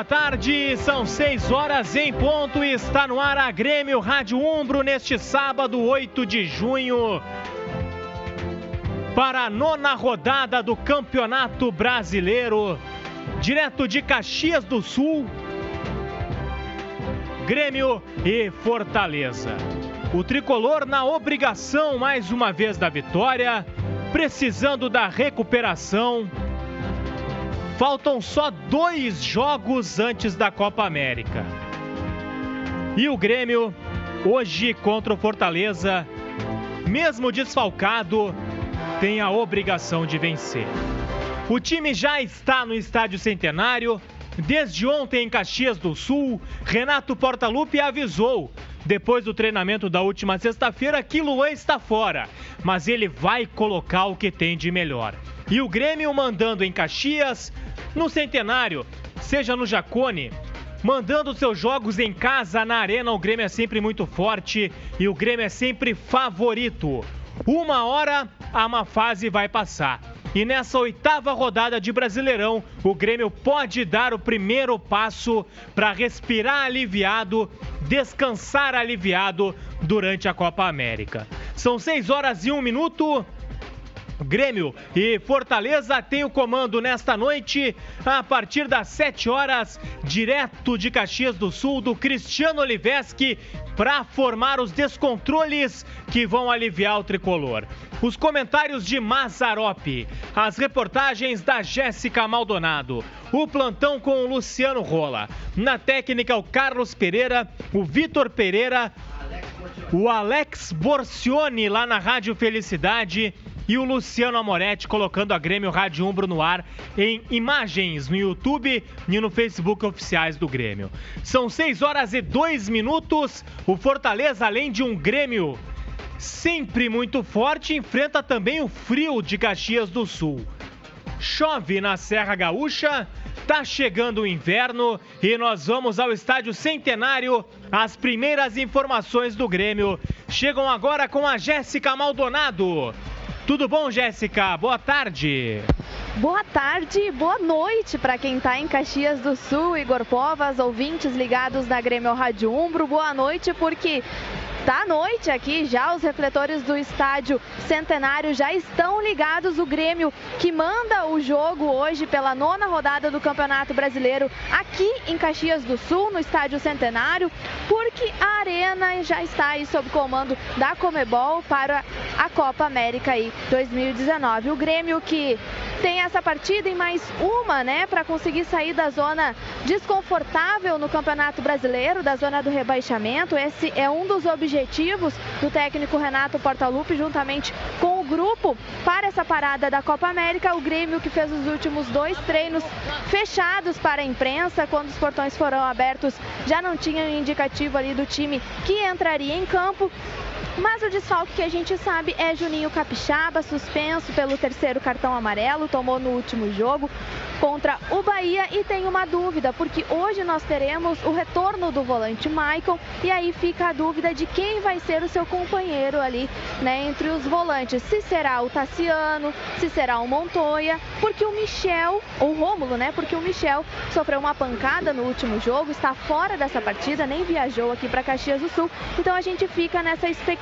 Boa tarde, são 6 horas em ponto e está no ar a Grêmio Rádio Umbro neste sábado, 8 de junho. Para a nona rodada do Campeonato Brasileiro, direto de Caxias do Sul, Grêmio e Fortaleza. O tricolor na obrigação mais uma vez da vitória, precisando da recuperação Faltam só dois jogos antes da Copa América. E o Grêmio, hoje contra o Fortaleza, mesmo desfalcado, tem a obrigação de vencer. O time já está no Estádio Centenário. Desde ontem em Caxias do Sul, Renato Portaluppi avisou depois do treinamento da última sexta-feira que Luan está fora, mas ele vai colocar o que tem de melhor. E o Grêmio mandando em Caxias, no Centenário, seja no Jacone, mandando seus jogos em casa, na arena, o Grêmio é sempre muito forte e o Grêmio é sempre favorito. Uma hora a má fase vai passar. E nessa oitava rodada de Brasileirão, o Grêmio pode dar o primeiro passo para respirar aliviado, descansar aliviado durante a Copa América. São seis horas e um minuto. Grêmio e Fortaleza tem o comando nesta noite, a partir das 7 horas, direto de Caxias do Sul, do Cristiano Oliveski, para formar os descontroles que vão aliviar o tricolor. Os comentários de Mazarop, as reportagens da Jéssica Maldonado, o plantão com o Luciano Rola. Na técnica, o Carlos Pereira, o Vitor Pereira, o Alex Borcione lá na Rádio Felicidade e o Luciano Amoretti colocando a Grêmio Rádio Umbro no ar em imagens no YouTube e no Facebook oficiais do Grêmio. São 6 horas e 2 minutos. O Fortaleza, além de um Grêmio sempre muito forte, enfrenta também o frio de Caxias do Sul. Chove na Serra Gaúcha, tá chegando o inverno e nós vamos ao Estádio Centenário. As primeiras informações do Grêmio chegam agora com a Jéssica Maldonado. Tudo bom, Jéssica? Boa tarde. Boa tarde, boa noite para quem está em Caxias do Sul, Igor Povas, ouvintes ligados na Grêmio Rádio Umbro. Boa noite, porque Tá noite aqui, já os refletores do estádio Centenário já estão ligados. O Grêmio que manda o jogo hoje pela nona rodada do Campeonato Brasileiro aqui em Caxias do Sul, no estádio Centenário, porque a arena já está aí sob comando da Comebol para a Copa América aí 2019. O Grêmio que tem essa partida e mais uma, né, para conseguir sair da zona desconfortável no Campeonato Brasileiro, da zona do rebaixamento. Esse é um dos objetivos do técnico Renato Portaluppi, juntamente com o grupo, para essa parada da Copa América. O Grêmio que fez os últimos dois treinos fechados para a imprensa, quando os portões foram abertos, já não tinha indicativo ali do time que entraria em campo. Mas o desfalque que a gente sabe é Juninho Capixaba, suspenso pelo terceiro cartão amarelo, tomou no último jogo contra o Bahia e tem uma dúvida, porque hoje nós teremos o retorno do volante Michael e aí fica a dúvida de quem vai ser o seu companheiro ali, né, entre os volantes. Se será o Tassiano, se será o Montoya, porque o Michel, ou Rômulo, né, porque o Michel sofreu uma pancada no último jogo, está fora dessa partida, nem viajou aqui para Caxias do Sul. Então a gente fica nessa expectativa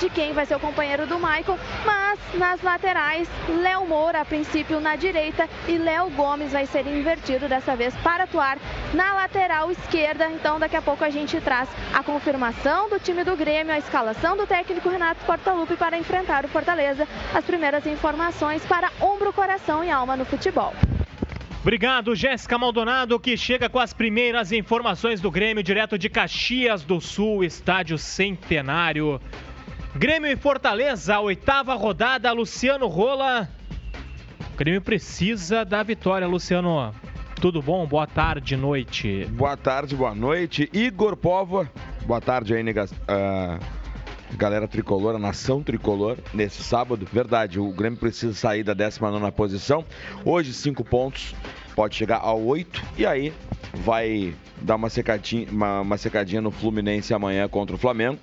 de quem vai ser o companheiro do Michael, mas nas laterais, Léo Moura a princípio na direita e Léo Gomes vai ser invertido dessa vez para atuar na lateral esquerda. Então, daqui a pouco a gente traz a confirmação do time do Grêmio, a escalação do técnico Renato Portaluppi para enfrentar o Fortaleza. As primeiras informações para ombro, coração e alma no futebol. Obrigado, Jéssica Maldonado, que chega com as primeiras informações do Grêmio, direto de Caxias do Sul, estádio Centenário. Grêmio e Fortaleza, oitava rodada, Luciano Rola. O Grêmio precisa da vitória, Luciano. Tudo bom? Boa tarde, noite. Boa tarde, boa noite. Igor Povo, boa tarde aí, nega, uh, galera tricolor, a nação tricolor, nesse sábado. Verdade, o Grêmio precisa sair da 19 posição. Hoje, cinco pontos, pode chegar a oito e aí vai dar uma secadinha, uma, uma secadinha no Fluminense amanhã contra o Flamengo.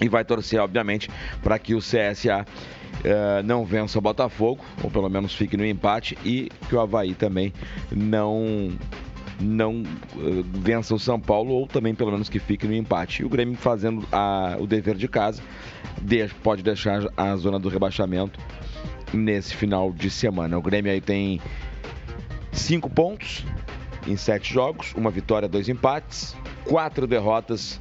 E vai torcer, obviamente, para que o CSA uh, não vença o Botafogo, ou pelo menos fique no empate, e que o Havaí também não não uh, vença o São Paulo ou também pelo menos que fique no empate. E o Grêmio fazendo a, o dever de casa pode deixar a zona do rebaixamento nesse final de semana. O Grêmio aí tem cinco pontos em sete jogos, uma vitória, dois empates, quatro derrotas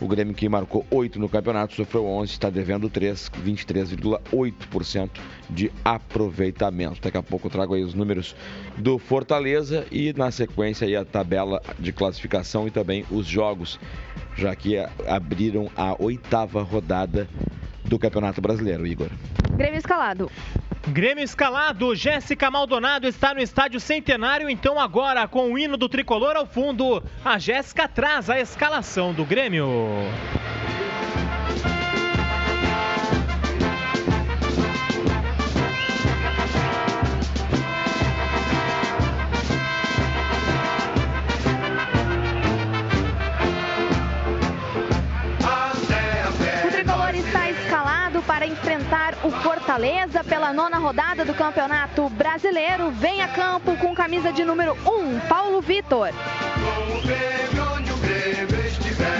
o Grêmio que marcou 8 no campeonato sofreu 11, está devendo 3, 23,8% de aproveitamento. Daqui a pouco eu trago aí os números do Fortaleza e na sequência aí a tabela de classificação e também os jogos, já que abriram a oitava rodada do Campeonato Brasileiro, Igor. Grêmio escalado. Grêmio escalado, Jéssica Maldonado está no estádio Centenário, então agora com o hino do tricolor ao fundo, a Jéssica traz a escalação do Grêmio. Fortaleza pela nona rodada do Campeonato Brasileiro. Vem a campo com camisa de número 1, Paulo Vitor.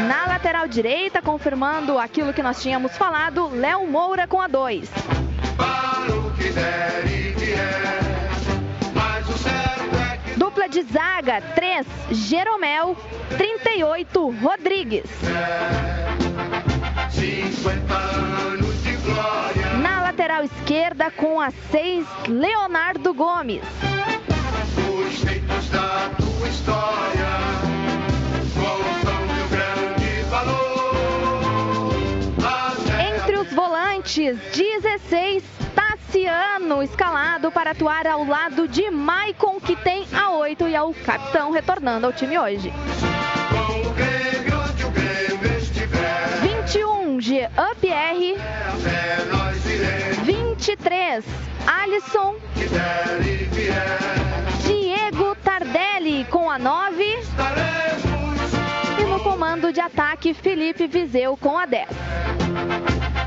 Na lateral direita, confirmando aquilo que nós tínhamos falado, Léo Moura com a 2. Dupla de zaga, 3, Jeromel, 38, Rodrigues. 50 anos na lateral esquerda, com a 6, Leonardo Gomes. Os feitos da tua história grande valor. Entre os volantes, 16, Tassiano, escalado para atuar ao lado de Maicon, que tem a 8 e é o capitão retornando ao time hoje. Com o. 21, Jean Pierre. 23, Alisson. Diego Tardelli com a 9. No comando de ataque, Felipe Viseu com a 10.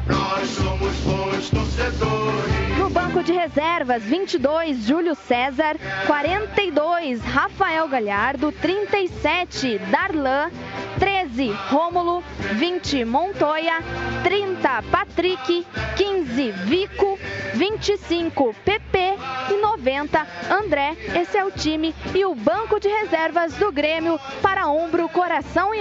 Nós somos bons torcedores. No banco de reservas, 22, Júlio César. 42, Rafael Galhardo. 37, Darlan. 13, Rômulo. 20, Montoya. 30, Patrick. 15, Vico. 25, PP. E 90, André. Esse é o time e o banco de reservas do Grêmio para ombro, coração e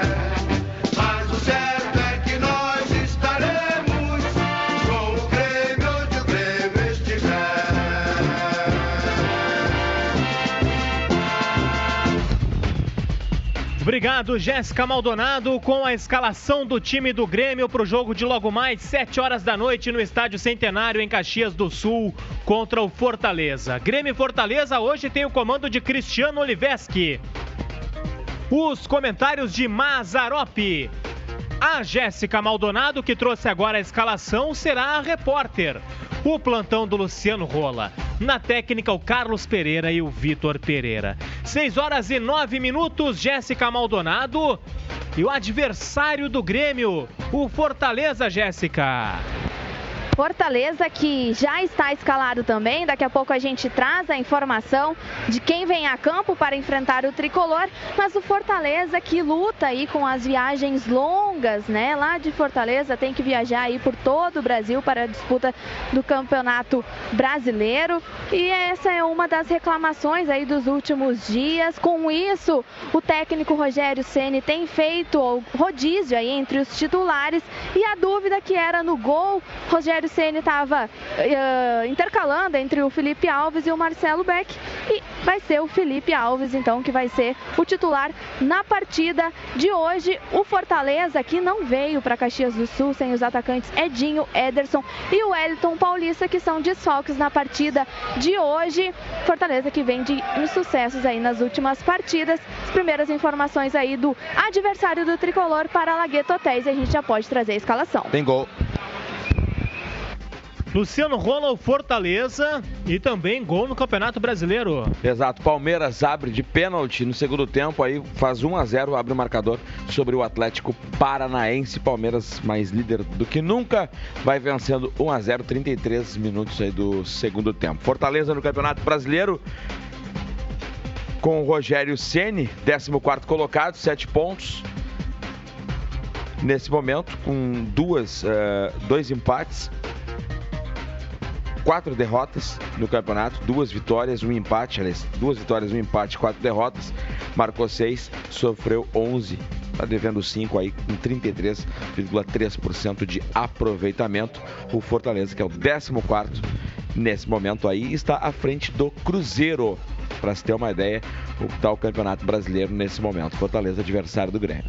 Obrigado, Jéssica Maldonado, com a escalação do time do Grêmio para o jogo de logo mais 7 horas da noite no Estádio Centenário, em Caxias do Sul, contra o Fortaleza. Grêmio Fortaleza hoje tem o comando de Cristiano Oliveski. Os comentários de Mazarope. A Jéssica Maldonado, que trouxe agora a escalação, será a repórter o plantão do Luciano Rola. Na técnica, o Carlos Pereira e o Vitor Pereira. 6 horas e 9 minutos, Jéssica Maldonado. E o adversário do Grêmio, o Fortaleza, Jéssica. Fortaleza que já está escalado também. Daqui a pouco a gente traz a informação de quem vem a campo para enfrentar o tricolor. Mas o Fortaleza que luta aí com as viagens longas, né? Lá de Fortaleza tem que viajar aí por todo o Brasil para a disputa do Campeonato Brasileiro. E essa é uma das reclamações aí dos últimos dias. Com isso, o técnico Rogério Ceni tem feito o rodízio aí entre os titulares e a dúvida que era no gol, Rogério Ceni estava uh, intercalando entre o Felipe Alves e o Marcelo Beck e vai ser o Felipe Alves então que vai ser o titular na partida de hoje. O Fortaleza que não veio para Caxias do Sul sem os atacantes Edinho, Ederson e o Wellington Paulista que são desfalques na partida de hoje. Fortaleza que vem de insucessos aí nas últimas partidas. As primeiras informações aí do adversário do tricolor para Lagueto Hotéis e a gente já pode trazer a escalação. Tem gol. Luciano rola o Fortaleza e também gol no Campeonato Brasileiro. Exato, Palmeiras abre de pênalti no segundo tempo, aí faz 1 a 0 abre o marcador sobre o Atlético Paranaense. Palmeiras mais líder do que nunca, vai vencendo 1 a 0 33 minutos aí do segundo tempo. Fortaleza no Campeonato Brasileiro com o Rogério Ceni, 14 colocado, 7 pontos. Nesse momento, com duas, uh, dois empates, quatro derrotas no campeonato, duas vitórias, um empate, aliás, duas vitórias, um empate, quatro derrotas, marcou seis, sofreu 11, está devendo cinco aí com 33,3% de aproveitamento. O Fortaleza, que é o 14 nesse momento aí, está à frente do Cruzeiro. Para se ter uma ideia, o que está o Campeonato Brasileiro nesse momento. Fortaleza adversário do Grêmio.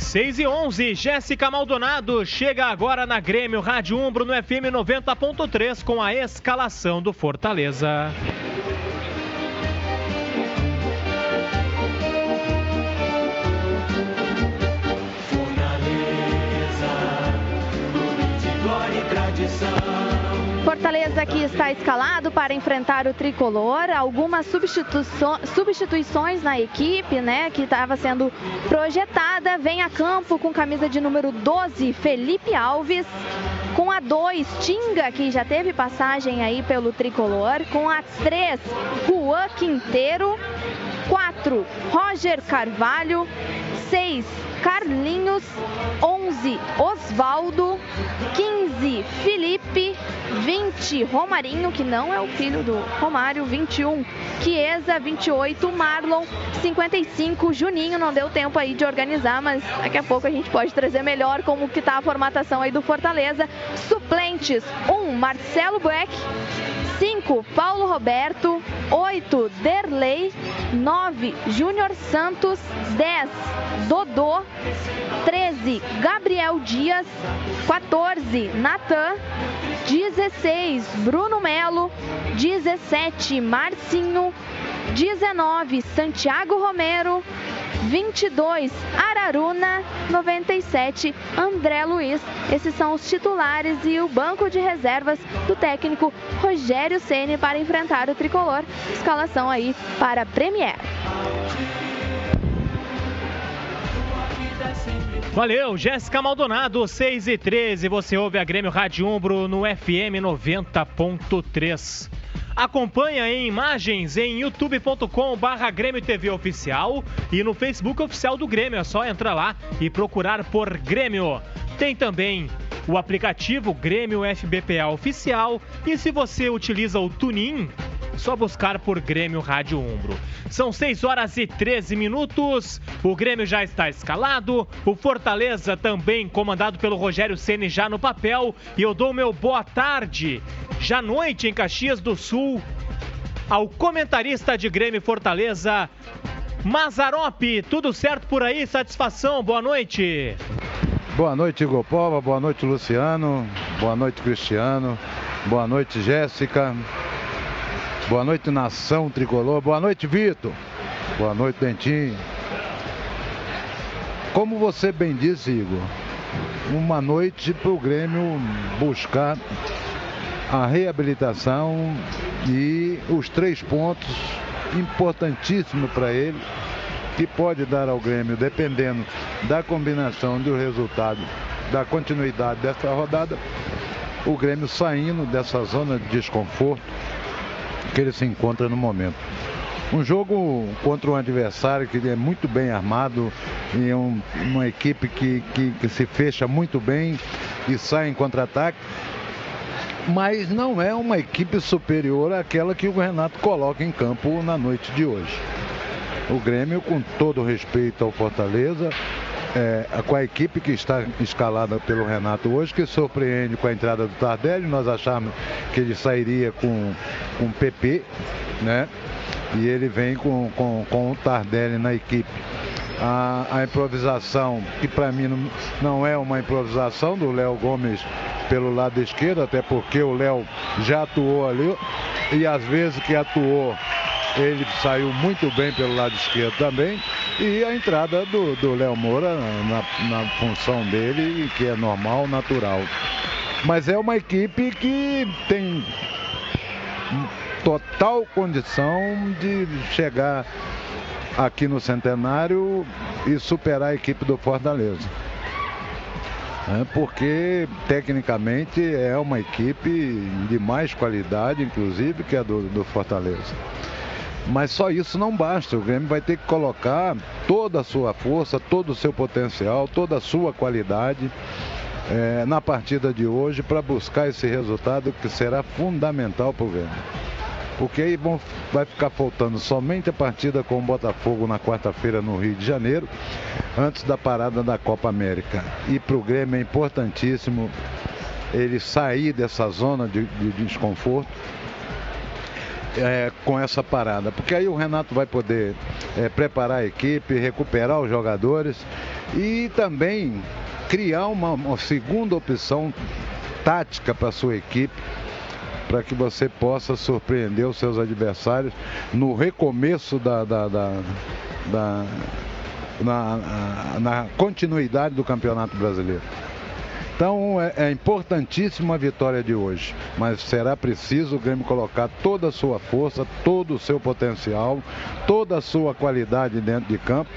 6 e 11, Jéssica Maldonado chega agora na Grêmio Rádio Umbro no FM 90.3 com a escalação do Fortaleza. Fortaleza que está escalado para enfrentar o tricolor. Algumas substituições na equipe, né, que estava sendo projetada. Vem a campo com camisa de número 12, Felipe Alves. Com a 2, Tinga, que já teve passagem aí pelo tricolor. Com a 3, Juan Quinteiro. 4, Roger Carvalho. 6, Carlinhos, 11 Osvaldo, 15 Felipe, 20 Romarinho, que não é o filho do Romário, 21 Chiesa, 28 Marlon, 55 Juninho, não deu tempo aí de organizar, mas daqui a pouco a gente pode trazer melhor como que tá a formatação aí do Fortaleza. Suplentes, 1 Marcelo Beck, 5 Paulo Roberto, 8 Derley, 9 Júnior Santos, 10 Dodô, 13 Gabriel Dias, 14 Natan, 16 Bruno Melo, 17 Marcinho, 19 Santiago Romero, 22 Araruna, 97 André Luiz. Esses são os titulares e o banco de reservas do técnico Rogério Ceni para enfrentar o tricolor. Escalação aí para Premier. Valeu, Jéssica Maldonado, 6 e 13. Você ouve a Grêmio Rádio Umbro no FM 90.3. Acompanha em imagens em youtube.com barra Grêmio TV Oficial e no Facebook Oficial do Grêmio. É só entrar lá e procurar por Grêmio. Tem também o aplicativo Grêmio FBPA Oficial e se você utiliza o Tunin, só buscar por Grêmio Rádio Umbro. São 6 horas e 13 minutos. O Grêmio já está escalado. O Fortaleza também comandado pelo Rogério Ceni já no papel. E eu dou meu boa tarde. Já noite em Caxias do Sul ao comentarista de Grêmio Fortaleza, Mazarope. Tudo certo por aí? Satisfação? Boa noite. Boa noite, Igor Pova. Boa noite, Luciano. Boa noite, Cristiano. Boa noite, Jéssica. Boa noite, nação tricolor. Boa noite, Vitor. Boa noite, Dentinho. Como você bem disse, Igor, uma noite para o Grêmio buscar a reabilitação e os três pontos importantíssimos para ele, que pode dar ao Grêmio, dependendo da combinação do resultado, da continuidade dessa rodada, o Grêmio saindo dessa zona de desconforto que ele se encontra no momento. Um jogo contra um adversário que é muito bem armado e é um, uma equipe que, que, que se fecha muito bem e sai em contra-ataque mas não é uma equipe superior àquela que o Renato coloca em campo na noite de hoje. O Grêmio, com todo respeito ao Fortaleza, é, com a equipe que está escalada pelo Renato hoje, que surpreende com a entrada do Tardelli. Nós achamos que ele sairia com, com PP, né? E ele vem com, com, com o Tardelli na equipe. A, a improvisação, que para mim não, não é uma improvisação do Léo Gomes pelo lado esquerdo, até porque o Léo já atuou ali e às vezes que atuou ele saiu muito bem pelo lado esquerdo também. e a entrada do Léo Moura na, na função dele, que é normal, natural. Mas é uma equipe que tem total condição de chegar aqui no Centenário e superar a equipe do Fortaleza. É porque tecnicamente é uma equipe de mais qualidade, inclusive, que a do, do Fortaleza. Mas só isso não basta. O Grêmio vai ter que colocar toda a sua força, todo o seu potencial, toda a sua qualidade é, na partida de hoje para buscar esse resultado que será fundamental para o Grêmio. Porque aí vão, vai ficar faltando somente a partida com o Botafogo na quarta-feira no Rio de Janeiro, antes da parada da Copa América. E para o Grêmio é importantíssimo ele sair dessa zona de, de desconforto é, com essa parada, porque aí o Renato vai poder é, preparar a equipe, recuperar os jogadores e também criar uma, uma segunda opção tática para sua equipe, para que você possa surpreender os seus adversários no recomeço da, da, da, da na, na continuidade do Campeonato Brasileiro. Então é, é importantíssima a vitória de hoje, mas será preciso o Grêmio colocar toda a sua força, todo o seu potencial, toda a sua qualidade dentro de campo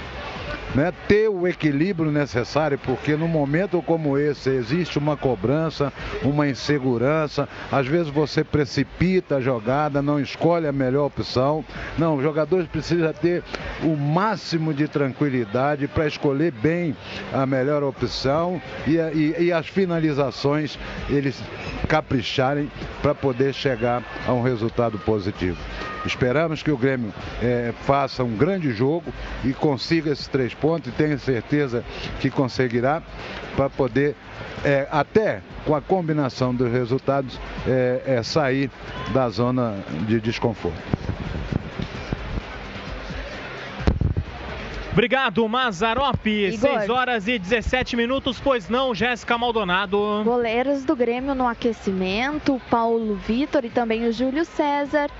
né, ter o equilíbrio necessário, porque no momento como esse existe uma cobrança, uma insegurança, às vezes você precipita a jogada, não escolhe a melhor opção. Não, os jogadores precisam ter o máximo de tranquilidade para escolher bem a melhor opção e, e, e as finalizações eles capricharem para poder chegar a um resultado positivo. Esperamos que o Grêmio é, faça um grande jogo e consiga esses três pontos e tenho certeza que conseguirá para poder é, até com a combinação dos resultados é, é sair da zona de desconforto. Obrigado, Mazarope. 6 horas e 17 minutos, pois não, Jéssica Maldonado. Goleiros do Grêmio no aquecimento, Paulo Vitor e também o Júlio César,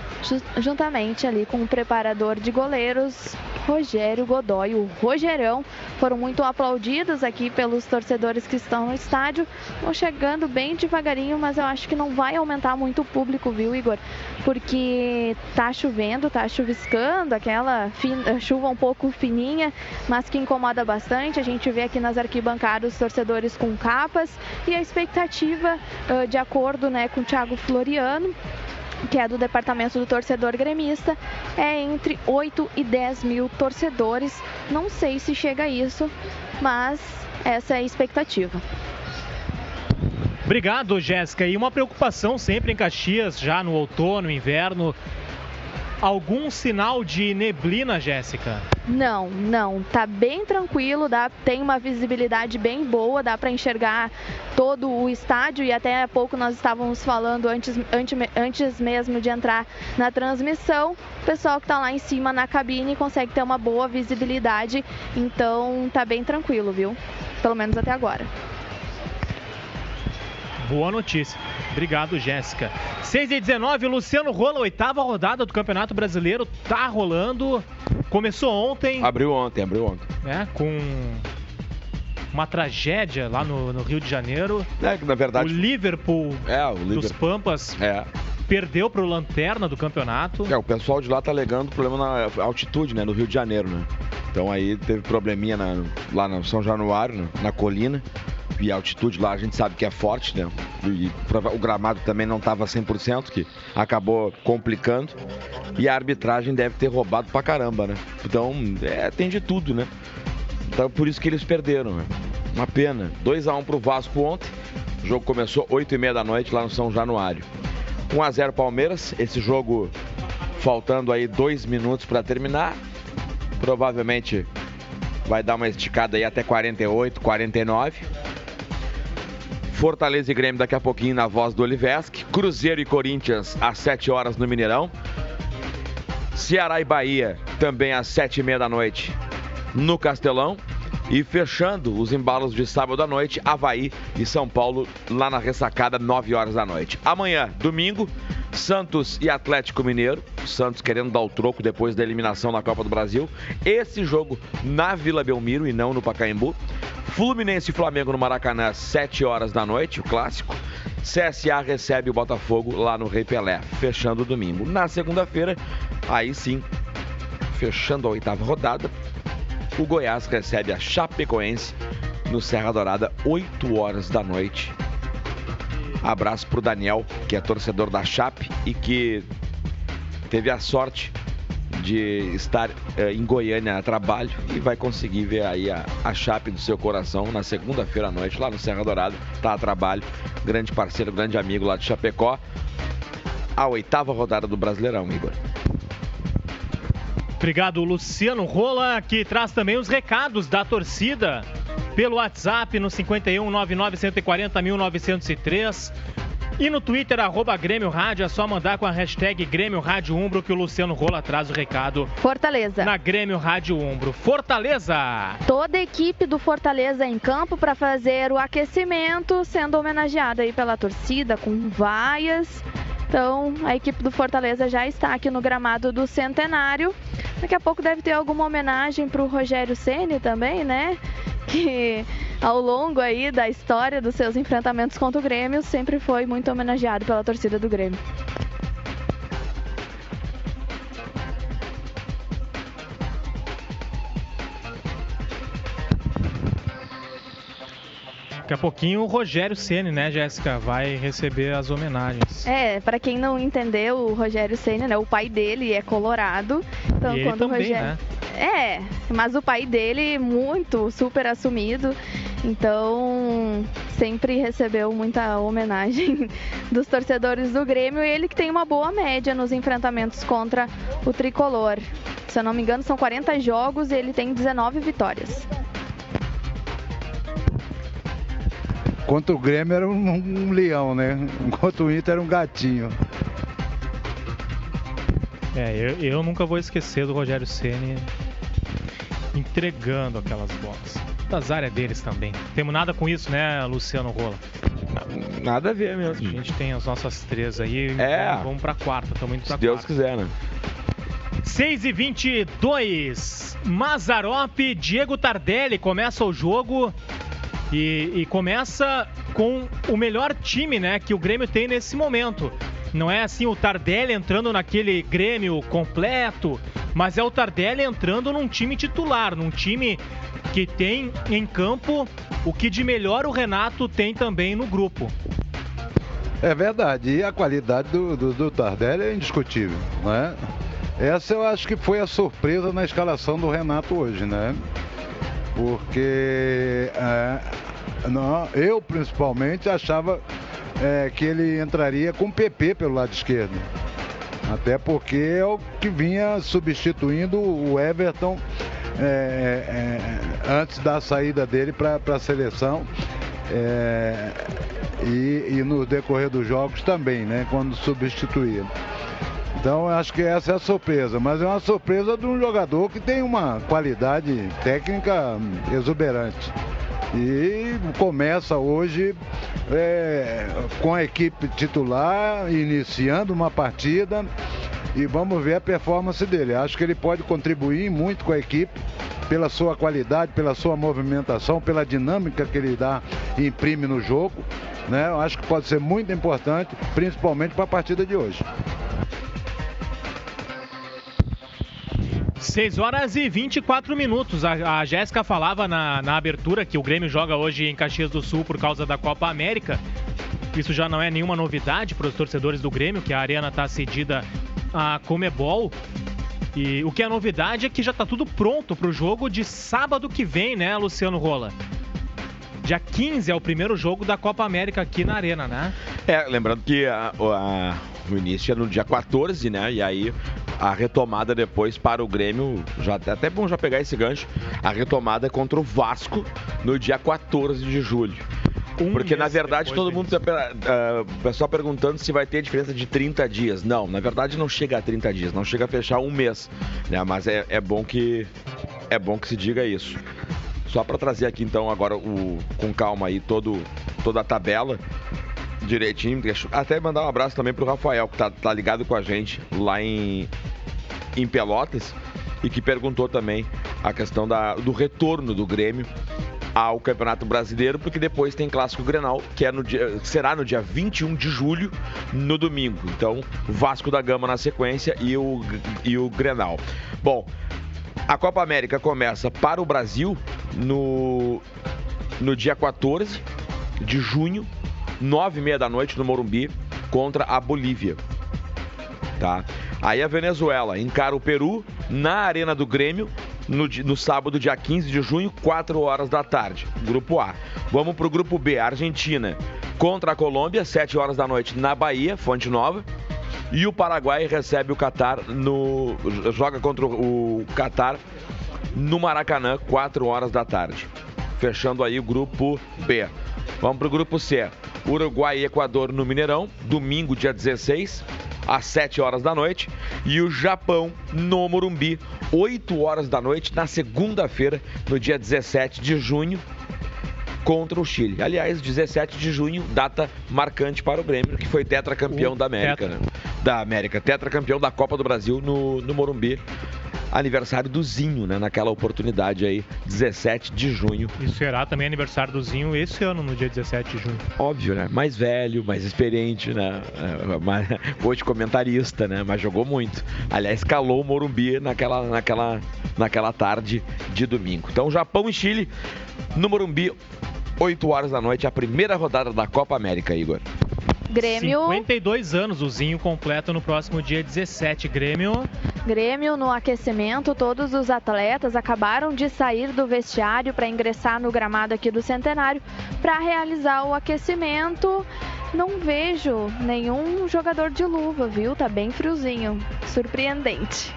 juntamente ali com o preparador de goleiros, Rogério Godoy, o Rogerão, foram muito aplaudidos aqui pelos torcedores que estão no estádio. Vão chegando bem devagarinho, mas eu acho que não vai aumentar muito o público, viu, Igor? Porque tá chovendo, tá chuviscando, aquela chuva um pouco fininha, mas que incomoda bastante. A gente vê aqui nas arquibancadas os torcedores com capas e a expectativa, de acordo né, com o Thiago Floriano, que é do departamento do torcedor gremista, é entre 8 e 10 mil torcedores. Não sei se chega a isso, mas essa é a expectativa. Obrigado, Jéssica. E uma preocupação sempre em Caxias, já no outono, inverno, algum sinal de neblina, Jéssica? Não, não. Tá bem tranquilo, dá, tem uma visibilidade bem boa, dá para enxergar todo o estádio e até há pouco nós estávamos falando antes, antes, antes mesmo de entrar na transmissão, o pessoal que está lá em cima na cabine consegue ter uma boa visibilidade, então tá bem tranquilo, viu? Pelo menos até agora. Boa notícia. Obrigado, Jéssica. 6 e 19, Luciano Rola, oitava rodada do Campeonato Brasileiro, tá rolando. Começou ontem. Abriu ontem, abriu ontem. É, com uma tragédia lá no, no Rio de Janeiro. É, que na verdade. O Liverpool, é, o Liverpool. dos Pampas é. Perdeu pro Lanterna do campeonato. É, o pessoal de lá tá alegando problema na altitude, né, no Rio de Janeiro, né? Então aí teve probleminha na, lá no São Januário, na, na colina e a altitude lá a gente sabe que é forte, né? E o gramado também não estava 100%, que acabou complicando. E a arbitragem deve ter roubado pra caramba, né? Então, é, tem de tudo, né? Então, por isso que eles perderam, né? Uma pena. 2 a 1 pro Vasco ontem. O jogo começou 8 e meia da noite lá no São Januário. 1 a 0 Palmeiras. Esse jogo faltando aí dois minutos para terminar. Provavelmente vai dar uma esticada aí até 48, 49. Fortaleza e Grêmio daqui a pouquinho na voz do Oliveski. Cruzeiro e Corinthians às 7 horas no Mineirão. Ceará e Bahia também às 7 e meia da noite no Castelão. E fechando os embalos de sábado à noite, Havaí e São Paulo lá na ressacada, 9 horas da noite. Amanhã, domingo, Santos e Atlético Mineiro. Santos querendo dar o troco depois da eliminação na Copa do Brasil. Esse jogo na Vila Belmiro e não no Pacaembu. Fluminense e Flamengo no Maracanã, 7 horas da noite, o clássico. CSA recebe o Botafogo lá no Rei Pelé, fechando o domingo. Na segunda-feira, aí sim, fechando a oitava rodada, o Goiás recebe a Chapecoense no Serra Dourada, 8 horas da noite. Abraço pro Daniel, que é torcedor da Chape e que teve a sorte de estar eh, em Goiânia a trabalho e vai conseguir ver aí a, a Chape do seu coração na segunda-feira à noite, lá no Serra Dourada, tá a trabalho. Grande parceiro, grande amigo lá de Chapecó. A oitava rodada do Brasileirão, Igor. Obrigado, Luciano Rola, que traz também os recados da torcida pelo WhatsApp no 51 99 140 1903. E no Twitter, arroba Grêmio Rádio, é só mandar com a hashtag Grêmio Rádio Umbro que o Luciano Rola traz o recado. Fortaleza. Na Grêmio Rádio Umbro. Fortaleza! Toda a equipe do Fortaleza em campo para fazer o aquecimento, sendo homenageada aí pela torcida com vaias. Então, a equipe do Fortaleza já está aqui no gramado do Centenário. Daqui a pouco deve ter alguma homenagem para o Rogério Ceni também, né? Que ao longo aí da história dos seus enfrentamentos contra o Grêmio sempre foi muito homenageado pela torcida do Grêmio. Daqui a pouquinho o Rogério Ceni, né, Jéssica, vai receber as homenagens. É, para quem não entendeu, o Rogério Ceni, né, o pai dele é colorado. Então, e quando também, o Rogério né? É, mas o pai dele muito super assumido. Então, sempre recebeu muita homenagem dos torcedores do Grêmio e ele que tem uma boa média nos enfrentamentos contra o tricolor. Se eu não me engano, são 40 jogos e ele tem 19 vitórias. Contra o Grêmio era um, um leão, né? Enquanto o Inter era um gatinho. É, eu, eu nunca vou esquecer do Rogério Ceni entregando aquelas bolas. Das áreas deles também. Temos nada com isso, né, Luciano Rola? Nada a ver mesmo. A gente tem as nossas três aí. É. Vamos, vamos pra quarta, estamos indo pra Se Deus quarta. quiser, né? 6 e 22 Mazarop, Diego Tardelli começa o jogo e, e, começa com o melhor time né, que o Grêmio tem nesse momento. Não é assim o Tardelli entrando naquele Grêmio completo, mas é o Tardelli entrando num time titular, num time que tem em campo o que de melhor o Renato tem também no grupo. É verdade, e a qualidade do, do, do Tardelli é indiscutível, né? Essa eu acho que foi a surpresa na escalação do Renato hoje, né? Porque é, não, eu principalmente achava é, que ele entraria com PP pelo lado esquerdo. Até porque é o que vinha substituindo o Everton é, é, antes da saída dele para a seleção. É, e, e, no decorrer dos jogos também, né? Quando substituía. Então acho que essa é a surpresa, mas é uma surpresa de um jogador que tem uma qualidade técnica exuberante. E começa hoje é, com a equipe titular, iniciando uma partida e vamos ver a performance dele. Acho que ele pode contribuir muito com a equipe pela sua qualidade, pela sua movimentação, pela dinâmica que ele dá e imprime no jogo. Né? Acho que pode ser muito importante, principalmente para a partida de hoje. 6 horas e 24 minutos. A, a Jéssica falava na, na abertura que o Grêmio joga hoje em Caxias do Sul por causa da Copa América. Isso já não é nenhuma novidade para os torcedores do Grêmio, que a arena está cedida a Comebol. E o que é novidade é que já está tudo pronto para o jogo de sábado que vem, né, Luciano Rola? Dia 15 é o primeiro jogo da Copa América aqui na Arena, né? É, lembrando que a, a, o início é no dia 14, né? E aí a retomada depois para o Grêmio, já até bom já pegar esse gancho, a retomada é contra o Vasco no dia 14 de julho. Um Porque na verdade todo mundo, uh, o pessoal perguntando se vai ter diferença de 30 dias. Não, na verdade não chega a 30 dias, não chega a fechar um mês, né? Mas é, é bom que é bom que se diga isso. Só para trazer aqui então agora o, com calma aí todo, toda a tabela. Direitinho. Até mandar um abraço também pro Rafael, que tá, tá ligado com a gente lá em, em Pelotas e que perguntou também a questão da, do retorno do Grêmio ao Campeonato Brasileiro, porque depois tem Clássico Grenal, que é no dia, será no dia 21 de julho, no domingo. Então, Vasco da Gama na sequência e o, e o Grenal. Bom, a Copa América começa para o Brasil no, no dia 14 de junho, nove e meia da noite no Morumbi, contra a Bolívia. Tá? Aí a Venezuela encara o Peru na Arena do Grêmio no, no, sábado, dia 15 de junho, 4 horas da tarde. Grupo A. Vamos para o grupo B, Argentina contra a Colômbia, 7 horas da noite na Bahia, Fonte Nova. E o Paraguai recebe o Catar no. joga contra o Catar no Maracanã, 4 horas da tarde. Fechando aí o grupo B. Vamos para o grupo C. Uruguai e Equador no Mineirão, domingo, dia 16, às 7 horas da noite. E o Japão no Morumbi, 8 horas da noite, na segunda-feira, no dia 17 de junho, contra o Chile. Aliás, 17 de junho, data marcante para o Grêmio, que foi tetracampeão da América. Tetra. Né? Da América, tetracampeão da Copa do Brasil no, no Morumbi aniversário do Zinho, né? Naquela oportunidade aí, 17 de junho. E será também aniversário do Zinho esse ano, no dia 17 de junho. Óbvio, né? Mais velho, mais experiente, né? É, hoje comentarista, né? Mas jogou muito. Aliás, calou o Morumbi naquela, naquela, naquela tarde de domingo. Então, Japão e Chile no Morumbi, 8 horas da noite, a primeira rodada da Copa América, Igor. Grêmio. 52 anos, o Zinho completa no próximo dia 17. Grêmio. Grêmio no aquecimento, todos os atletas acabaram de sair do vestiário para ingressar no gramado aqui do Centenário para realizar o aquecimento. Não vejo nenhum jogador de luva, viu? Tá bem friozinho. Surpreendente.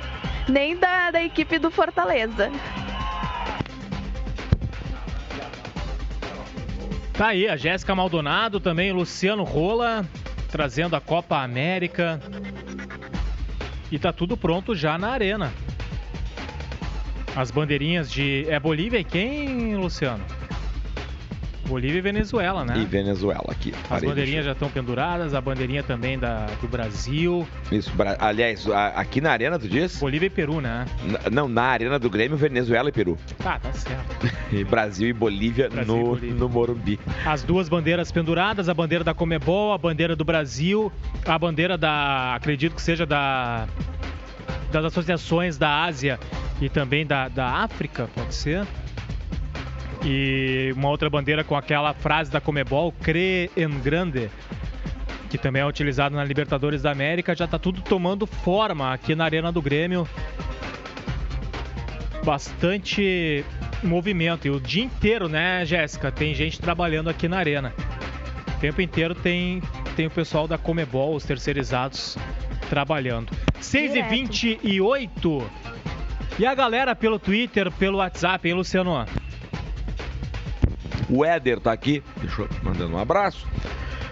Nem da, da equipe do Fortaleza. Tá aí a Jéssica Maldonado, também Luciano Rola, trazendo a Copa América. E tá tudo pronto já na arena. As bandeirinhas de. É Bolívia e quem, Luciano? Bolívia e Venezuela, né? E Venezuela aqui. As bandeirinhas já estão penduradas, a bandeirinha também da, do Brasil. Isso, aliás, aqui na Arena tu diz? Bolívia e Peru, né? não, na Arena do Grêmio, Venezuela e Peru. Tá, tá certo. e Brasil e Bolívia, Brasil no, e Bolívia. no Morumbi. As duas bandeiras penduradas, a bandeira da Comebol, a bandeira do Brasil, a bandeira da. acredito que seja da. das associações da Ásia e também da, da África, pode ser? E uma outra bandeira com aquela frase da Comebol, Cre en Grande, que também é utilizado na Libertadores da América, já está tudo tomando forma aqui na Arena do Grêmio. Bastante movimento. E o dia inteiro, né, Jéssica? Tem gente trabalhando aqui na Arena. O tempo inteiro tem, tem o pessoal da Comebol, os terceirizados, trabalhando. 6h28. E a galera pelo Twitter, pelo WhatsApp, hein, Luciano? O Éder tá aqui, deixa eu mandando um abraço.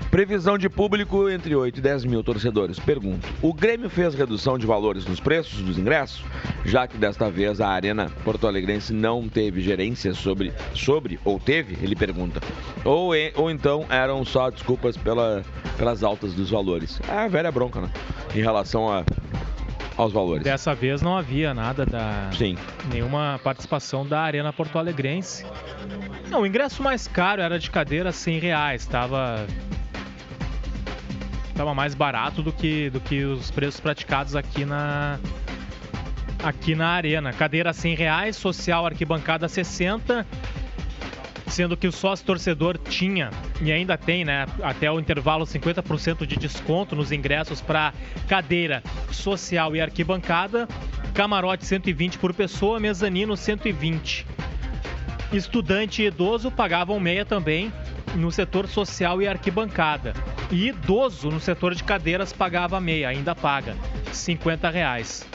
Previsão de público entre 8 e 10 mil torcedores. Pergunto: o Grêmio fez redução de valores nos preços dos ingressos? Já que desta vez a Arena Porto Alegrense não teve gerência sobre, sobre ou teve? Ele pergunta. Ou, ou então eram só desculpas pela, pelas altas dos valores? É a velha bronca, né? Em relação a, aos valores. Dessa vez não havia nada da. Sim. Nenhuma participação da Arena Porto Alegrense. Não, o ingresso mais caro era de cadeira 100 reais. Estava tava mais barato do que, do que os preços praticados aqui na aqui na arena. Cadeira 100 reais, social arquibancada 60, sendo que o sócio torcedor tinha e ainda tem, né, até o intervalo 50% de desconto nos ingressos para cadeira social e arquibancada, camarote 120 por pessoa, mezanino 120. Estudante e idoso pagavam meia também no setor social e arquibancada. E idoso no setor de cadeiras pagava meia, ainda paga, 50 reais.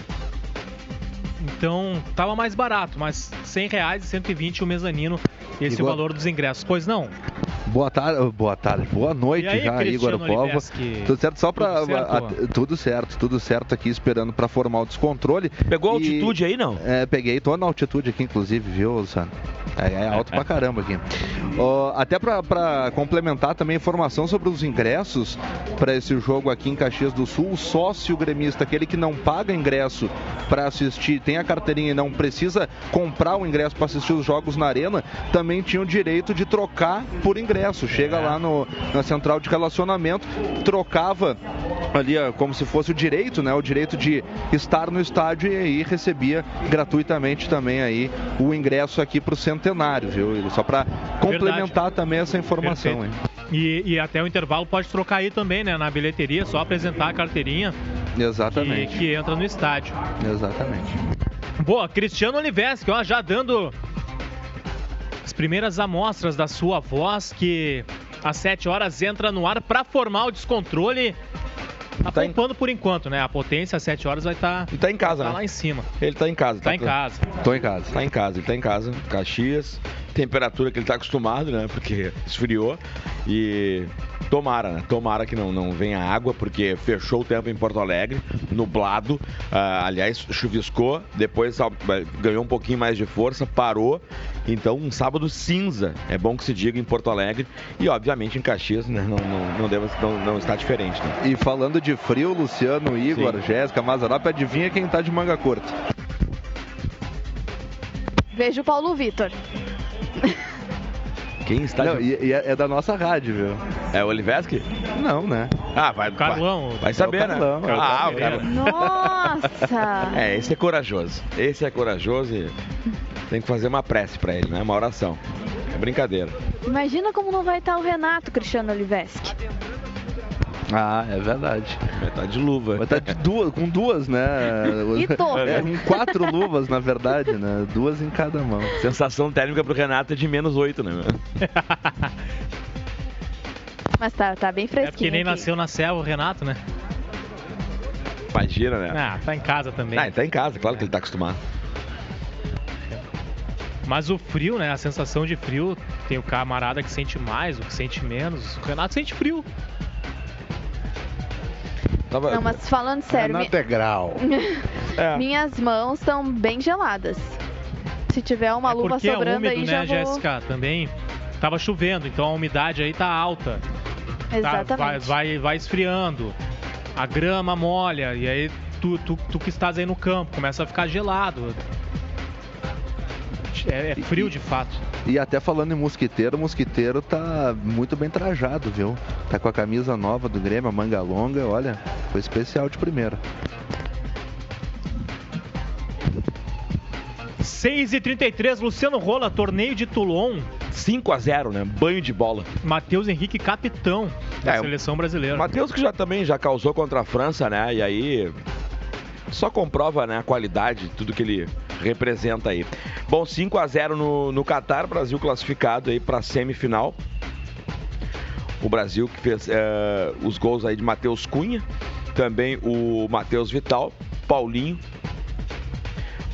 Então estava mais barato, mas 100 reais e 120 o mezanino, esse Igor... valor dos ingressos. Pois não? Boa tarde, boa tarde, boa noite aí, já, Igor Povo. Tudo certo? Só para tudo certo? tudo certo, tudo certo aqui esperando para formar o descontrole. Pegou E- altitude aí, não? É, peguei, tô na altitude aqui, inclusive, viu, Luciano? É, é alto pra caramba aqui. Até pra, pra complementar também informação sobre os ingressos para esse jogo aqui em Caxias do Sul, o sócio gremista, aquele que não paga ingresso para assistir, tem a carteirinha e não precisa comprar o ingresso para assistir os jogos na arena, também tinha o direito de trocar por ingresso. Chega lá no, na central de relacionamento, trocava ali como se fosse o direito, né? O direito de estar no estádio e aí recebia gratuitamente também aí o ingresso aqui para o centenário, viu? Só para complementar também essa informação. E, e até o intervalo pode trocar aí também, né? Na bilheteria, só apresentar a carteirinha que, Exatamente. que entra no estádio. Exatamente. Boa, Cristiano Oliveski, ó, já dando as primeiras amostras da sua voz, que às 7 horas entra no ar para formar o descontrole. Tá, Tá em- poupando por enquanto, né? A potência às 7 horas vai estar Ele tá em casa, lá né? em cima. Ele tá em casa. Tá em casa. Tô em casa. Tá em casa, ele tá em casa. Caxias, temperatura que ele tá acostumado, né? Porque esfriou. E tomara, né? Tomara que não, não venha água, porque fechou o tempo em Porto Alegre, nublado. Ah, aliás, chuviscou, depois ah, ganhou um pouquinho mais de força, parou. Então, um sábado cinza, é bom que se diga em Porto Alegre. E, obviamente, em Caxias, né? Não, não, não, deve, não, não está diferente, né? E falando de frio, Luciano, Igor, Sim. Jéssica, Mazarop, adivinha quem tá de manga curta? Vejo o Paulo Vitor. Quem está Não, de... e, e é, é da nossa rádio, viu? É o Oliveski? Não, né? Ah, vai, Carlão. vai, vai saber, É Carlão, né? é o ah, o Carlão. cara. Nossa! É, esse é corajoso. Esse é corajoso e tem que fazer uma prece pra ele, né? Uma oração. É brincadeira. Imagina como não vai estar o Renato Cristiano Oliveski. Ah, é verdade. Vai tá de luva. Vai estar de duas, com duas, né? E. É, com quatro luvas, na verdade, né? Duas em cada mão. Sensação térmica pro Renato é de menos 8, né? Mas tá, tá bem fresquinho. É porque nem aqui. nasceu na selva o Renato, né? Imagina, né? Ah, tá em casa também. Ah, ele tá em casa, claro que ele tá acostumado. Mas o frio, né? A sensação de frio, tem o camarada que sente mais, o que sente menos. O Renato sente frio. Tava... Não, mas falando sério, mi- Renato é. É. minhas mãos estão bem geladas. Se tiver uma é luva é sobrando úmido, aí, né, já vou... Jéssica? Também tava chovendo, então a umidade aí tá alta. Tá, Exatamente. vai, vai, vai esfriando. A grama molha, e aí tu, tu, tu que estás aí no campo, começa a ficar gelado. É, é frio de fato. E até falando em mosquiteiro, o mosquiteiro tá muito bem trajado, viu? Tá com a camisa nova do Grêmio, a manga longa, olha, foi especial de primeira. 6 e 33 Luciano Rola, torneio de Toulon. 5 a 0 né? Banho de bola. Matheus Henrique, capitão da É, seleção brasileira. Matheus que já também já causou contra a França, né? E aí só comprova né, a qualidade, tudo que ele representa aí. Bom, 5 a 0 no, no Catar, Brasil classificado aí para semifinal. O Brasil que fez eh, os gols aí de Matheus Cunha, também o Matheus Vital, Paulinho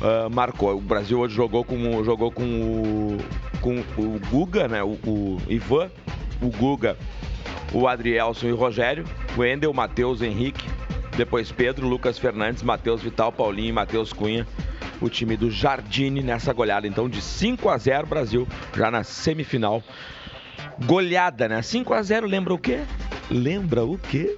ah, marcou. O Brasil hoje jogou com, o- jogou com o, com o Guga, né? O, o Ivan, o Guga, o Adrielson e o Rogério, o Endel, Matheus Henrique, depois Pedro, Lucas Fernandes, Matheus Vital, Paulinho e Matheus Cunha. O time do Jardine nessa goleada, então de 5 a 0 Brasil já na semifinal. Goleada, né? 5 a 0 lembra o quê? Lembra o quê?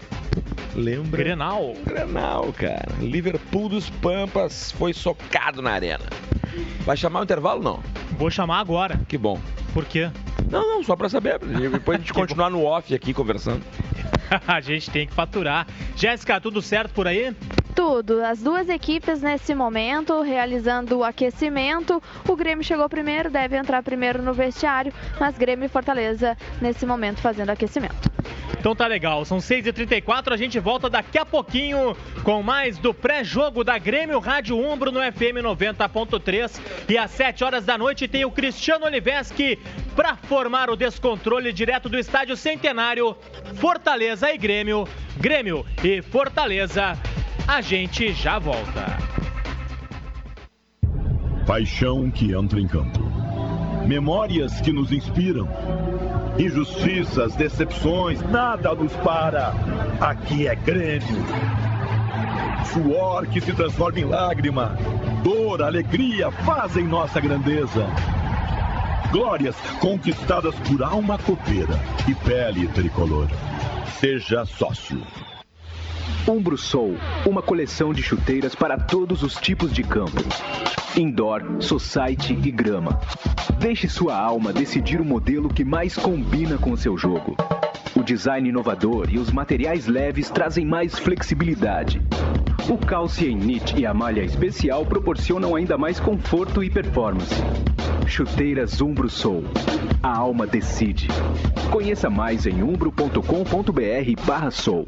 Lembra Grenal. Grenal, cara. Liverpool dos Pampas foi socado na arena. Vai chamar o intervalo não? Vou chamar agora. Que bom. Por quê? Não, não, só pra saber. Depois a gente continuar no off aqui conversando. a gente tem que faturar. Jéssica, tudo certo por aí? Tudo. As duas equipes nesse momento realizando o aquecimento. O Grêmio chegou primeiro, deve entrar primeiro no vestiário, mas Grêmio e Fortaleza nesse momento fazendo aquecimento. Então tá legal, são 6h34, a gente volta daqui a pouquinho com mais do pré-jogo da Grêmio Rádio Umbro no FM 90.3 e às 7 horas da noite tem o Cristiano Oliveski para formar o descontrole direto do Estádio Centenário, Fortaleza e Grêmio, Grêmio e Fortaleza. A gente já volta. Paixão que entra em campo. Memórias que nos inspiram. Injustiças, decepções, nada nos para. Aqui é Grêmio. Suor que se transforma em lágrima. Dor, alegria fazem nossa grandeza. Glórias conquistadas por alma copeira e pele tricolor. Seja sócio. Umbro Soul, uma coleção de chuteiras para todos os tipos de campo. Indoor, society e grama. Deixe sua alma decidir o modelo que mais combina com seu jogo. O design inovador e os materiais leves trazem mais flexibilidade. O Calcium Knit e a malha especial proporcionam ainda mais conforto e performance. Chuteiras Umbro Soul. A alma decide. Conheça mais em umbro.com.br barra soul.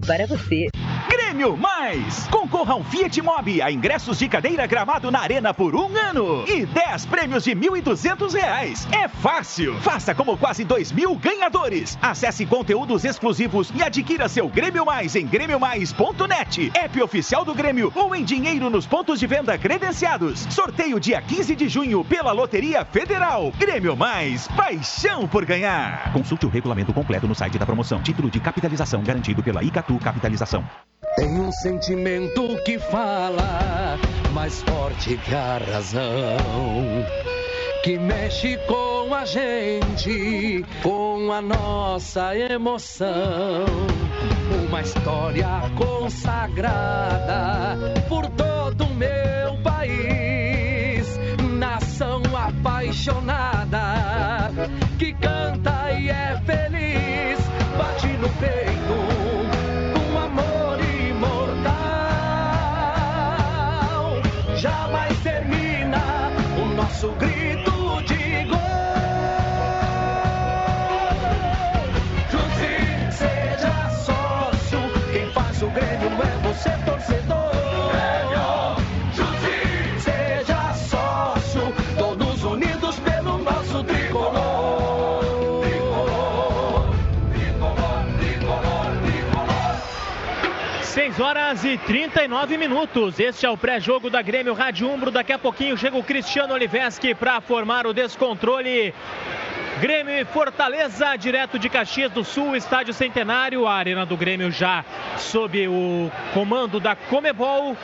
para você. Grêmio Mais! Concorra a um Fiat Mobi a ingressos de cadeira gramado na arena por um ano e 10 prêmios de R$ 1.200. É fácil! Faça como quase 2 mil ganhadores. Acesse conteúdos exclusivos e adquira seu Grêmio Mais em grêmiomais.net, app oficial do Grêmio ou em dinheiro nos pontos de venda credenciados. Sorteio dia 15 de junho pela Loteria Federal. Grêmio Mais, paixão por ganhar. Consulte o regulamento completo no site da promoção. Título de capitalização garantido pela Icatu Capitalização. Tem um sentimento que fala mais forte que a razão. Que mexe com a gente, com a nossa emoção. Uma história consagrada por todo o meu país. Nação apaixonada que canta e é feliz. Bate no peito nosso grito de gol. Junte, seja sócio. Quem faz o Grêmio horas e 39 minutos. Este é o pré-jogo da Grêmio Rádio Umbro. Daqui a pouquinho chega o Cristiano Oliveski para formar o descontrole. Grêmio e Fortaleza, direto de Caxias do Sul, Estádio Centenário. A Arena do Grêmio já sob o comando da Comebol.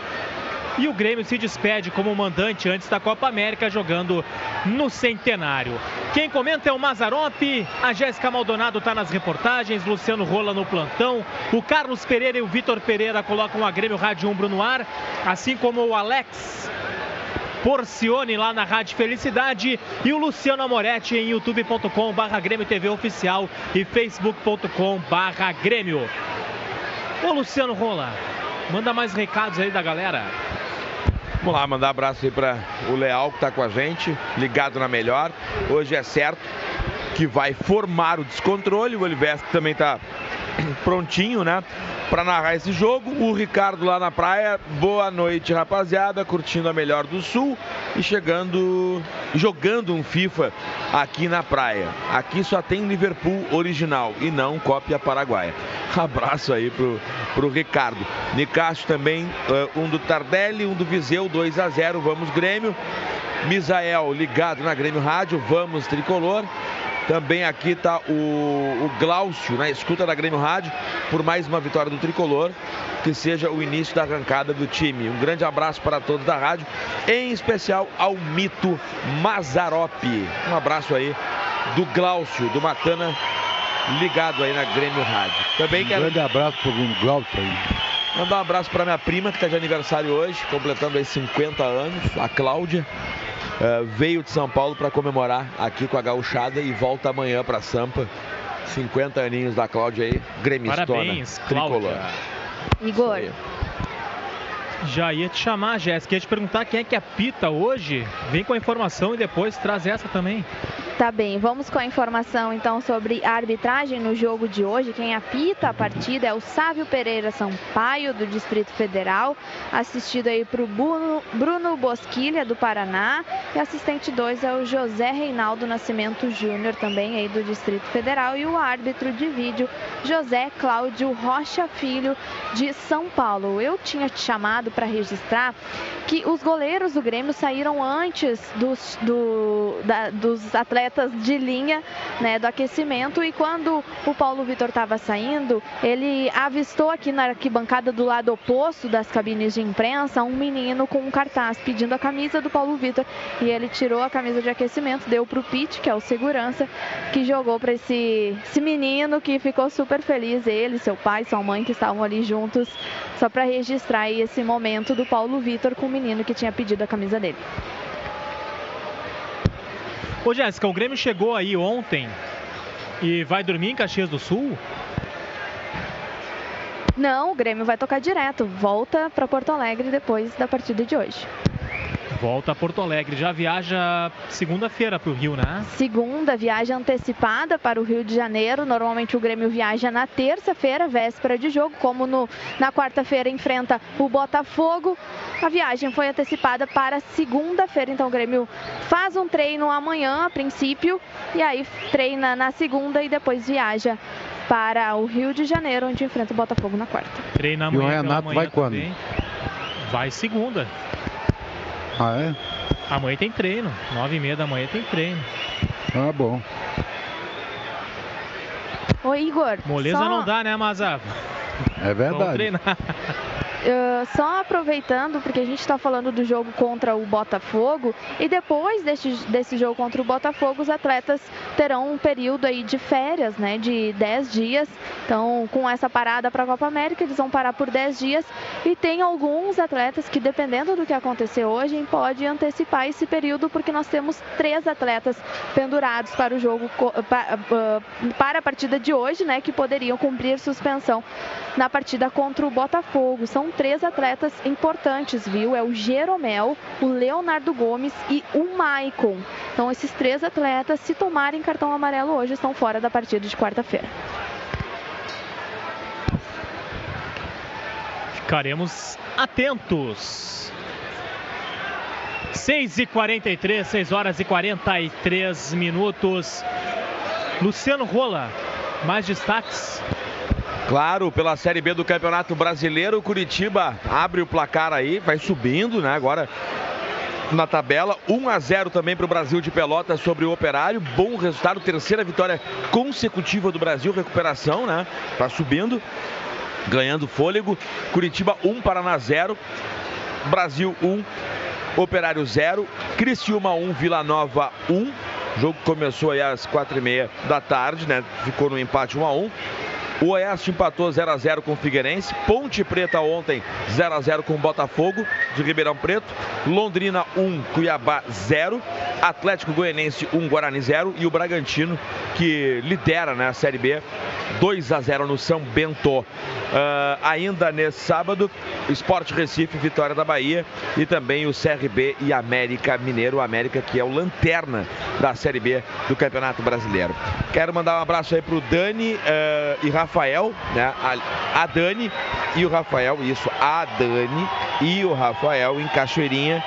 E o Grêmio se despede como mandante antes da Copa América, jogando no Centenário. Quem comenta é o Mazarop, a Jéssica Maldonado está nas reportagens, Luciano Rola no plantão, o Carlos Pereira e o Vitor Pereira colocam a Grêmio Rádio Umbro no ar, assim como o Alex Porcione lá na Rádio Felicidade e o Luciano Amoretti em youtube.com barra Grêmio TV Oficial e facebook.com barra Grêmio. Ô Luciano Rola, manda mais recados aí da galera. Vamos lá, mandar abraço aí para o Leal que está com a gente, ligado na melhor. Hoje é certo que vai formar o descontrole. O Oliver também está prontinho, né? Para narrar esse jogo. O Ricardo lá na praia. Boa noite, rapaziada. Curtindo a melhor do sul e chegando, jogando um FIFA aqui na praia. Aqui só tem Liverpool original e não cópia paraguaia. Abraço aí pro, pro Ricardo. Nicasso também, uh, um do Tardelli, um do Viseu, 2 a 0 Vamos Grêmio. Misael ligado na Grêmio Rádio, vamos tricolor. Também aqui está o, o Glaucio na escuta da Grêmio Rádio por mais uma vitória do tricolor. Que seja o início da arrancada do time. Um grande abraço para todos da rádio, em especial ao mito Mazarope. Um abraço aí do Glaucio, do Matana, ligado aí na Grêmio Rádio. Também um quero. grande abraço para o Glaucio aí. Mandar um abraço para minha prima que está de aniversário hoje, completando aí 50 anos, a Cláudia. Uh, veio de São Paulo para comemorar aqui com a gauchada e volta amanhã para Sampa. 50 aninhos da Cláudia aí, gremistona, Parabéns, tricolor. Cláudia. Igor. Já ia te chamar, Jéssica. Ia te perguntar quem é que apita hoje. Vem com a informação e depois traz essa também. Tá bem, vamos com a informação então sobre a arbitragem no jogo de hoje. Quem apita a partida é o Sávio Pereira Sampaio, do Distrito Federal, assistido aí para o Bruno, Bruno Bosquilha, do Paraná, e assistente 2 é o José Reinaldo Nascimento Júnior, também aí do Distrito Federal, e o árbitro de vídeo, José Cláudio Rocha Filho, de São Paulo. Eu tinha te chamado para registrar que os goleiros do Grêmio saíram antes dos, do, da, dos atletas de linha né, do aquecimento. E quando o Paulo Vitor estava saindo, ele avistou aqui na arquibancada do lado oposto das cabines de imprensa um menino com um cartaz pedindo a camisa do Paulo Vitor. E ele tirou a camisa de aquecimento, deu para o Pete, que é o segurança, que jogou para esse, esse menino que ficou super feliz, ele, seu pai, sua mãe que estavam ali juntos, só para registrar esse momento do Paulo Vitor com o menino que tinha pedido a camisa dele. Ô Jéssica, o Grêmio chegou aí ontem e vai dormir em Caxias do Sul? Não, o Grêmio vai tocar direto. Volta para Porto Alegre depois da partida de hoje. Volta a Porto Alegre. Já viaja segunda-feira para o Rio, né? Segunda, viagem antecipada para o Rio de Janeiro. Normalmente o Grêmio viaja na terça-feira, véspera de jogo, como no, na quarta-feira enfrenta o Botafogo. A viagem foi antecipada para segunda-feira, então o Grêmio faz um treino amanhã, a princípio, e aí treina na segunda e depois viaja para o Rio de Janeiro, onde enfrenta o Botafogo na quarta. Treina E amanhã. o pela Renato vai quando? também. Vai segunda. Ah, é? Amanhã tem treino. Nove e meia da manhã tem treino. Ah, bom. Ô Igor, Moleza só, não dá, né, Maza? É Vamos verdade. treinar. só aproveitando, porque a gente está falando do jogo contra o Botafogo, e depois desse, desse jogo contra o Botafogo, os atletas terão um período aí de férias, né, de 10 dias. Então, com essa parada para a Copa América, eles vão parar por 10 dias. E tem alguns atletas que, dependendo do que acontecer hoje, pode antecipar esse período, porque nós temos três atletas pendurados para o jogo, pa- ah, para a partida de hoje, né, que poderiam cumprir suspensão na partida contra o Botafogo. São três atletas importantes, viu? É o Jeromel, o Leonardo Gomes e o Maicon. Então, esses três atletas, se tomarem cartão amarelo hoje, estão fora da partida de quarta-feira. Ficaremos atentos. 6 e 43, 6 horas e 43 minutos. Luciano Rola, mais destaques. Claro, pela Série B do Campeonato Brasileiro, Curitiba abre o placar aí, vai subindo, né? Agora na tabela, 1 a 0 também para o Brasil de Pelotas sobre o Operário. Bom resultado, terceira vitória consecutiva do Brasil, recuperação, né? Tá subindo, ganhando fôlego. Curitiba 1, Paraná 0. Brasil 1, Operário 0. Criciúma 1, Vila Nova 1. O jogo começou aí às 4h30 da tarde, né? Ficou no empate 1 a 1. O Oeste empatou 0 a 0 com o Figueirense. Ponte Preta ontem 0 a 0 com o Botafogo de Ribeirão Preto. Londrina 1, Cuiabá 0. Atlético Goianense 1, Guarani 0. E o Bragantino, que lidera né, a Série B, 2 a 0 no São Bento. Ah, ainda nesse sábado, Esporte Recife, Vitória da Bahia e também o CRB e América Mineiro, América que é o lanterna da Série B do Campeonato Brasileiro. Quero mandar um abraço aí pro Dani ah, e Rafael, né? A, a Dani e o Rafael, isso, a Dani e o Rafael em Cachoeirinha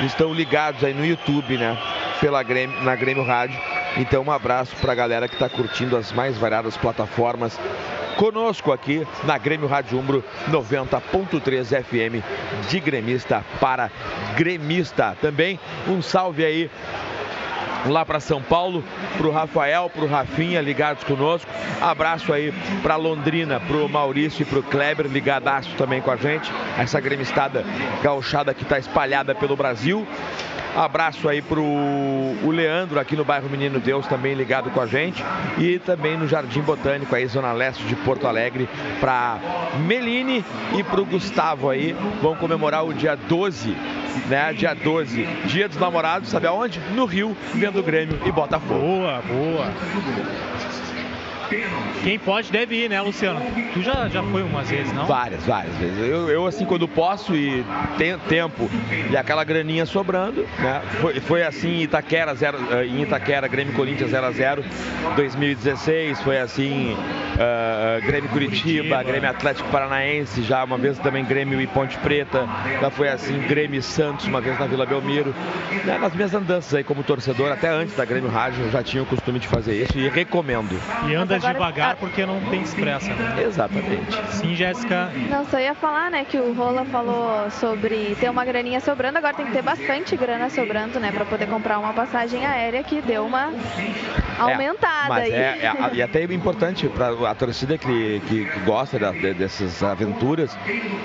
estão ligados aí no YouTube, né? Pela Grêmio, na Grêmio Rádio. Então um abraço pra galera que está curtindo as mais variadas plataformas conosco aqui na Grêmio Rádio Umbro 90.3 FM de gremista para gremista. Também um salve aí lá para São Paulo, para o Rafael, para o Rafinha ligados conosco. Abraço aí para Londrina, para o Maurício e para o Kleber ligadaço também com a gente. Essa gremistada gauchada que está espalhada pelo Brasil. Abraço aí pro o Leandro aqui no bairro Menino Deus também ligado com a gente e também no Jardim Botânico aí zona leste de Porto Alegre para Meline e pro Gustavo aí vão comemorar o dia 12, né? Dia 12, Dia dos Namorados, sabe aonde? No Rio, vendo Grêmio e Botafogo. Boa, boa. Quem pode deve ir, né, Luciano? Tu já, já foi umas vezes, não? Várias, várias vezes. Eu, eu assim, quando posso e tenho tempo e aquela graninha sobrando, né? Foi, foi assim em Itaquera, zero, eh, em Itaquera, Grêmio Corinthians 0x0, 2016, foi assim uh, Grêmio Curitiba, Grêmio Atlético Paranaense, já uma vez também Grêmio e Ponte Preta, já foi assim Grêmio e Santos, uma vez na Vila Belmiro. Né? Nas minhas andanças aí como torcedor, até antes da Grêmio Rádio, eu já tinha o costume de fazer isso e recomendo. E anda agora- devagar porque não tem expressa, né? Exatamente. Sim, Jéssica. Não, só ia falar, né, que o Rola falou sobre ter uma graninha sobrando, agora tem que ter bastante grana sobrando, né, pra poder comprar uma passagem aérea que deu uma aumentada Mas aí. é, é- e até é importante para a torcida que, que, gosta da- de- dessas aventuras,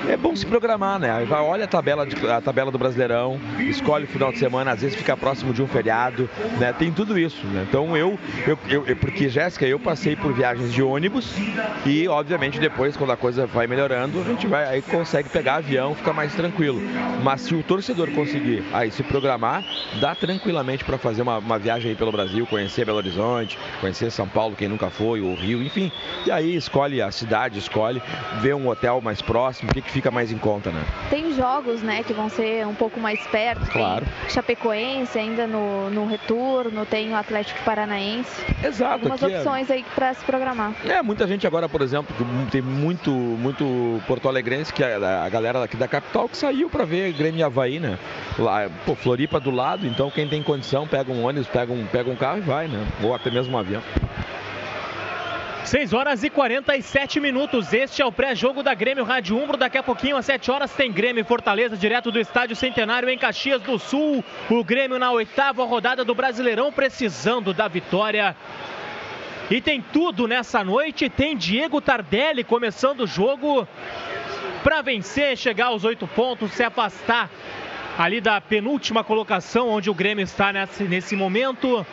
é bom se programar, né? Olha a tabela, de- a tabela do Brasileirão, escolhe o final de semana, às vezes fica próximo de um feriado, né? Tem tudo isso, né? Então eu, eu, eu- eu- porque Jéssica, eu passei por viagens de ônibus e obviamente depois quando a coisa vai melhorando, a gente vai aí consegue pegar avião, fica mais tranquilo. Mas se o torcedor conseguir aí se programar, dá tranquilamente para fazer uma, uma viagem aí pelo Brasil, conhecer Belo Horizonte, conhecer São Paulo, quem nunca foi, o Rio, enfim. E aí escolhe a cidade, escolhe, vê um hotel mais próximo, o que, que fica mais em conta, né? Tem jogos, né, que vão ser um pouco mais perto. Claro. Tem Chapecoense ainda no, no retorno, tem o Atlético Paranaense. Exato. Algumas é- opções aí pra se programar. É, muita gente agora, por exemplo, tem muito, muito porto alegrense, que é a, galera daqui da capital que saiu para ver Grêmio e Havaí, né? Lá, pô, Floripa do lado, então quem tem condição pega um ônibus, pega um, pega um carro e vai, né? Ou até mesmo um avião. 6 horas e 47 minutos. Este é o pré-jogo da Grêmio Rádio Umbro. Daqui a pouquinho, às 7 horas, tem Grêmio e Fortaleza, direto do Estádio Centenário em Caxias do Sul. O Grêmio na oitava rodada do Brasileirão, precisando da vitória. E tem tudo nessa noite. Tem Diego Tardelli começando o jogo para vencer, chegar aos oito pontos, se afastar ali da penúltima colocação, onde o Grêmio está nesse, nesse momento.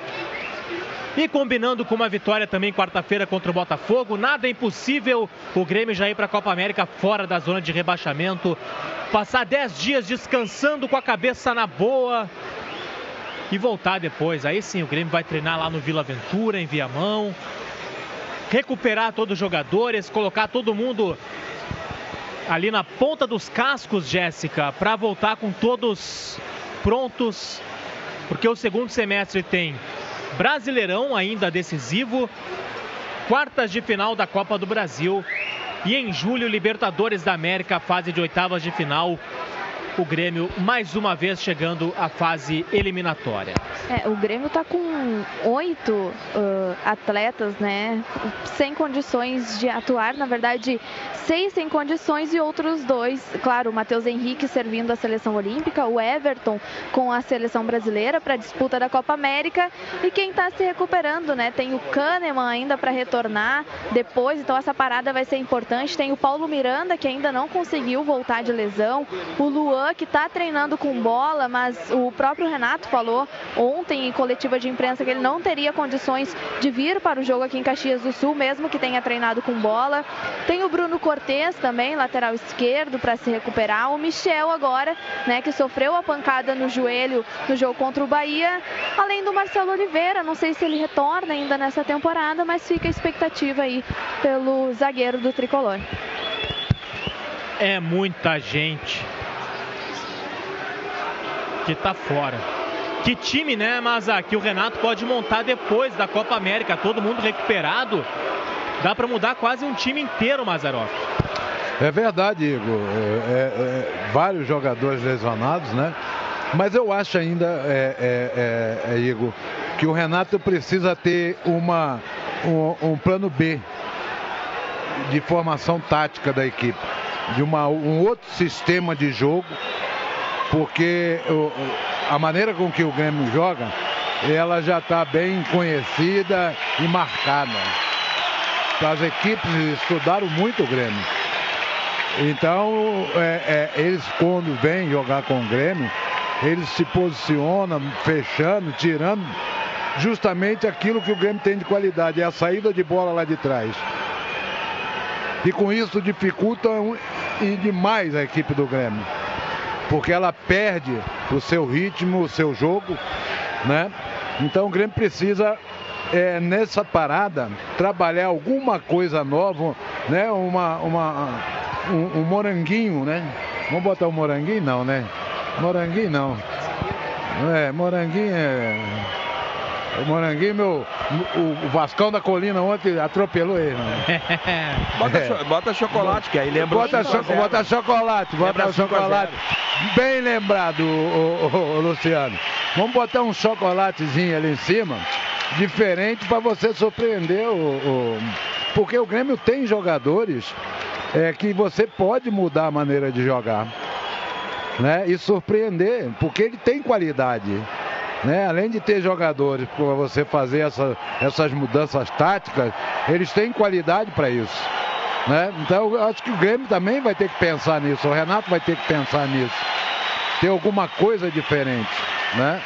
E combinando com uma vitória também quarta-feira contra o Botafogo, nada é impossível o Grêmio já ir para a Copa América fora da zona de rebaixamento, passar 10 dias descansando com a cabeça na boa e voltar depois. Aí sim o Grêmio vai treinar lá no Vila Aventura, em Viamão, recuperar todos os jogadores, colocar todo mundo ali na ponta dos cascos, Jéssica, para voltar com todos prontos, porque o segundo semestre tem Brasileirão ainda decisivo, quartas de final da Copa do Brasil e em julho Libertadores da América, fase de oitavas de final. O Grêmio mais uma vez chegando à fase eliminatória. É, o Grêmio tá com oito ah, atletas, né? Sem condições de atuar. Na verdade, seis sem condições e outros dois. Claro, o Matheus Henrique servindo a seleção olímpica, o Everton com a seleção brasileira para a disputa da Copa América. E quem está se recuperando, né? Tem o Kahneman ainda para retornar depois, então essa parada vai ser importante. Tem o Paulo Miranda, que ainda não conseguiu voltar de lesão. O Luan Luan, que está treinando com bola, mas o próprio Renato falou ontem em coletiva de imprensa que ele não teria condições de vir para o jogo aqui em Caxias do Sul, mesmo que tenha treinado com bola. Tem o Bruno Cortes também, lateral esquerdo, para se recuperar. O Michel agora, né, que sofreu a pancada no joelho no jogo contra o Bahia. Além do Marcelo Oliveira, não sei se ele retorna ainda nessa temporada, mas fica a expectativa aí pelo zagueiro do tricolor. É muita gente que tá fora. Que time, né, mas aqui o Renato pode montar depois da Copa América, todo mundo recuperado. Dá para mudar quase um time inteiro, Mazarov. É verdade, Igor. É, é, é, vários jogadores lesionados, né? Mas eu acho ainda, é, é, é, Igor, que o Renato precisa ter uma, um, um plano B de formação tática da equipe, de uma, um outro sistema de jogo, porque a maneira com que o Grêmio joga, ela já está bem conhecida e marcada. As equipes estudaram muito o Grêmio. Então, é, é, eles quando vêm jogar com o Grêmio, eles se posicionam, fechando, tirando justamente aquilo que o Grêmio tem de qualidade, é a saída de bola lá de trás. E com isso dificulta e demais a equipe do Grêmio. Porque ela perde o seu ritmo, o seu jogo, né? Então o Grêmio precisa é, nessa parada trabalhar alguma coisa nova, né? Uma, uma, um, um moranguinho, né? Vamos botar um moranguinho? Não, né? Moranguinho não. É, moranguinho é. O Moranguinho, meu, o, Vascão da Colina ontem atropelou ele. Né? bota, é. cho bota, chocolate, que aí lembra bota, cho bota chocolate, bota chocolate. Bem lembrado, o, o, o, Luciano. Vamos botar um chocolatezinho ali em cima, diferente para você surpreender o, Porque o Grêmio tem jogadores é, que você pode mudar a maneira de jogar né? E surpreender, porque ele tem qualidade. Né? Além de ter jogadores para você fazer essa, essas mudanças táticas, eles têm qualidade para isso. Né? Então eu acho que o Grêmio também vai ter que pensar nisso, o Renato vai ter que pensar nisso. Ter alguma coisa diferente, né?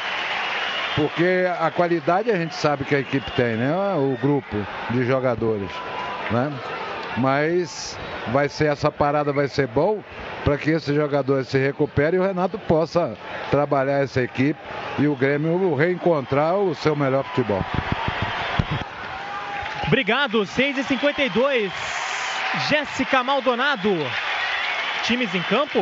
Porque a qualidade a gente sabe que a equipe tem, né? O grupo de jogadores, né? Mas vai ser essa parada vai ser bom para que esses jogadores se recuperem e o Renato possa trabalhar essa equipe e o Grêmio reencontrar o seu melhor futebol. Obrigado, 6h52. Jéssica Maldonado times em campo?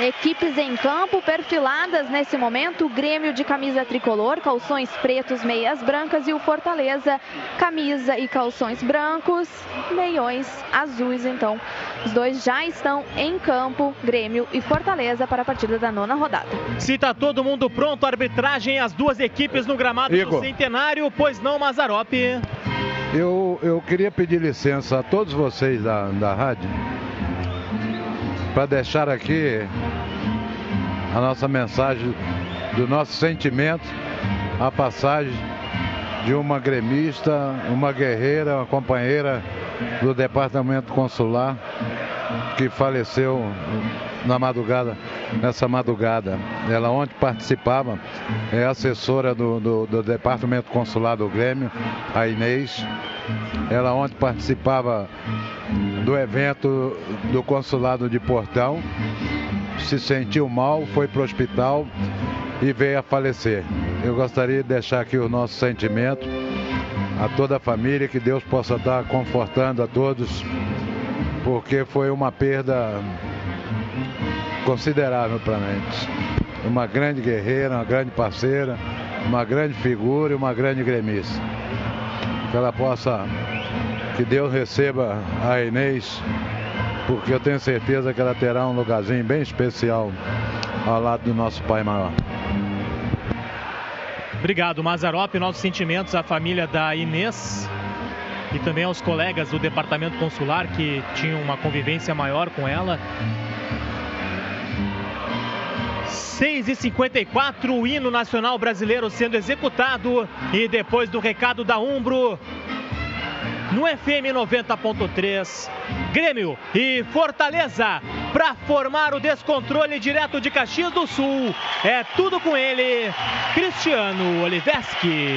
Equipes em campo, perfiladas nesse momento. O Grêmio de camisa tricolor, calções pretos, meias brancas. E o Fortaleza, camisa e calções brancos, meiões azuis. Então, os dois já estão em campo, Grêmio e Fortaleza, para a partida da nona rodada. Se está todo mundo pronto, arbitragem, as duas equipes no gramado Igor. do Centenário, pois não, Mazarop? Eu, eu queria pedir licença a todos vocês da, da rádio para deixar aqui a nossa mensagem do nosso sentimento, a passagem de uma gremista, uma guerreira, uma companheira do departamento consular que faleceu na madrugada, nessa madrugada. Ela ontem participava, é assessora do, do, do departamento consular do Grêmio, a Inês. Ela ontem participava do evento do consulado de Portão, se sentiu mal, foi para o hospital e veio a falecer. Eu gostaria de deixar aqui o nosso sentimento a toda a família, que Deus possa estar confortando a todos, porque foi uma perda considerável para gente. Uma grande guerreira, uma grande parceira, uma grande figura e uma grande gremista. Que ela possa que Deus receba a Inês, porque eu tenho certeza que ela terá um lugarzinho bem especial ao lado do nosso Pai Maior. Obrigado, Mazarop. Nossos sentimentos à família da Inês e também aos colegas do departamento consular que tinham uma convivência maior com ela. 6h54, o hino nacional brasileiro sendo executado. E depois do recado da Umbro, no FM 90.3. Grêmio e Fortaleza para formar o descontrole direto de Caxias do Sul. É tudo com ele, Cristiano Oliveski.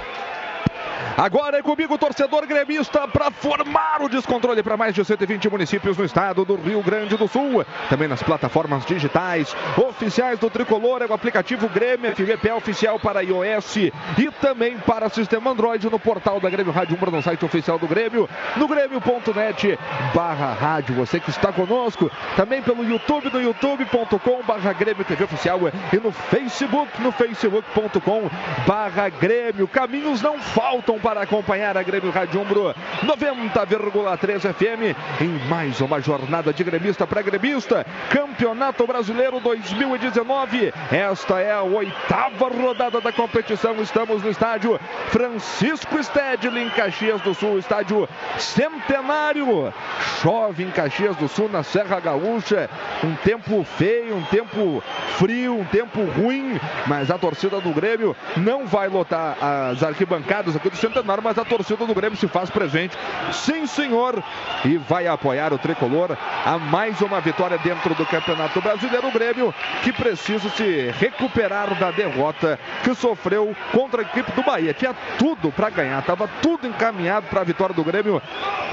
Agora é comigo, torcedor gremista, para formar o descontrole para mais de 120 municípios no estado do Rio Grande do Sul. Também nas plataformas digitais oficiais do Tricolor, é o aplicativo Grêmio FVP oficial para iOS e também para sistema Android no portal da Grêmio Rádio Umbra, no site oficial do Grêmio, no grêmio.net barra rádio. Você que está conosco, também pelo YouTube, no youtube.com barra Grêmio TV Oficial e no Facebook, no facebook.com barra Grêmio. Caminhos não faltam para acompanhar a Grêmio Rádio Umbro 90,3 FM em mais uma jornada de gremista para gremista. Campeonato Brasileiro 2019. Esta é a oitava rodada da competição. Estamos no estádio Francisco Stedley, em Caxias do Sul, estádio Centenário. Chove em Caxias do Sul, na Serra Gaúcha. Um tempo feio, um tempo frio, um tempo ruim, mas a torcida do Grêmio não vai lotar as arquibancadas aqui do Centenário, mas a torcida do Grêmio se faz presente. Sim, senhor, e vai apoiar o tricolor a mais uma vitória dentro do Campeonato Brasileiro. O Grêmio que precisa se recuperar da derrota que sofreu contra a equipe do Bahia. Tinha tudo para ganhar, estava tudo encaminhado para a vitória do Grêmio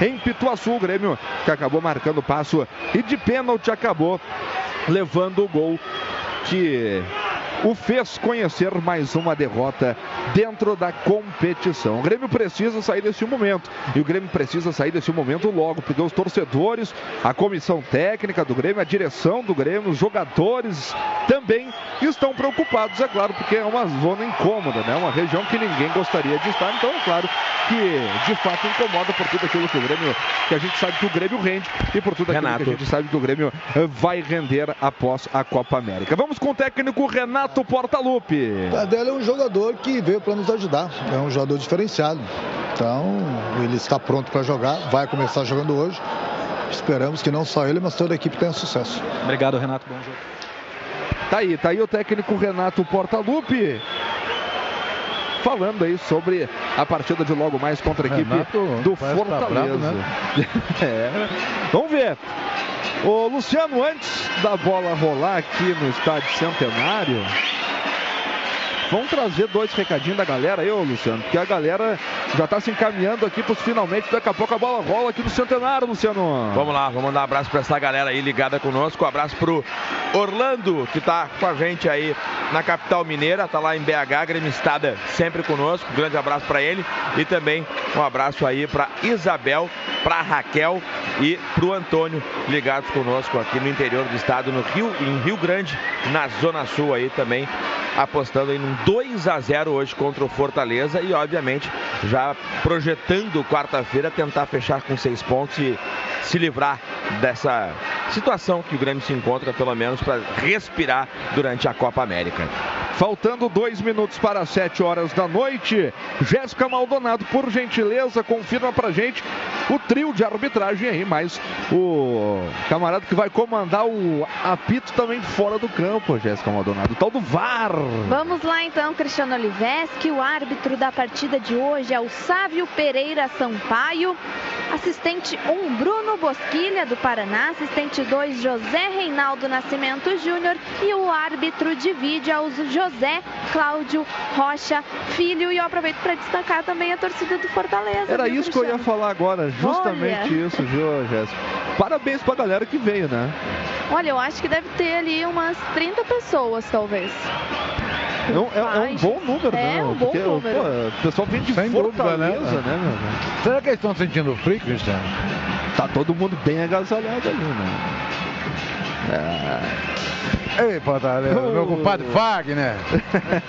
em Pituaçu. O Grêmio que acabou marcando passo e de pênalti acabou levando o gol que o fez conhecer mais uma derrota dentro da competição. O Grêmio precisa sair desse momento e o Grêmio precisa sair desse momento logo, porque os torcedores, a comissão técnica do Grêmio, a direção do Grêmio, os jogadores também estão preocupados, é claro, porque é uma zona incômoda, né? Uma região que ninguém gostaria de estar, então é claro que de fato incomoda por tudo aquilo que o Grêmio, que a gente sabe que o Grêmio rende e por tudo aquilo Renato. que a gente sabe que o Grêmio eh, vai render após a Copa América. Vamos com o técnico Renato Portaluppi. Tardelli é um jogador que veio para nos ajudar, é um jogador diferenciado. Então, ele está pronto para jogar, vai começar jogando hoje. Esperamos que não só ele, mas toda a equipe tenha sucesso. Obrigado, Renato. Bom jogo. Tá aí, tá aí o técnico Renato Portaluppi. Falando aí sobre a partida de logo mais contra a equipe Renato do que tá Fortaleza. bravo, né? É. Vamos ver. Ô Luciano, antes da bola rolar aqui no estádio Centenário, vamos trazer dois recadinhos da galera aí, ô Luciano, porque a galera já tá se encaminhando aqui pros finalmente, daqui a pouco a bola rola aqui no Centenário, Luciano. Vamos lá, vamos mandar um abraço para essa galera aí ligada conosco. Um abraço pro Orlando, que tá com a gente aí na capital mineira, tá lá em BH, gremistada sempre conosco. Um grande abraço para ele e também um abraço aí para Isabel, para Raquel e pro Antônio ligados conosco aqui no interior do estado, no Rio, em Rio Grande, na zona sul aí também apostando em um 2 a 0 hoje contra o Fortaleza e obviamente já projetando quarta-feira tentar fechar com seis pontos e se livrar dessa situação que o Grêmio se encontra, pelo menos para respirar durante a Copa América. Faltando dois minutos para as sete horas da noite, Jéssica Maldonado, por gentileza, confirma pra gente o trio de arbitragem aí, mas o camarada que vai comandar o apito também fora do campo, Jéssica Maldonado, o tal do VAR. Vamos lá então, Cristiano Oliveski. O árbitro da partida de hoje é o Sávio Pereira Sampaio. Assistente 1, Bruno Bosquilha, do Paraná. Assistente 2, José Reinaldo Nascimento Júnior. E o árbitro de vídeo é o José Cláudio Rocha Filho. E eu aproveito para destacar também a torcida do Fortaleza. Era viu, isso que eu ia Cristiano? falar agora, justamente Olha. isso, viu, Jéssica? Parabéns pra galera que veio, né? Olha, eu acho que deve ter ali umas 30 pessoas, talvez. É um, é- é um bom número, É né? um bom Porque, número. pô, o pessoal vem de Sem dúvida, Fortaleza, né? né, meu? Será que eles estão sentindo frio, Cristiano? Tá todo mundo bem agasalhado ali, né? Ei, Fortaleza, meu compadre Wagner.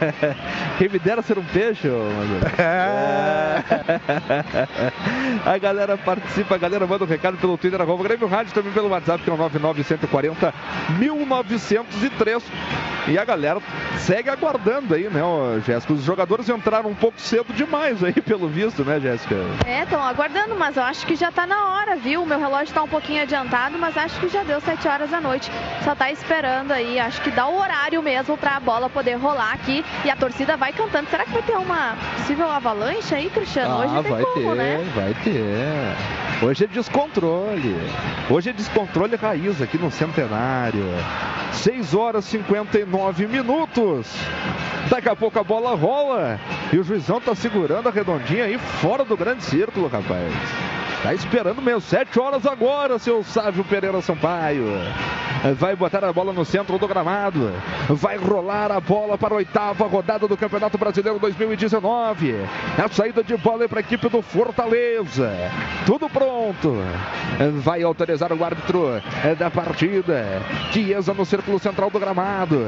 Quem me dera ser um peixe, ô. É. A galera participa, a galera manda um recado pelo Twitter, arroba Grêmio Rádio, também pelo WhatsApp, que é o 99140 1903. E a galera segue aguardando aí, né, Jéssica? Os jogadores entraram um pouco cedo demais aí, pelo visto, né, Jéssica? É, estão aguardando, mas eu acho que já tá na hora, viu? O meu relógio tá um pouquinho adiantado, mas acho que já deu 7 horas da noite. Só tá esperando aí, acho que dá o horário mesmo pra bola poder rolar aqui e a torcida vai cantando. Será que vai ter uma possível avalanche aí, Cristiano? Hoje ah, vai como, ter, né? vai ter. Hoje é descontrole. Hoje é descontrole raiz aqui no Centenário. 6 horas e 59 minutos. Daqui a pouco a bola rola. E o juizão tá segurando a redondinha aí fora do grande círculo, rapaz. Tá esperando mesmo. 7 horas agora, seu Sávio Pereira Sampaio. Vai botar a bola no centro do gramado. Vai rolar a bola para a oitava rodada do Campeonato Brasileiro 2019. A saída de bola é para a equipe do Fortaleza. Tudo pronto. Vai autorizar o árbitro da partida. Chiesa no círculo central do gramado.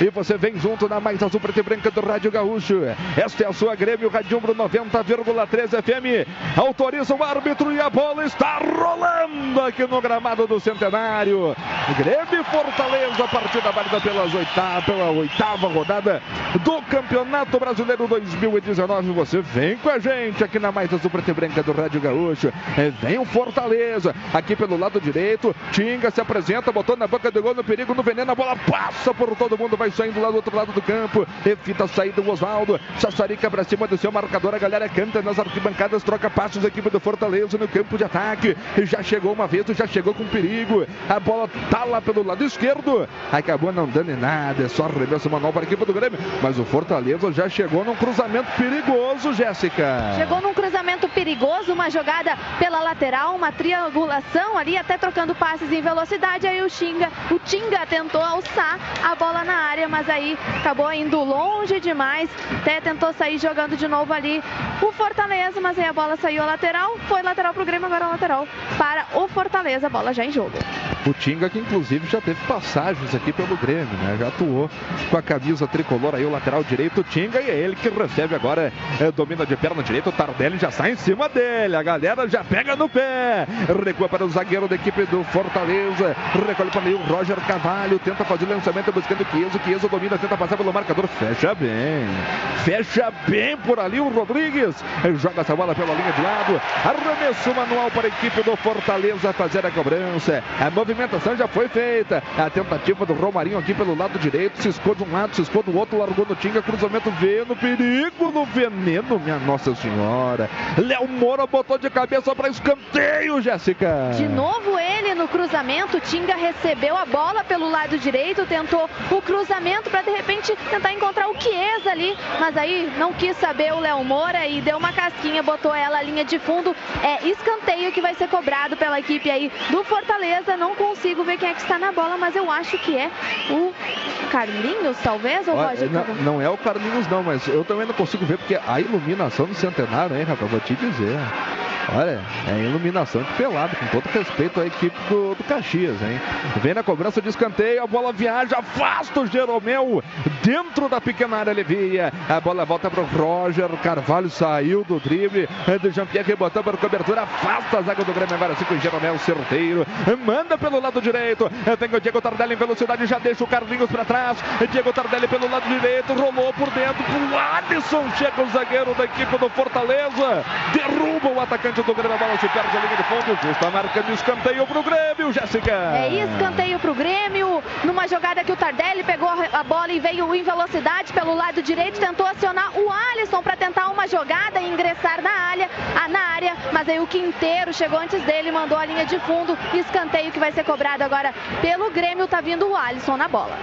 E você vem junto na mais azul preta e branca do Rádio Gaúcho. Esta é a sua Grêmio Radiumbro 90,3 FM. Autoriza o árbitro e a bola está rolando aqui no gramado do Centenário. Grêmio e Fortaleza, partida válida pelas oitava, pela oitava rodada do Campeonato Brasileiro 2019. Você vem com a gente aqui na mais azul preta e branca do Rádio Gaúcho. É, Vem o Fortaleza, aqui pelo lado direito. Tinga se apresenta, botou na boca do gol, no perigo, no veneno. A bola passa por todo mundo, vai saindo lá do outro lado do campo. Evita a saída o Oswaldo. Sassarica pra cima do seu marcador. A galera canta nas arquibancadas, troca passos. A equipe do Fortaleza no campo de ataque. Já chegou uma vez, já chegou com perigo. A bola tá lá pelo lado esquerdo. Acabou não dando em nada. É só arremesso manual para a equipe do Grêmio. Mas o Fortaleza já chegou num cruzamento perigoso, Jéssica. Chegou num cruzamento perigoso, uma jogada pela lateral, uma triangulação ali, até trocando passes em velocidade. Aí o Xinga, o Tinga tentou alçar a bola na área, mas aí acabou indo longe demais. Até tentou sair jogando de novo ali o Fortaleza, mas aí a bola saiu a lateral. Foi lateral pro Grêmio, agora lateral para o Fortaleza. A bola já em jogo. O Tinga que inclusive já teve passagens aqui pelo Grêmio, né? Já atuou com a camisa tricolor aí o lateral direito, o Tinga, e é ele que recebe agora, é, domina de perna direita, o Tardelli já sai em cima dele, a galera já pega no pé, recua para o zagueiro da equipe do Fortaleza, recolhe para meio o Roger Cavalho, tenta fazer o lançamento buscando o Chiesa, o domina, tenta passar pelo marcador, fecha bem, fecha bem por ali o Rodrigues, joga essa bola pela linha de lado, arremesso manual para a equipe do Fortaleza fazer a cobrança, a movimentação já foi feita, a tentativa do Romarinho aqui pelo lado direito, ciscou de um lado, ciscou do outro, largou no Tinga, cruzamento veio no perigo, no veneno, minha Nossa Senhora. Léo Moura botou de cabeça para escanteio, Jéssica. De novo ele no cruzamento, Tinga recebeu a bola pelo lado direito, tentou o cruzamento para de repente tentar encontrar o Chiesa ali, mas aí não quis saber o Léo Moura e deu uma casquinha, botou ela à linha de fundo. É escanteio que vai ser cobrado pela equipe aí do Fortaleza. Não consigo ver quem é que está na bola, mas eu acho que é o Carlinhos, talvez, ou Olha, Roger? não, não é o Carlinhos não, mas eu também não consigo ver porque a iluminação do Centenário, hein, rapaz, vou te dizer. Olha, é iluminação de pelado, com todo respeito à equipe do, do Caxias, hein? Vem na cobrança de escanteio, a bola viaja, afasta o Jeromel dentro da pequena área alivia. A bola volta para o Roger, Carvalho saiu do drible, é do Jean-Pierre rebotou para a cobertura, afasta a zaga do Grêmio agora sim com o Jeromel certeiro, manda pelo lado direito, tem o Diego Tardelli em velocidade, já deixa o Carlinhos para trás, Diego Tardelli pelo lado direito, rolou por dentro, o Alisson chega o zagueiro da equipe do Fortaleza, derruba o atacante do Grêmio, a bola se perde a linha de fundo, o juiz está marcando escanteio para o Grêmio, Jéssica. É escanteio para o Grêmio, numa jogada que o Tardelli pegou a bola e veio em velocidade pelo lado direito, tentou acionar o Alisson para tentar uma jogada e ingressar na área, na área, mas aí o Quinteiro chegou antes dele, mandou a linha de fundo, escanteio que vai ser cobrado agora pelo Grêmio, tá vindo o Alisson na bola.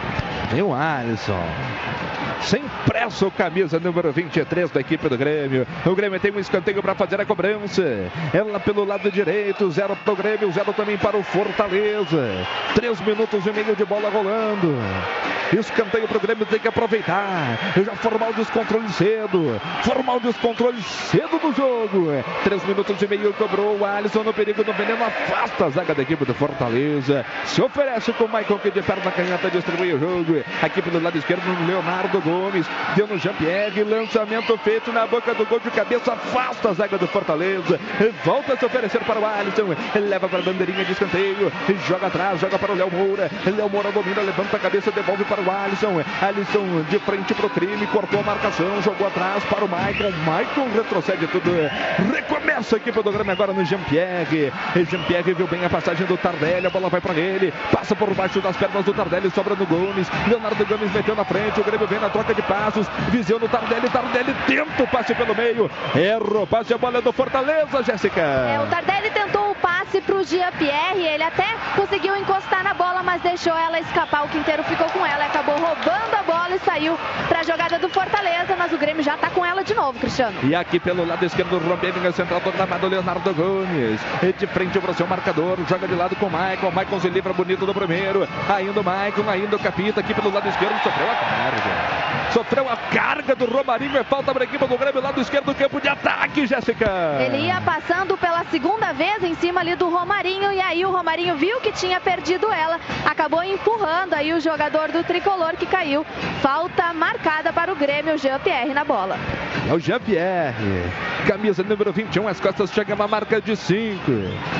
Vem o Alisson. Sem pressa o camisa número 23 da equipe do Grêmio. O Grêmio tem um escanteio para fazer a cobrança. Ela pelo lado direito, zero para o Grêmio, zero também para o Fortaleza. Três minutos e meio de bola rolando. Escanteio para o Grêmio, tem que aproveitar. Já formar o descontrole cedo. Formar o descontrole cedo do jogo. Três minutos e meio cobrou o Alisson no perigo do veneno. Afasta a zaga da equipe do Fortaleza. Se oferece com o Michael que de perna canhota distribui o jogo. Aqui pelo lado esquerdo, Leonardo Gomes. Deu no Jean-Pierre. Lançamento feito na boca do gol de cabeça. Afasta a zaga do Fortaleza. Volta a se oferecer para o Alisson. Leva para a bandeirinha de escanteio. Joga atrás, joga para o Léo Moura. Léo Moura domina, levanta a cabeça, devolve para o Alisson. Alisson de frente para o crime. Cortou a marcação, jogou atrás para o Michael. Michael retrocede tudo. Recomeça a equipe do Grêmio agora no Jean-Pierre. Jean-Pierre viu bem a passagem do Tardelli. A bola vai para ele. Passa por baixo das pernas do Tardelli. Sobra no Gomes. Leonardo Gomes meteu na frente. O Grêmio vem na troca de passos. Viseu no Tardelli. Tardelli tenta o passe pelo meio. Errou. Passe a bola do Fortaleza, Jéssica. É, o Tardelli tentou o passe para o Jean-Pierre. Ele até conseguiu encostar na bola, mas deixou ela escapar. O Quinteiro ficou com ela. Acabou roubando a bola e saiu para a jogada do Fortaleza. Mas o Grêmio já está com ela de novo, Cristiano. E aqui pelo lado esquerdo, Romênia, central do gramado, Leonardo Gomes. E de frente para o seu marcador, joga de lado com o Michael. Michael se livra bonito do primeiro. Ainda o Michael, ainda o Capita aqui pelo lado esquerdo, sofreu a carga. Sofreu a carga do Romarinho. É falta para a equipe do Grêmio, lado esquerdo do campo de ataque, Jéssica. Ele ia passando pela segunda vez em cima ali do Romarinho. E aí o Romarinho viu que tinha perdido ela. Acabou empurrando aí o jogador do tricolor que caiu. Falta marcada para o Grêmio, Jean-Pierre na bola. É o Jean-Pierre. Camisa número 21, as costas chega uma marca de 5.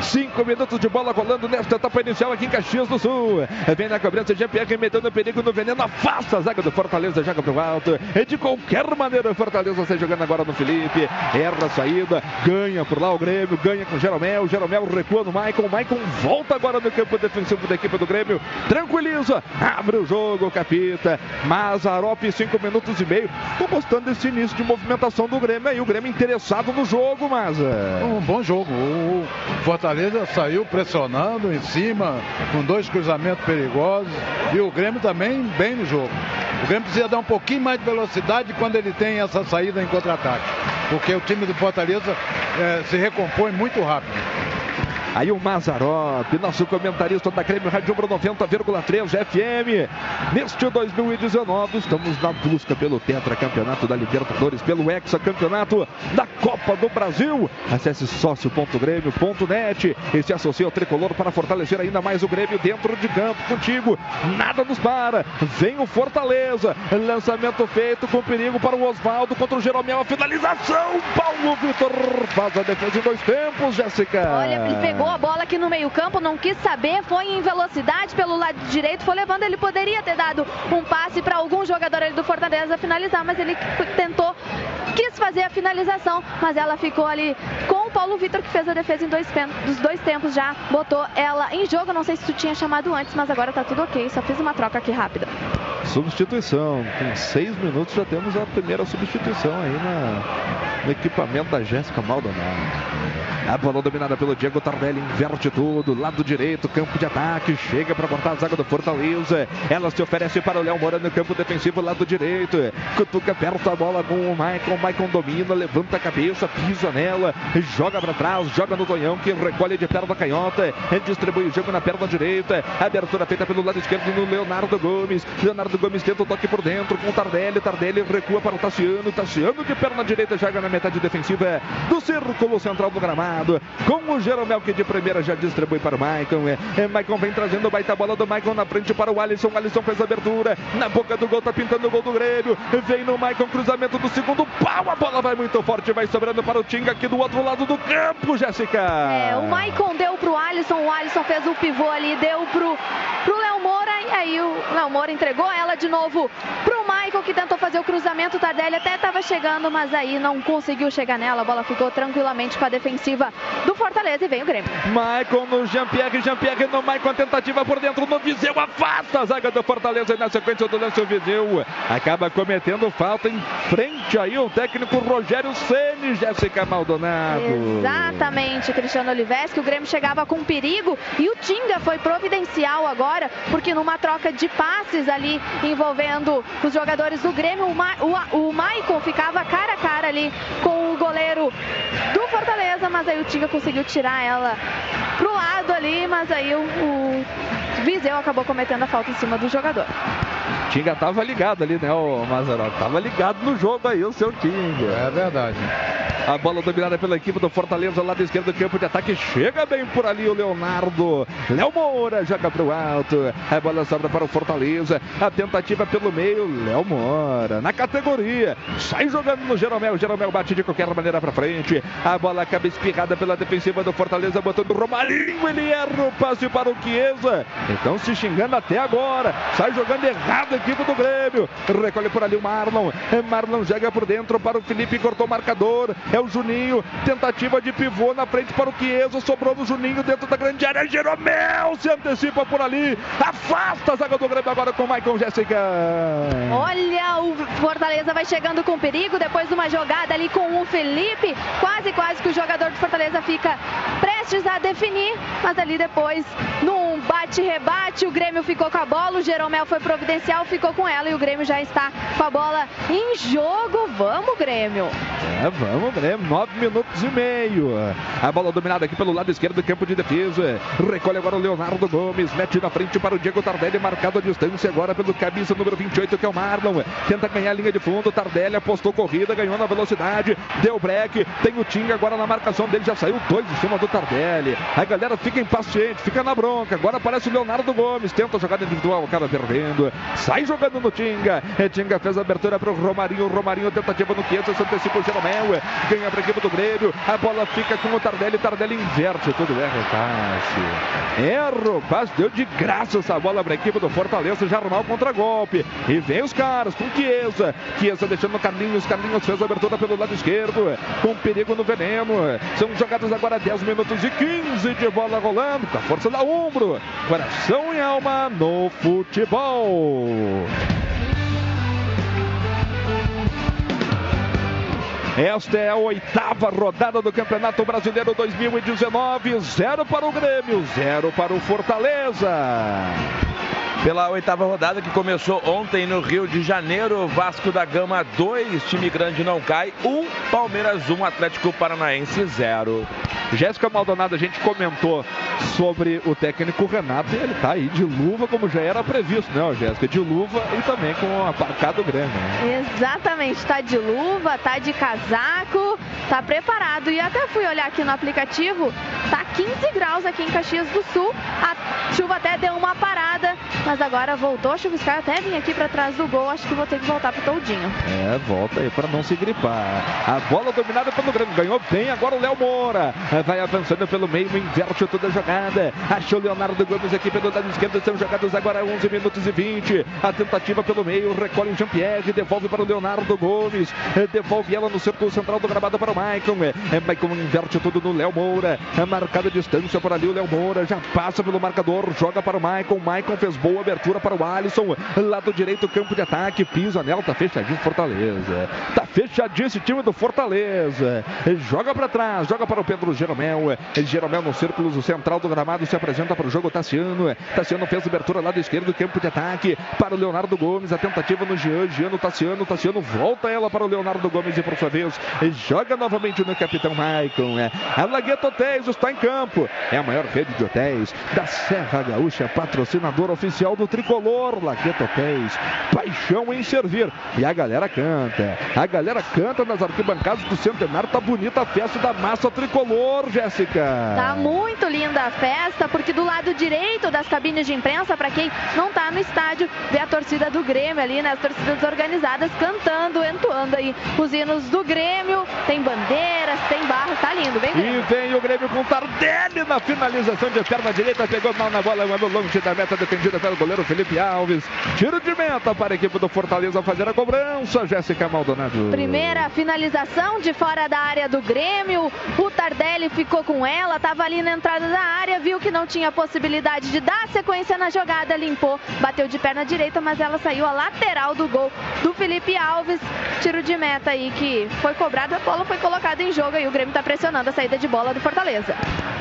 5 minutos de bola rolando nesta etapa inicial aqui em Caxias do Sul. Vem na cobrança, Jean-Pierre metendo perigo no veneno. Afasta a zaga do Fortaleza, joga pro alto. E de qualquer maneira, o Fortaleza sai jogando agora no Felipe. Erra a saída, ganha por lá o Grêmio, ganha com o Jeromel. Jeromel recua no Maicon. Maicon volta agora no campo defensivo da equipe do Grêmio. Tranquiliza, abre o jogo, capita. Mazarop, 5 minutos e meio. Tô gostando desse início de movimentação do Grêmio aí. O Grêmio interessado no jogo, mas. Um bom jogo. O Fortaleza saiu pressionando em cima, com dois cruzamentos perigosos. E o Grêmio também bem no jogo. O Grêmio precisa dar um pouquinho mais de velocidade quando ele tem essa saída em contra-ataque. Porque o time do Fortaleza eh, se recompõe muito rápido. Aí o Mazarop, nosso comentarista da Grêmio Rádio 90,3 FM. Neste 2019, estamos na busca pelo Tetra Campeonato da Libertadores, pelo Hexa Campeonato da Copa do Brasil. Acesse sócio.grêmio.net e se associe ao tricolor para fortalecer ainda mais o Grêmio dentro de campo contigo. Nada nos para. Vem o Fortaleza. Lançamento feito com perigo para o Oswaldo contra o Jeromel. A finalização. Paulo Vitor faz a defesa em dois tempos, Jéssica. Olha, ele pegou a bola aqui no meio-campo, não quis saber, foi em velocidade pelo lado direito, foi levando. Ele poderia ter dado um passe para algum jogador ali do Fortaleza finalizar, mas ele tentou, quis fazer a finalização, mas ela ficou ali com o Paulo Vitor, que fez a defesa em dois, dos dois tempos já, botou ela em jogo. Não sei se tu tinha chamado antes, mas agora tá tudo ok. Só fiz uma troca aqui rápida. Substituição. Com seis minutos já temos a primeira substituição aí na, no equipamento da Jéssica Maldonado. A bola dominada pelo Diego Tardelli, inverte tudo, lado direito, campo de ataque, chega para cortar a zaga do Fortaleza. Ela se oferece para o Léo Moura no campo defensivo, lado direito. Cutuca perto a bola com o Maicon, Maicon domina, levanta a cabeça, pisa nela, joga para trás, joga no Tonhão que recolhe de perna canhota, distribui o jogo na perna direita. Abertura feita pelo lado esquerdo no Leonardo Gomes. Leonardo Gomes tenta o toque por dentro com o Tardelli. Tardelli recua para o Tassiano. Tassiano de perna direita joga na metade defensiva do círculo central do gramado. Com o Jeromel que de primeira já distribui para o Maicon. É, é, Maicon vem trazendo baita bola do Maicon na frente para o Alisson. Alisson fez a abertura. Na boca do gol, tá pintando o gol do Grêmio. Vem no Maicon, cruzamento do segundo pau. A bola vai muito forte, vai sobrando para o Tinga aqui do outro lado do campo, Jéssica. É, o Maicon deu pro Alisson. O Alisson fez o pivô ali, deu pro, pro Léo Moura. E aí o Léo Moura entregou ela de novo pro Maicon que tentou fazer o cruzamento. O Tardelli até estava chegando, mas aí não conseguiu chegar nela. A bola ficou tranquilamente com a defensiva do Fortaleza e vem o Grêmio. Maicon no Jean-Pierre, Jean-Pierre no Maicon, tentativa por dentro no Viseu, afasta a zaga do Fortaleza e na sequência do lance o Viseu acaba cometendo falta em frente aí o técnico Rogério Ceni, Jéssica Maldonado. Exatamente, Cristiano Olives, que o Grêmio chegava com perigo e o Tinga foi providencial agora, porque numa troca troca de passes ali envolvendo os jogadores do Grêmio. O, Ma o, o Maicon ficava cara a cara ali com o goleiro do Fortaleza, mas aí o Tinga conseguiu tirar ela pro lado ali, mas aí o, o Viseu acabou cometendo a falta em cima do jogador. Tinga tava ligado ali, né, o Mazarop? Tava ligado no jogo aí, o seu Tinga. É verdade. A bola dominada pela equipe do Fortaleza, lado esquerdo do campo de ataque. Chega bem por ali o Leonardo. Léo Moura joga para o alto. A bola sobra para o Fortaleza. A tentativa pelo meio, Léo Moura. Na categoria. Sai jogando no Jeromel. Jeromel bate de qualquer maneira para frente. A bola acaba espirrada pela defensiva do Fortaleza, botando o Romarinho. Ele erra o passe para o Chiesa. Então se xingando até agora. Sai jogando errado a equipe do Grêmio. Recolhe por ali o Marlon. Marlon joga por dentro para o Felipe. Cortou o marcador. É o Juninho. Tentativa de pivô na frente para o Chiesa. Sobrou no Juninho dentro da grande área. Jeromel se antecipa por ali. Afasta a zaga do Grêmio agora com o Maicon Jéssica. Olha, o Fortaleza vai chegando com perigo. Depois de uma jogada ali com o Felipe. Quase, quase que o jogador do Fortaleza fica prestes a definir. Mas ali depois, num bate-rebate, o Grêmio ficou com a bola. O Jeromel foi providencial, ficou com ela. E o Grêmio já está com a bola em jogo. Vamos, Grêmio. É, vamos, Grêmio. Nove minutos e meio. A bola dominada aqui pelo lado esquerdo do campo de defesa. Recolhe agora o Leonardo Gomes. Mete na frente para o Diego Tardelli. Marcado a distância agora pelo camisa número 28, que é o Marlon. Tenta ganhar a linha de fundo. Tardelli apostou corrida, ganhou na velocidade. Deu break. Tem o Tinga agora na marcação dele. Já saiu dois em cima do Tardelli. A galera fica impaciente, fica na bronca. Agora aparece o Leonardo Gomes. Tenta a jogada individual, acaba perdendo. Sai jogando no Tinga. Tinga fez a abertura para o Romarinho. Romarinho tentativa no 500. Se antecipa o Jeromel. Ganha para a equipe do Grêmio. A bola fica com o Tardelli. Tardelli inverte tudo. Erra o passe. Erra o passe. Deu de graça essa bola para a equipe do Fortaleza. Já arrumar o contragolpe. E vem os caras com Chiesa. Chiesa deixando o Carlinhos. Carlinhos fez a abertura pelo lado esquerdo. Com perigo no veneno. São jogados agora 10 minutos e 15 de bola rolando. Com a força da Umbro. Coração e alma no futebol. Esta é a oitava rodada do Campeonato Brasileiro 2019. Zero para o Grêmio, zero para o Fortaleza. Pela oitava rodada que começou ontem no Rio de Janeiro, Vasco da Gama 2, time grande não cai, 1, um, Palmeiras 1, um, Atlético Paranaense 0. Jéssica Maldonado, a gente comentou sobre o técnico Renato e ele tá aí de luva, como já era previsto, né, Jéssica? De luva e também com aparcado Grêmio. Né? Exatamente, tá de luva, tá de casaco, tá preparado. E até fui olhar aqui no aplicativo, tá 15 graus aqui em Caxias do Sul, a chuva até deu uma parada, mas agora voltou a chuviscar, até vim aqui para trás do gol, acho que vou ter que voltar pro Toldinho. É, volta aí para não se gripar. A bola dominada pelo Grêmio, ganhou bem agora o Léo Moura vai avançando pelo meio, inverte toda a jogada. Achou Leonardo Gomes aqui pelo lado esquerdo. São jogados agora 11 minutos e 20. A tentativa pelo meio, recolhe o Jean-Pierre, devolve para o Leonardo Gomes. Devolve ela no círculo central do gramado para o Maicon. É, Maicon inverte tudo no Léo Moura. É marcada a distância por ali o Léo Moura. Já passa pelo marcador, joga para o Maicon. Maicon fez boa abertura para o Alisson. Lado direito, campo de ataque. Pisa nela, tá fechadinho Fortaleza. Tá fechadinho esse time do Fortaleza. Joga para trás, joga para o Pedro. Jeromel. Jeromel no círculo central do gramado se apresenta para o jogo Tassiano. Tassiano fez abertura lado esquerdo, campo de ataque para o Leonardo Gomes. A tentativa no Jean, Jean no Tassiano. Tassiano volta ela para o Leonardo Gomes e por sua vez joga novamente no capitão Maicon. A Lagueto Hotéis está em campo. É a maior rede de hotéis da Serra Gaúcha, patrocinador oficial do tricolor. Lagueto Hotéis, paixão em servir. E a galera canta. A galera canta nas arquibancadas do Centenário. Tá bonita a festa da massa tricolor. Jéssica. Tá muito linda a festa, porque do lado direito das cabines de imprensa, para quem não tá no estádio, vê a torcida do Grêmio ali, né? As torcidas organizadas cantando, entoando aí os hinos do Grêmio. Tem bandeiras, tem barro, tá lindo, bem Grêmio. E vem o Grêmio com Tardelli na finalização de perna direita, pegou mal na bola, mandou longe da meta, defendida pelo goleiro Felipe Alves. Tiro de meta para a equipe do Fortaleza fazer a cobrança, Jéssica Maldonado. Primeira finalização de fora da área do Grêmio, o Tardelli ficou com ela, estava ali na entrada da área, viu que não tinha possibilidade de dar sequência na jogada, limpou, bateu de perna direita, mas ela saiu a lateral do gol do Felipe Alves. Tiro de meta aí que foi cobrado, a bola foi colocada em jogo e o Grêmio está pressionando a saída de bola do Fortaleza.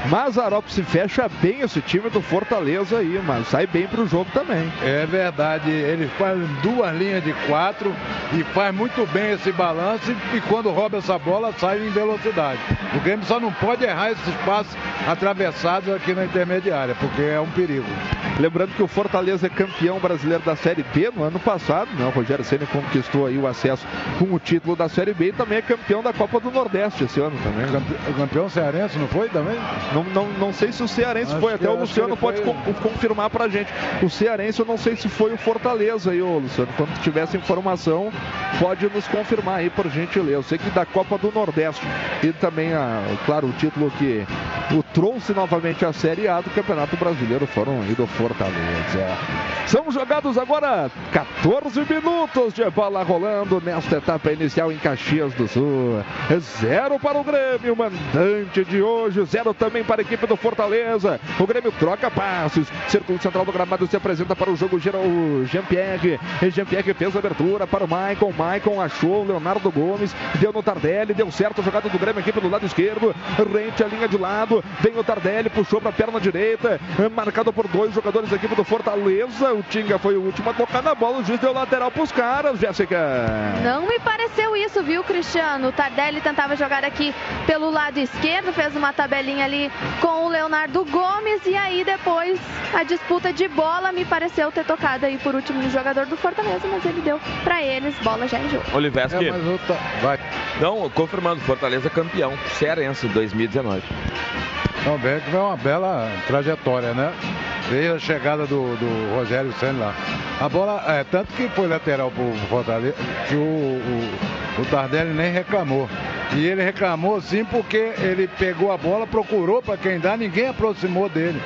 Mazarop se fecha bem esse time do Fortaleza aí, mas sai bem pro jogo também. É verdade, ele faz duas linhas de quatro e faz muito bem esse balanço e quando rouba essa bola sai em velocidade. O Grêmio só não pode errar esses passos atravessados aqui na intermediária, porque é um perigo. Lembrando que o Fortaleza é campeão brasileiro da Série B no ano passado, né? O Rogério Ceni conquistou aí o acesso com o título da Série B e também é campeão da Copa do Nordeste esse ano também. O campeão cearense não foi também? Não, não, não sei se o cearense Acho foi, até o Luciano pode foi- con- confirmar pra gente. O cearense eu não sei se foi o Fortaleza aí, ô Luciano. Quando tiver essa informação, pode nos confirmar aí, por gentileza. Eu sei que da Copa do Nordeste e também, a, claro, o título que o trouxe novamente a Série A do Campeonato Brasileiro foram aí do Fortaleza. São jogados agora 14 minutos de bola rolando nesta etapa inicial em Caxias do Sul. Zero para o Grêmio, mandante de hoje, zero também para a equipe do Fortaleza. O Grêmio troca passes. Círculo central do gramado apresenta para o jogo geral Jean-Pierre. Jean-Pierre fez a abertura para o Maicon. Maicon achou o Leonardo Gomes, deu no Tardelli, deu certo a jogada do Grêmio aqui pelo lado esquerdo. Rente a linha de lado, vem o Tardelli, puxou para a perna direita, marcado por dois jogadores da equipe do Fortaleza. O Tinga foi o último a tocar na bola, o juiz deu lateral para os caras, Jéssica. Não me pareceu isso, viu, Cristiano? O Tardelli tentava jogar aqui pelo lado esquerdo, fez uma tabelinha ali com o Leonardo Gomes e aí depois a disputa de bola me pareceu ter tocado aí por último no jogador do Fortaleza, mas ele deu pra eles, bola já em jogo. Oliveski. É, outra- vai. Não, confirmando, Fortaleza campeão, cearense 2019. Então, bem que é uma bela trajetória, né? Desde a chegada do, do Rogério Senna lá. A bola, é, tanto que foi lateral pro Fortaleza, que o, o, o Tardelli nem reclamou. E ele reclamou sim porque ele pegou a bola, procurou para quem dá, ninguém aproximou dele.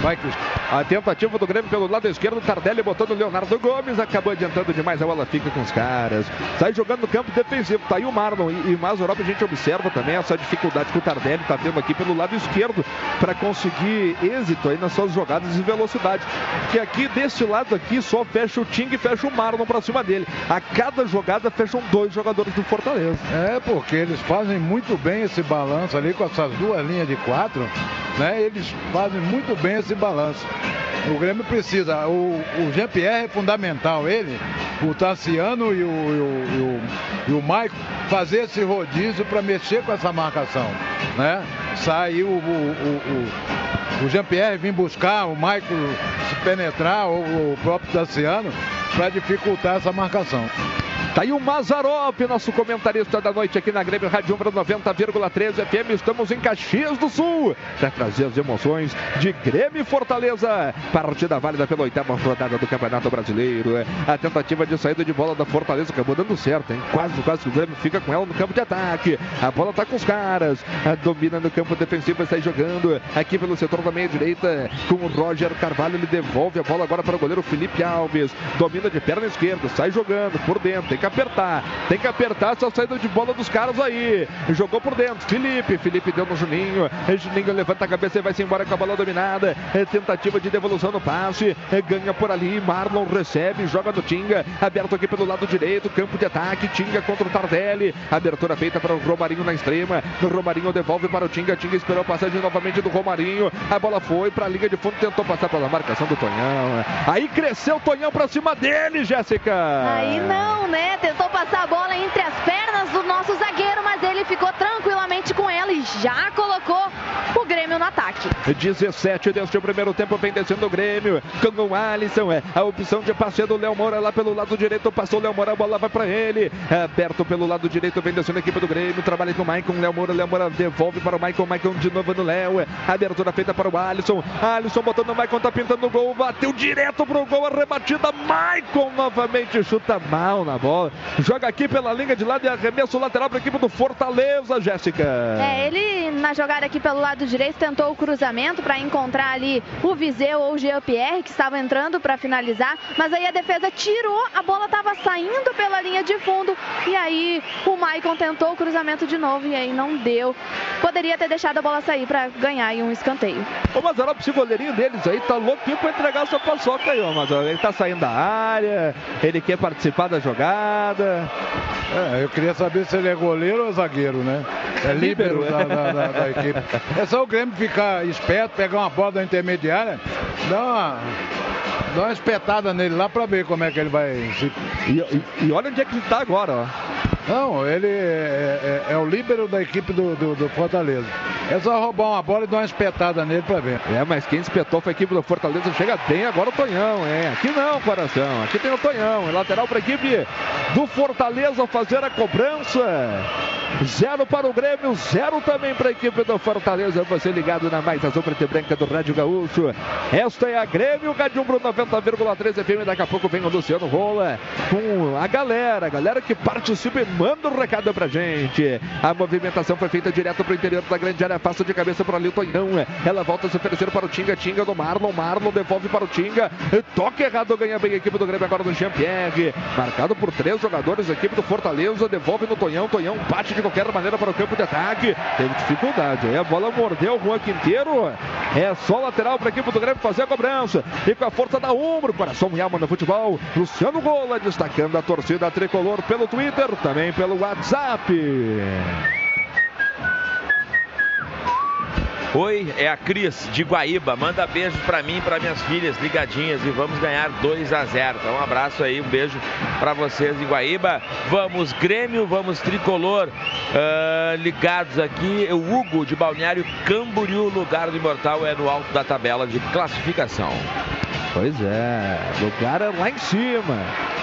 Cristiano. A tentativa do Grêmio pelo lado esquerdo, Tardelli botando o Leonardo Gomes, acabou adiantando demais, a bola fica com os caras. Sai jogando no campo defensivo, tá aí o Marlon e, e Mazarop, a gente observa também essa dificuldade que o Tardelli tá tendo aqui pelo lado esquerdo para conseguir êxito aí nas suas jogadas de velocidade. Que aqui desse lado aqui só fecha o Ting e fecha o Marlon para cima dele. A cada jogada fecham dois jogadores do Fortaleza. É, porque eles fazem muito bem esse balanço ali com essas duas linhas de quatro, né? Eles fazem muito bem esse balanço. O Grêmio precisa, o, o Jean-Pierre é fundamental, ele, o Tassiano e o, e o, e o, e Maico fazer esse rodízio para mexer com essa marcação, né? Sair o, o, o, o Jean-Pierre vir buscar, o Maico se penetrar, ou o próprio Tassiano, para dificultar essa marcação. Tá aí o Mazarop, nosso comentarista da noite aqui na Grêmio Rádio Umbra 90,3 FM. Estamos em Caxias do Sul para trazer as emoções de Grêmio e Fortaleza. Partida válida pela oitava rodada do Campeonato Brasileiro. A tentativa de saída de bola da Fortaleza acabou dando certo, hein? Quase, quase que o Grêmio fica com ela no campo de ataque. A bola tá com os caras. A domina no campo defensivo, sai jogando aqui pelo setor da meia direita com o Roger Carvalho. Ele devolve a bola agora para o goleiro Felipe Alves. Domina de perna esquerda, sai jogando por dentro. Que apertar, tem que apertar essa saída de bola dos caras aí. Jogou por dentro, Felipe. Felipe deu no Juninho. Juninho levanta a cabeça e vai-se embora com a bola dominada. É tentativa de devolução no passe. É, ganha por ali. Marlon recebe, joga no Tinga. Aberto aqui pelo lado direito. Campo de ataque. Tinga contra o Tardelli. Abertura feita para o Romarinho na extrema. O Romarinho devolve para o Tinga. Tinga esperou a passagem novamente do Romarinho. A bola foi para a linha de fundo. Tentou passar pela marcação do Tonhão. Aí cresceu o Tonhão para cima dele, Jéssica. Aí não, né? Tentou passar a bola entre as pernas do nosso zagueiro, mas ele ficou tranquilamente com ela e já colocou o Grêmio no ataque. 17 deste primeiro tempo, vem descendo o Grêmio com o Alisson. É a opção de passe do Léo Moura lá pelo lado direito. Passou o Léo Moura, a bola vai para ele. É aberto pelo lado direito, vem descendo a equipe do Grêmio. Trabalha com o Maicon, Léo Moura. Léo Moura devolve para o Maicon. Maicon de novo no Léo. Abertura feita para o Alisson. Alisson botando o Maicon, tá pintando o gol. Bateu direto pro gol, a rebatida. Maicon novamente chuta mal na bola. Joga aqui pela linha de lado e arremesso lateral para a equipe do Fortaleza, Jéssica. É, ele na jogada aqui pelo lado direito tentou o cruzamento para encontrar ali o Viseu ou o Jean-Pierre que estava entrando para finalizar, mas aí a defesa tirou, a bola estava saindo pela linha de fundo e aí o Maicon tentou o cruzamento de novo e aí não deu. Poderia ter deixado a bola sair para ganhar um escanteio. Ô Mazarop, esse goleirinho deles aí tá louquinho pra entregar essa paçoca aí, ó Mazarop. Ele tá saindo da área, ele quer participar da jogada. É, eu queria saber se ele é goleiro ou zagueiro, né? É líbero da, da- da- da equipe. É só o Grêmio ficar esperto, pegar uma bola da intermediária, dá uma, dá uma espetada nele lá pra ver como é que ele vai se... E, e, e olha onde é que ele tá agora, ó. Não, ele é, é- é o líbero da equipe do, do- do Fortaleza. É só roubar uma bola e dar uma espetada nele pra ver. É, mas quem espetou foi a equipe do Fortaleza. Chega bem agora o Tonhão, é. Aqui não, coração. Aqui tem o Tonhão. É lateral para a equipe do Fortaleza fazer a cobrança. Zero para o Grêmio, zero também para a equipe do Fortaleza. Você ligado na mais azul preta e branca do Rádio Gaúcho. Esta é a Grêmio, Gadiumbro 90,3 FM. Daqui a pouco vem o Luciano Rola com a galera, a galera que participa e manda um recado pra gente. A movimentação foi feita direto para o interior da grande área. Passa de cabeça para ali o Tonhão. Ela volta a se oferecer para o Tinga. Tinga do Marlon. Marlon devolve para o Tinga. Toque errado, ganha bem a equipe do Grêmio agora no Jean-Pierre. Marcado por três jogadores, a equipe do Fortaleza. Devolve no Tonhão. Tonhão bate de qualquer maneira para o campo de ataque. Teve dificuldade. Aí a bola mordeu o Juan Quinteiro. É só lateral para a equipe do Grêmio fazer a cobrança. E com a força da Umbro, coração e alma no futebol. Luciano Gola destacando a torcida tricolor pelo Twitter, também pelo WhatsApp. Oi, é a Cris de Guaíba. Manda beijos pra mim e pra minhas filhas ligadinhas e vamos ganhar 2 a 0. Então um abraço aí, um beijo pra vocês de Guaíba. Vamos Grêmio, vamos Tricolor. Ah, ligados aqui, o Hugo de Balneário Camboriú, lugar do Imortal é no alto da tabela de classificação. Pois é, lugar é lá em cima.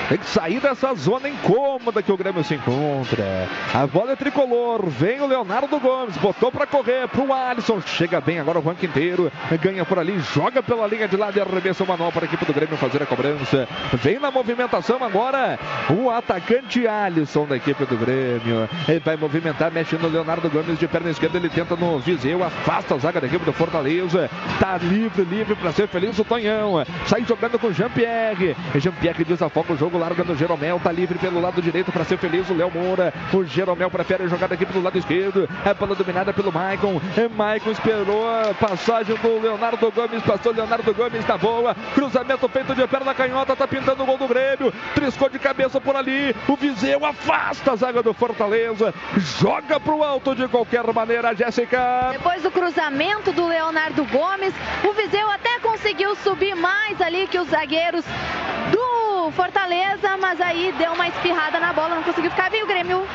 Tem que sair dessa zona incômoda que o Grêmio se encontra. A bola é tricolor. Vem o Leonardo Gomes. Botou para correr pro Alisson. Chega bem agora o Juan Quinteiro. Ganha por ali. Joga pela linha de lado e arremessa o manual para a equipe do Grêmio fazer a cobrança. Vem na movimentação agora o atacante Alisson da equipe do Grêmio. Ele vai movimentar, mexe no Leonardo Gomes de perna esquerda. Ele tenta no Viseu. Afasta a zaga da equipe do Fortaleza. Tá livre, livre para ser feliz o Tonhão. Sai jogando com Jean-Pierre. Jean-Pierre desafoga o jogo, larga no Jeromel. Tá livre pelo lado direito para ser feliz o Léo Moura. O Jeromel prefere jogar da equipe do lado esquerdo. É bola dominada pelo Maicon. É Maicon esperou a passagem do Leonardo Gomes. Passou Leonardo Gomes tá boa. Cruzamento feito de perna canhota. Tá pintando o gol do Grêmio. Triscou de cabeça por ali. O Viseu afasta a zaga do Fortaleza. Joga pro alto de qualquer maneira, Jéssica. Depois do cruzamento do Leonardo Gomes, o Viseu até conseguiu subir mais ali que os zagueiros do Fortaleza, mas aí deu uma espirrada na bola, não conseguiu ficar. Vem o Grêmio.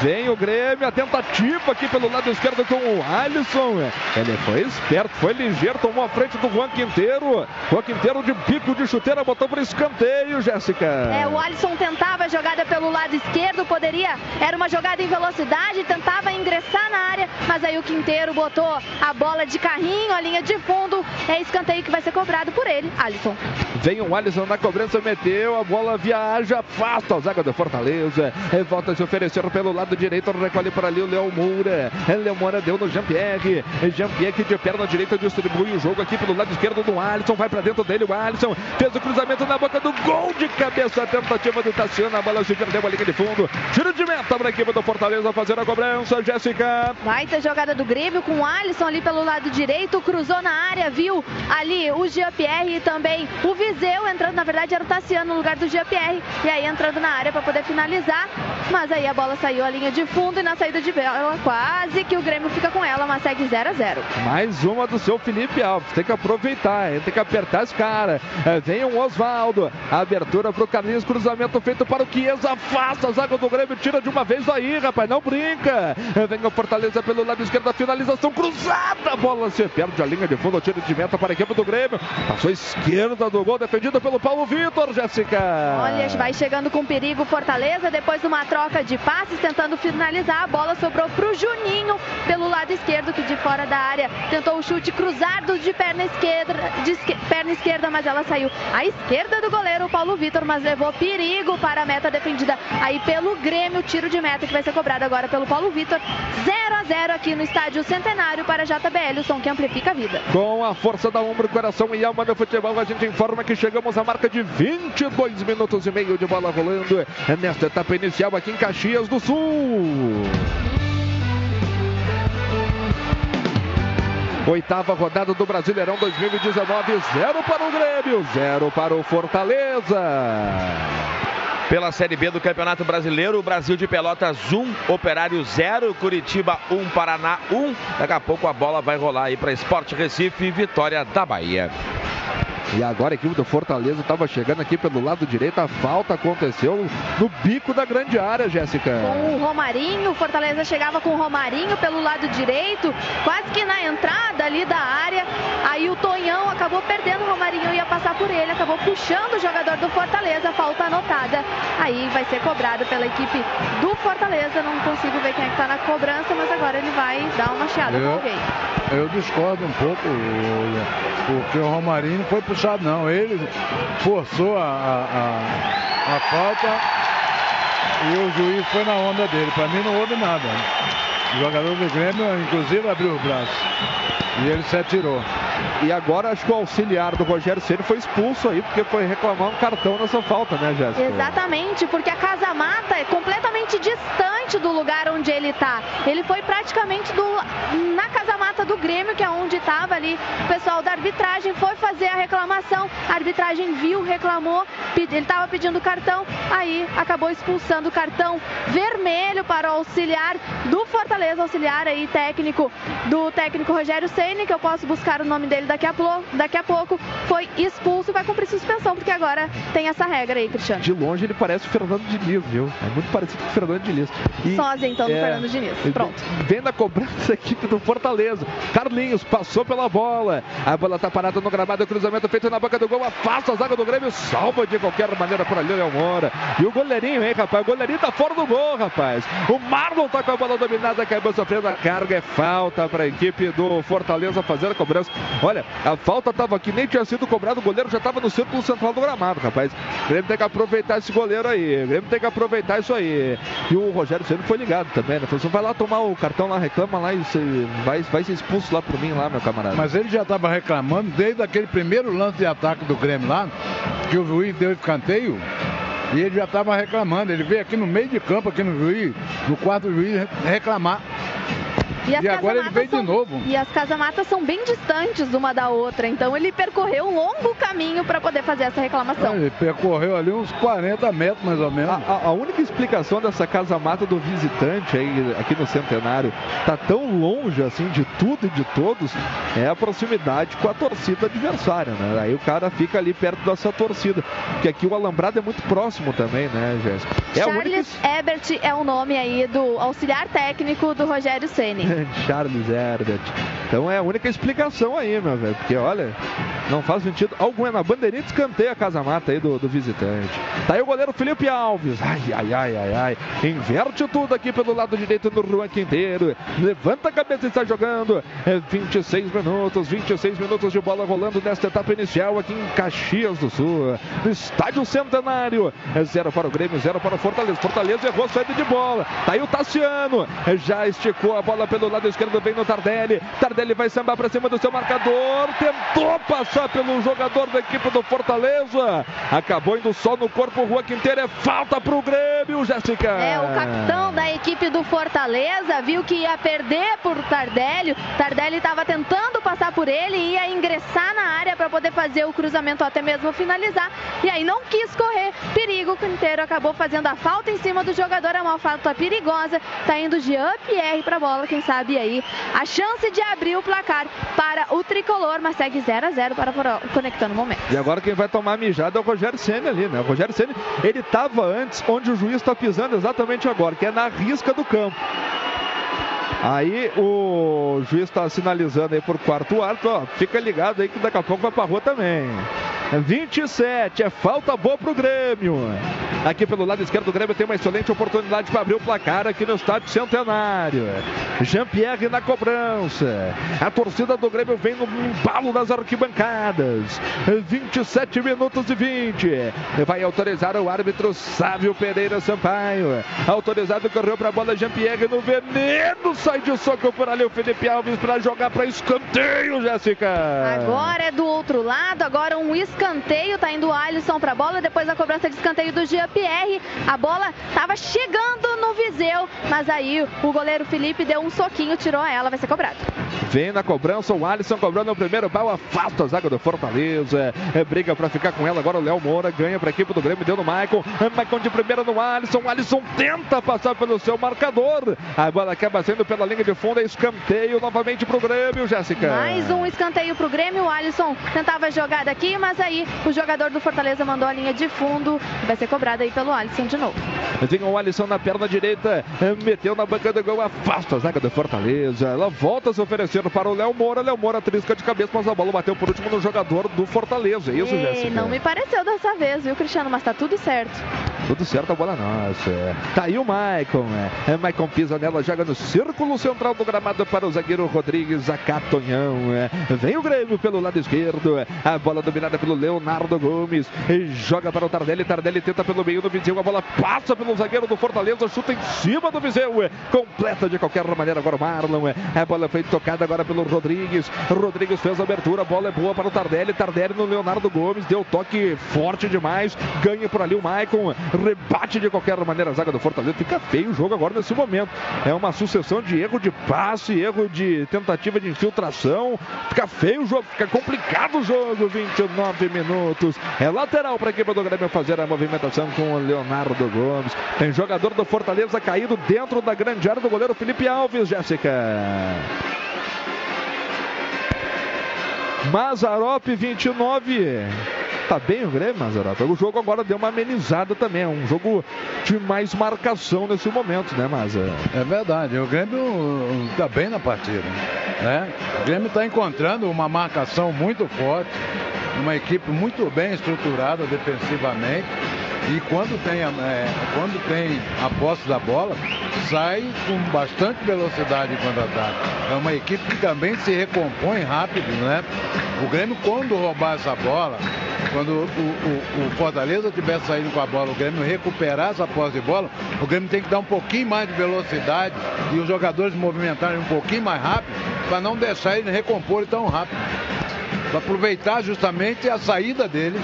Vem o Grêmio, a tentativa aqui pelo lado esquerdo com o Alisson. Ele foi esperto, foi ligeiro, tomou a frente do Juan Quinteiro. Juan Quinteiro de bico de chuteira botou para escanteio, Jéssica. É, o Alisson tentava a jogada pelo lado esquerdo, poderia, era uma jogada em velocidade, tentava ingressar na área, mas aí o Quinteiro botou a bola de carrinho, a linha de fundo, é escanteio que vai ser cobrado por ele, Alisson. Vem o Alisson na cobrança, meteu, a bola viaja, afasta a zaga do Fortaleza. E volta a se oferecer pelo lado direito, recolhe para ali o Léo Moura. É, Léo Moura deu no Jean-Pierre. É, Jean-Pierre de perna direita distribui o jogo aqui pelo lado esquerdo do Alisson. Vai para dentro dele o Alisson. Fez o cruzamento na boca do gol de cabeça. Tentativa do Tassiano. A bola se perdeu a linha de fundo. Tiro de meta para a equipe do Fortaleza fazer a cobrança. Jéssica. Vai ter jogada do Grêmio com o Alisson ali pelo lado direito, cruzou na área, viu ali o Jean-Pierre e também o Viseu entrando, na verdade era o Tassiano no lugar do Jean-Pierre, e aí entrando na área para poder finalizar, mas aí a bola saiu a linha de fundo e na saída de bola quase que o Grêmio fica com ela, mas segue 0 a 0. Mais uma do seu Felipe Alves. Tem que aproveitar, tem que apertar esse cara. É, vem o Oswaldo. Abertura pro Carlinhos. Cruzamento feito para o Chiesa. Afasta a zaga do Grêmio. Tira de uma vez daí, rapaz. Não brinca. É, vem o Fortaleza pelo lado esquerdo. A finalização cruzada. A bola se perde a linha de fundo. Tiro de meta para a equipe do Grêmio. Passou a esquerda do gol. Defendido pelo Paulo Vitor, Jéssica. Olha, vai chegando com perigo Fortaleza, depois de uma troca de passes, tentando finalizar, a bola sobrou pro Juninho pelo lado esquerdo, que de fora da área tentou o chute cruzado de perna esquerda, de perna esquerda, mas ela saiu à esquerda do goleiro, o Paulo Vitor, mas levou perigo para a meta defendida aí pelo Grêmio, tiro de meta que vai ser cobrado agora pelo Paulo Vitor. 0 a 0 aqui no estádio Centenário para a JBL, o som que amplifica a vida. Com a força da ombro, coração e alma do futebol, a gente informa que chegamos à marca de 22 minutos e meio de bola rolando nesta etapa inicial aqui em Caxias do Sul. Oitava rodada do Brasileirão 2019, zero para o Grêmio, zero para o Fortaleza. Pela Série B do Campeonato Brasileiro, Brasil de Pelotas 1, Operário 0, Curitiba 1, Paraná 1. Daqui a pouco a bola vai rolar aí para Esporte Recife e Vitória da Bahia. E agora a equipe do Fortaleza estava chegando aqui pelo lado direito. A falta aconteceu no bico da grande área, Jéssica. Com o Romarinho, o Fortaleza chegava com o Romarinho pelo lado direito, quase que na entrada ali da área. Aí o Tonhão acabou perdendo o Romarinho, ia passar por ele, acabou puxando o jogador do Fortaleza. Falta anotada. Aí vai ser cobrado pela equipe do Fortaleza. Não consigo ver quem é que tá na cobrança, mas agora ele vai dar uma chiada com alguém. eu discordo um pouco, porque o Romarinho foi puxado, não. Ele forçou a, a, a- a falta e o juiz foi na onda dele. Para mim não houve nada. O jogador do Grêmio, inclusive, abriu os braços. E ele se atirou. E agora acho que o auxiliar do Rogério Ceni foi expulso aí, porque foi reclamar um cartão nessa falta, né, Jéssica? Exatamente, porque a Casa Mata é completamente distante do lugar onde ele está. Ele foi praticamente do, na Casa Mata do Grêmio, que é onde estava ali o pessoal da arbitragem, foi fazer a reclamação. A arbitragem viu, reclamou, ele estava pedindo cartão, aí acabou expulsando o cartão vermelho para o auxiliar do Fortaleza, auxiliar aí técnico do técnico Rogério Ceni, que eu posso buscar o nome dele daqui a, daqui a pouco, foi expulso e vai cumprir suspensão, porque agora tem essa regra aí, Cristiano. De longe ele parece o Fernando Diniz, viu? É muito parecido com o Fernando Diniz. E, Sósia, então, do é, Fernando Diniz. Pronto. Vem da cobrança a equipe do Fortaleza. Carlinhos passou pela bola. A bola tá parada no gramado. Cruzamento feito na boca do gol. Afasta a zaga do Grêmio. Salva de qualquer maneira por ali, Léo Moura. E o goleirinho, hein, rapaz? O goleirinho tá fora do gol, rapaz. O Marlon tá com a bola dominada. Acabou sofrendo a carga. É falta para a equipe do Fortaleza fazer a cobrança. Olha, a falta tava aqui, nem tinha sido cobrado. O goleiro já tava no círculo central do gramado, rapaz. O Grêmio tem que aproveitar esse goleiro aí. O Grêmio tem que aproveitar isso aí. E o Rogério Ceni foi ligado também, né? Falou assim, vai lá tomar o cartão lá, reclama lá e vai, vai ser expulso lá por mim lá, meu camarada. Mas ele já estava reclamando desde aquele primeiro lance de ataque do Grêmio lá, que o juiz deu escanteio. E ele já estava reclamando. Ele veio aqui no meio de campo, aqui no juiz, no quarto juiz, reclamar. As E agora ele veio de são- novo. E as casamatas são bem distantes uma da outra, então ele percorreu um longo caminho para poder fazer essa reclamação. Ele percorreu ali uns 40 metros mais ou menos. A, a única explicação dessa casa-mata do visitante aí, aqui no Centenário tá tão longe assim de tudo e de todos é a proximidade com a torcida adversária, né? Aí o cara fica ali perto dessa torcida. Porque aqui o alambrado é muito próximo também, né, Jéssica? É a única Charles Ebert é o nome aí do auxiliar técnico do Rogério Ceni. Charles Herbert. Então é a única explicação aí, meu velho. Porque olha, não faz sentido algum. É na bandeirinha de escanteio a casa-mata aí do, do visitante. Tá aí o goleiro Felipe Alves. Ai, ai, ai, ai, ai. Inverte tudo aqui pelo lado direito do Juan Quinteiro. Levanta a cabeça e está jogando. É 26 minutos, 26 minutos de bola rolando nesta etapa inicial aqui em Caxias do Sul. No estádio Centenário. É zero para o Grêmio, zero para o Fortaleza. Fortaleza errou a saída de bola. Tá aí o Tassiano. Já esticou a bola pelo lado esquerdo, vem no Tardelli. Tardelli vai sambar para cima do seu marcador. Tentou passar pelo jogador da equipe do Fortaleza. Acabou indo só no corpo. Rua Quinteiro é falta para o Grêmio, Jéssica. É, o capitão da equipe do Fortaleza viu que ia perder por Tardelli. Tardelli estava tentando passar por ele e ia ingressar na área para poder fazer o cruzamento até mesmo finalizar. E aí não quis correr. Perigo, Quinteiro acabou fazendo a falta em cima do jogador. É uma falta perigosa. Tá indo Jean Pierre para a bola. Quem sabe aí a chance de abrir o placar para o tricolor, mas segue 0 a 0 para o Conectando Momento. E agora quem vai tomar mijada é o Rogério Senna ali, né? O Rogério Senna, ele estava antes onde o juiz está pisando exatamente agora, que é na risca do campo. Aí o juiz está sinalizando aí por quarto árbitro, ó, fica ligado aí que daqui a pouco vai pra rua também. 27, é falta boa pro Grêmio. Aqui pelo lado esquerdo do Grêmio tem uma excelente oportunidade para abrir o placar aqui no estádio Centenário. Jean-Pierre na cobrança. A torcida do Grêmio vem no embalo das arquibancadas. 27 minutos e 20. Vai autorizar o árbitro Sávio Pereira Sampaio. Autorizado, correu para a bola Jean-Pierre no veneno. Sai de soco por ali o Felipe Alves para jogar para escanteio, Jéssica. Agora é do outro lado, agora um escanteio, tá indo o Alisson pra bola, depois a cobrança de escanteio do Jean Pierre. A bola estava chegando no Viseu, mas aí o goleiro Felipe deu um soquinho, tirou ela, vai ser cobrado. Vem na cobrança o Alisson cobrando o primeiro pau, afasta a zaga do Fortaleza. É, briga para ficar com ela. Agora o Léo Moura ganha para a equipe do Grêmio, deu no Maicon. É, Maicon de primeira no Alisson. O Alisson tenta passar pelo seu marcador. A bola acaba saindo pela linha de fundo. É escanteio novamente para o Grêmio, Jéssica. Mais um escanteio para o Grêmio. O Alisson tentava a jogada aqui, mas aí o jogador do Fortaleza mandou a linha de fundo. Vai ser cobrada aí pelo Alisson de novo. Vem o Alisson na perna direita, é, meteu na banca do gol, afasta a zaga do Fortaleza. Ela volta a se oferecer para o Léo Moura. Léo Moura trisca de cabeça, mas a bola bateu por último no jogador do Fortaleza. É isso, Ei, Jéssica? não me pareceu dessa vez, viu, Cristiano? Mas tá tudo certo. Tudo certo, a bola nossa. é. Tá aí o Maicon. É. É, Maicon pisa nela, joga no círculo central do gramado para o zagueiro Rodrigues Acatonhão. É. Vem o Grêmio pelo lado esquerdo. é. A bola dominada pelo Leonardo Gomes. Joga para o Tardelli. Tardelli tenta pelo meio do Viseu. A bola passa pelo zagueiro do Fortaleza. Chuta em cima do Viseu. é. Completa de qualquer maneira agora o Marlon. A bola foi tocada agora pelo Rodrigues. Rodrigues fez a abertura. A bola é boa para o Tardelli. Tardelli no Leonardo Gomes. Deu toque forte demais. Ganha por ali o Maicon. Rebate de qualquer maneira a zaga do Fortaleza. Fica feio o jogo agora nesse momento. É uma sucessão de erro de passe, erro de tentativa de infiltração. Fica feio o jogo, fica complicado o jogo. 29 minutos. É lateral para a equipe do Grêmio fazer a movimentação com o Leonardo Gomes. Tem jogador do Fortaleza caído dentro da grande área do goleiro Felipe Alves, Jéssica. Mazarop 29. Tá bem o Grêmio, Mazarop. O jogo agora deu uma amenizada também. É um jogo de mais marcação nesse momento, né, Maza? É verdade, o Grêmio está bem na partida. Né? O Grêmio está encontrando uma marcação muito forte, uma equipe muito bem estruturada defensivamente. E quando tem, é, quando tem a posse da bola, sai com bastante velocidade em contra-ataque. É uma equipe que também se recompõe rápido, né? O Grêmio, quando roubar essa bola, quando o, o- o Fortaleza estiver saindo com a bola, o Grêmio recuperar essa posse de bola, o Grêmio tem que dar um pouquinho mais de velocidade e os jogadores movimentarem um pouquinho mais rápido para não deixar ele recompor tão rápido. Para aproveitar justamente a saída dele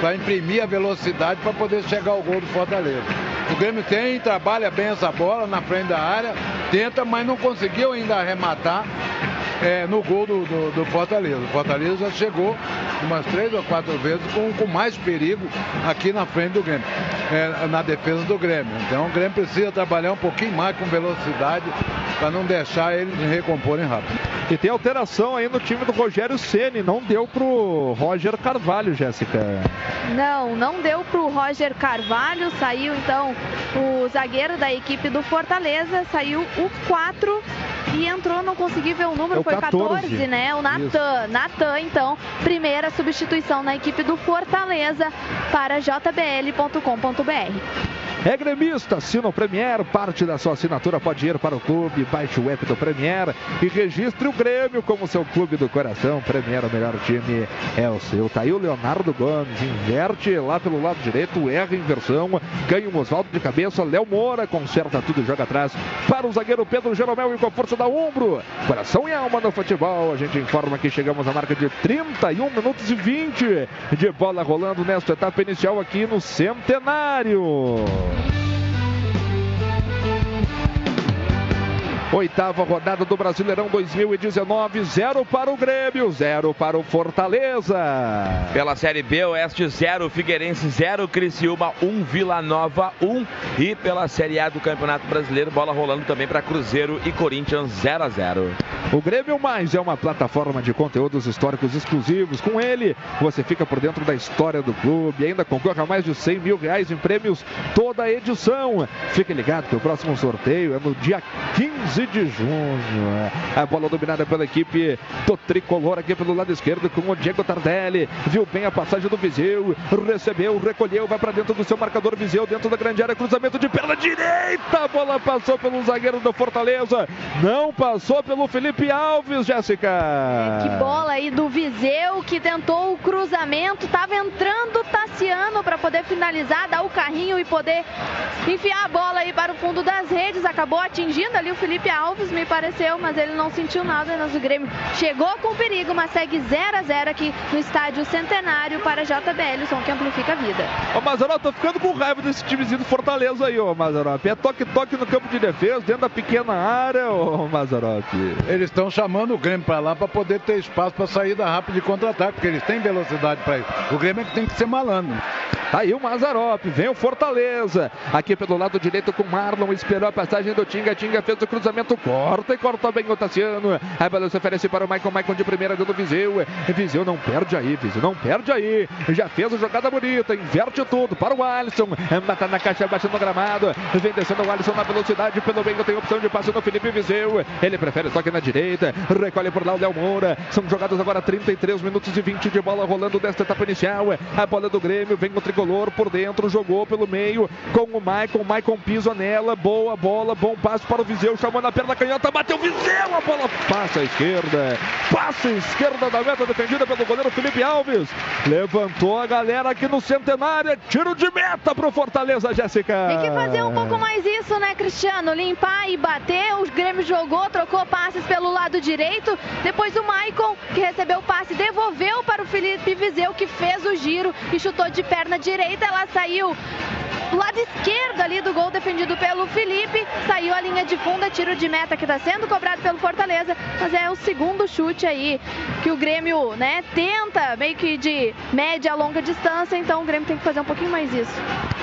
para imprimir a velocidade para poder chegar ao gol do Fortaleza. O Grêmio tem, trabalha bem essa bola na frente da área, tenta, mas não conseguiu ainda arrematar é, no gol do, do- do Fortaleza. O Fortaleza já chegou umas três ou quatro vezes com, com mais perigo aqui na frente do Grêmio, é, na defesa do Grêmio. Então o Grêmio precisa trabalhar um pouquinho mais com velocidade para não deixar eles recomporem rápido. E tem alteração aí no time do Rogério Ceni. Não deu pro Roger Carvalho, Jéssica. Não, não deu para o Roger Carvalho. Saiu então o zagueiro da equipe do Fortaleza. Saiu o 4 e entrou, não consegui ver o número, É foi 14, 14, né? O Natan. Natan, então, primeira substituição na equipe do Fortaleza para jbl.com.br. É gremista, assina o Premier, parte da sua assinatura pode ir para o clube, baixe o app do Premier e registre o Grêmio como seu clube do coração. Premier, o melhor time é o seu. Tá aí o Leonardo Gomes, inverte lá pelo lado direito, erra inversão, ganha o Oswaldo de cabeça, Léo Moura conserta tudo e joga atrás para o zagueiro Pedro Jeromel e com a força da ombro. Coração e alma no futebol, a gente informa que chegamos à marca de 31 minutos e 20 de bola rolando nesta etapa inicial aqui no Centenário. Bye. Oitava rodada do Brasileirão 2019, zero para o Grêmio, zero para o Fortaleza. Pela Série B, Oeste 0, Figueirense 0, Criciúma 1, Vila Nova 1. E pela Série A do Campeonato Brasileiro, bola rolando também para Cruzeiro e Corinthians 0 a 0. O Grêmio Mais é uma plataforma de conteúdos históricos exclusivos. Com ele, você fica por dentro da história do clube e ainda concorre a mais de 100 mil reais em prêmios toda a edição. Fique ligado que o próximo sorteio é no dia 15 de junho. A bola dominada pela equipe do Tricolor aqui pelo lado esquerdo com o Diego Tardelli. Viu bem a passagem do Viseu, recebeu, recolheu, vai para dentro do seu marcador Viseu, dentro da grande área, cruzamento de perna direita. A bola passou pelo zagueiro do Fortaleza, não passou pelo Felipe Alves, Jéssica. Que bola aí do Viseu que tentou o cruzamento, tava entrando o Tassiano para poder finalizar, dar o carrinho e poder enfiar a bola aí para o fundo das redes. Acabou atingindo ali o Felipe Alves, me pareceu, mas ele não sentiu nada. Mas o Grêmio chegou com perigo, mas segue 0 a 0 aqui no estádio Centenário para JBL, o som que amplifica a vida. Ô Mazarop, tô ficando com raiva desse timezinho do Fortaleza aí, ô Mazarop. É toque-toque no campo de defesa, dentro da pequena área, ô Mazarop. Eles estão chamando o Grêmio para lá para poder ter espaço para saída rápida de contra-ataque, porque eles têm velocidade para isso. O Grêmio é que tem que ser malandro. Tá aí o Mazarop, vem o Fortaleza. Aqui pelo lado direito com o Marlon, esperou a passagem do Tinga. Tinga fez o cruzamento, corta e corta bem o Tassiano. A bola se oferece para o Maicon, Maicon de primeira do Viseu. Viseu não perde aí, Viseu não perde aí. Já fez a jogada bonita, inverte tudo para o Alisson. Mata na caixa, baixa no gramado. Vem descendo o Alisson na velocidade, pelo meio tem opção de passe no Felipe Viseu. Ele prefere toque na direita, recolhe por lá o Léo Moura. São jogados agora 33 minutos e 20 de bola rolando desta etapa inicial. A bola do Grêmio vem o tricolor por dentro, jogou pelo meio com o Maicon. Maicon pisa nela, boa bola, bom passe para o Viseu, chamou na perna canhota, bateu Viseu, a bola passa à esquerda, passa à esquerda da meta defendida pelo goleiro Felipe Alves. Levantou a galera aqui no Centenário, é tiro de meta para o Fortaleza, Jéssica. Tem que fazer um pouco mais isso, né, Cristiano? Limpar e bater. O Grêmio jogou, trocou passes pelo lado direito. Depois o Maicon, que recebeu o passe, devolveu para o Felipe Viseu, que fez o giro e chutou de perna direita. Ela saiu do lado esquerdo ali do gol defendido pelo Felipe. Saiu a linha de fundo, é tiro de meta que está sendo cobrado pelo Fortaleza. Mas é o segundo chute aí que o Grêmio, né, tenta meio que de média a longa distância. Então o Grêmio tem que fazer um pouquinho mais isso.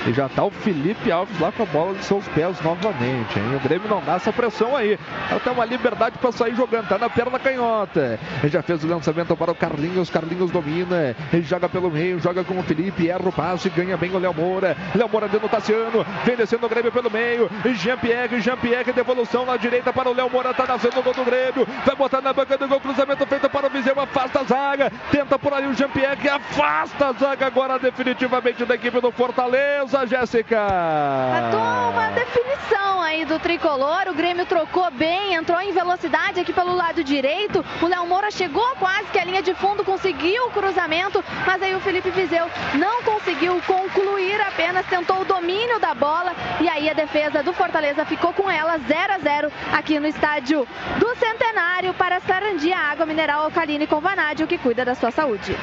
E já tá o Felipe Alves lá com a bola de seus pés novamente, hein? O Grêmio não dá essa pressão aí. Ela tem uma liberdade para sair jogando, tá na perna canhota. Ele já fez o lançamento para o Carlinhos, Carlinhos domina, ele joga pelo meio, joga com o Felipe, erra o passe, ganha bem o Léo Moura. Léo Moura dentro do Tassiano, vem descendo o Grêmio pelo meio. Jean-Pierre, Jean-Pierre, devolução na direita para o Léo Moura, tá nascendo o gol do Grêmio. Vai botar na banca do gol, cruzamento feito para o Viseu, afasta a zaga. Tenta por ali o Jean-Pierre, afasta a zaga agora definitivamente da equipe do Fortaleza. Jéssica. Matou uma definição aí do tricolor. O Grêmio trocou bem, entrou em velocidade aqui pelo lado direito. O Léo Moura chegou quase que a linha de fundo, conseguiu o cruzamento, mas aí o Felipe Viseu não conseguiu concluir, apenas tentou o domínio da bola e aí a defesa do Fortaleza ficou com ela 0 a 0 aqui no estádio do Centenário para Sarandia Água Mineral Alcalina e com Vanádio que cuida da sua saúde.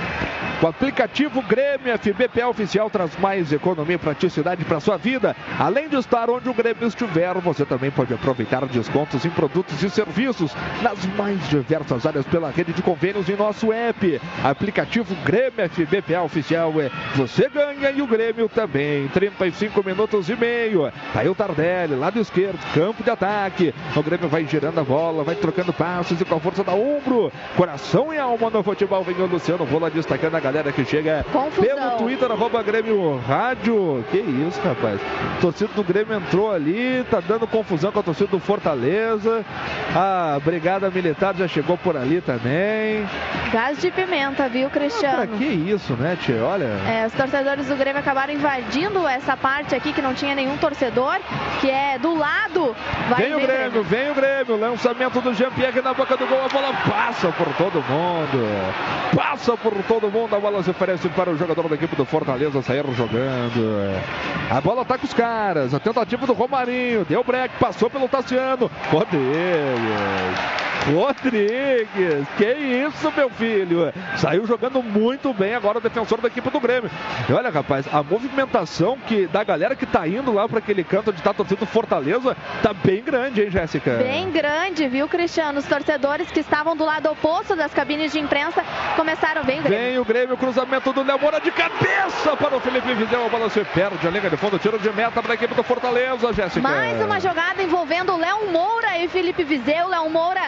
O aplicativo Grêmio FBPA oficial traz mais economia e praticidade para sua vida. Além de estar onde o Grêmio estiver, você também pode aproveitar descontos em produtos e serviços nas mais diversas áreas pela rede de convênios em nosso app. Aplicativo Grêmio FBPA oficial é você ganha e o Grêmio também. 35 minutos e meio. Tá aí o Tardelli, lado esquerdo, campo de ataque. O Grêmio vai girando a bola, vai trocando passos e com a força da ombro. Coração e alma no futebol. Vem o Luciano Rola destacando a galera que chega Confusão. pelo Twitter, arroba Grêmio Rádio. Que isso, rapaz. A torcida do Grêmio entrou ali, tá dando confusão com a torcida do Fortaleza. A Brigada Militar já chegou por ali também. Gás de pimenta, viu, Cristiano? Ah, que isso, né, tia? Olha. É, os torcedores do Grêmio acabaram invadindo essa parte aqui que não tinha nenhum torcedor, que é do lado. Vai vem o ver Grêmio, vem o Grêmio. Lançamento do Jean-Pierre na boca do gol. A bola passa por todo mundo. Passa por todo mundo. A bola se oferece para o jogador da equipe do Fortaleza sair jogando. A bola tá com os caras. A tentativa do Romarinho. Deu break, passou pelo Tassiano. Rodrigues. Rodrigues. Que isso, meu filho. Saiu jogando muito bem agora o defensor da equipe do Grêmio. E olha, rapaz, a movimentação que da galera que tá indo lá para aquele canto de tá torcendo Fortaleza tá bem grande, hein, Jéssica? Bem grande, viu, Cristiano? Os torcedores que estavam do lado oposto das cabines de imprensa começaram bem. Vem o Grêmio, cruzamento do Léo Moura de cabeça para o Felipe Viseu. A bola se perde, a linha de fundo, tiro de meta para a equipe do Fortaleza, Jéssica. Mais uma jogada envolvendo o Léo Moura e Felipe Viseu. Léo Moura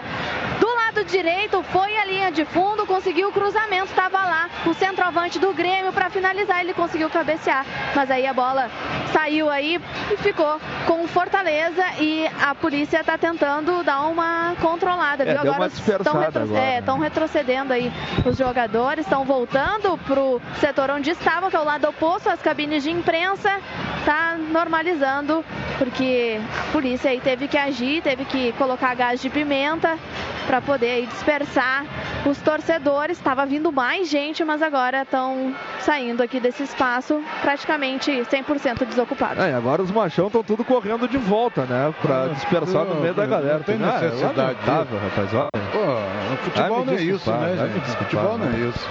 do lado direito foi a linha de fundo, conseguiu o cruzamento, estava lá o centroavante do Grêmio para finalizar, ele conseguiu cabecear, mas aí a bola saiu aí e ficou com o Fortaleza e a polícia está tentando dar uma controlada, É, viu? agora uma dispersada agora, né? estão retrocedendo aí os jogadores, estão voltando pro setor onde estavam, que é o lado oposto às cabines de imprensa, tá normalizando porque a polícia aí teve que agir, teve que colocar gás de pimenta para poder aí dispersar os torcedores. Estava vindo mais gente, mas agora estão saindo aqui desse espaço praticamente 100% desocupados. É, agora os machão estão tudo correndo de volta, né? Pra dispersar no meio da galera. Não tem Ah, é necessidade lamentável, rapaz. Olha. Pô, futebol não é isso, né, Futebol não é né? isso.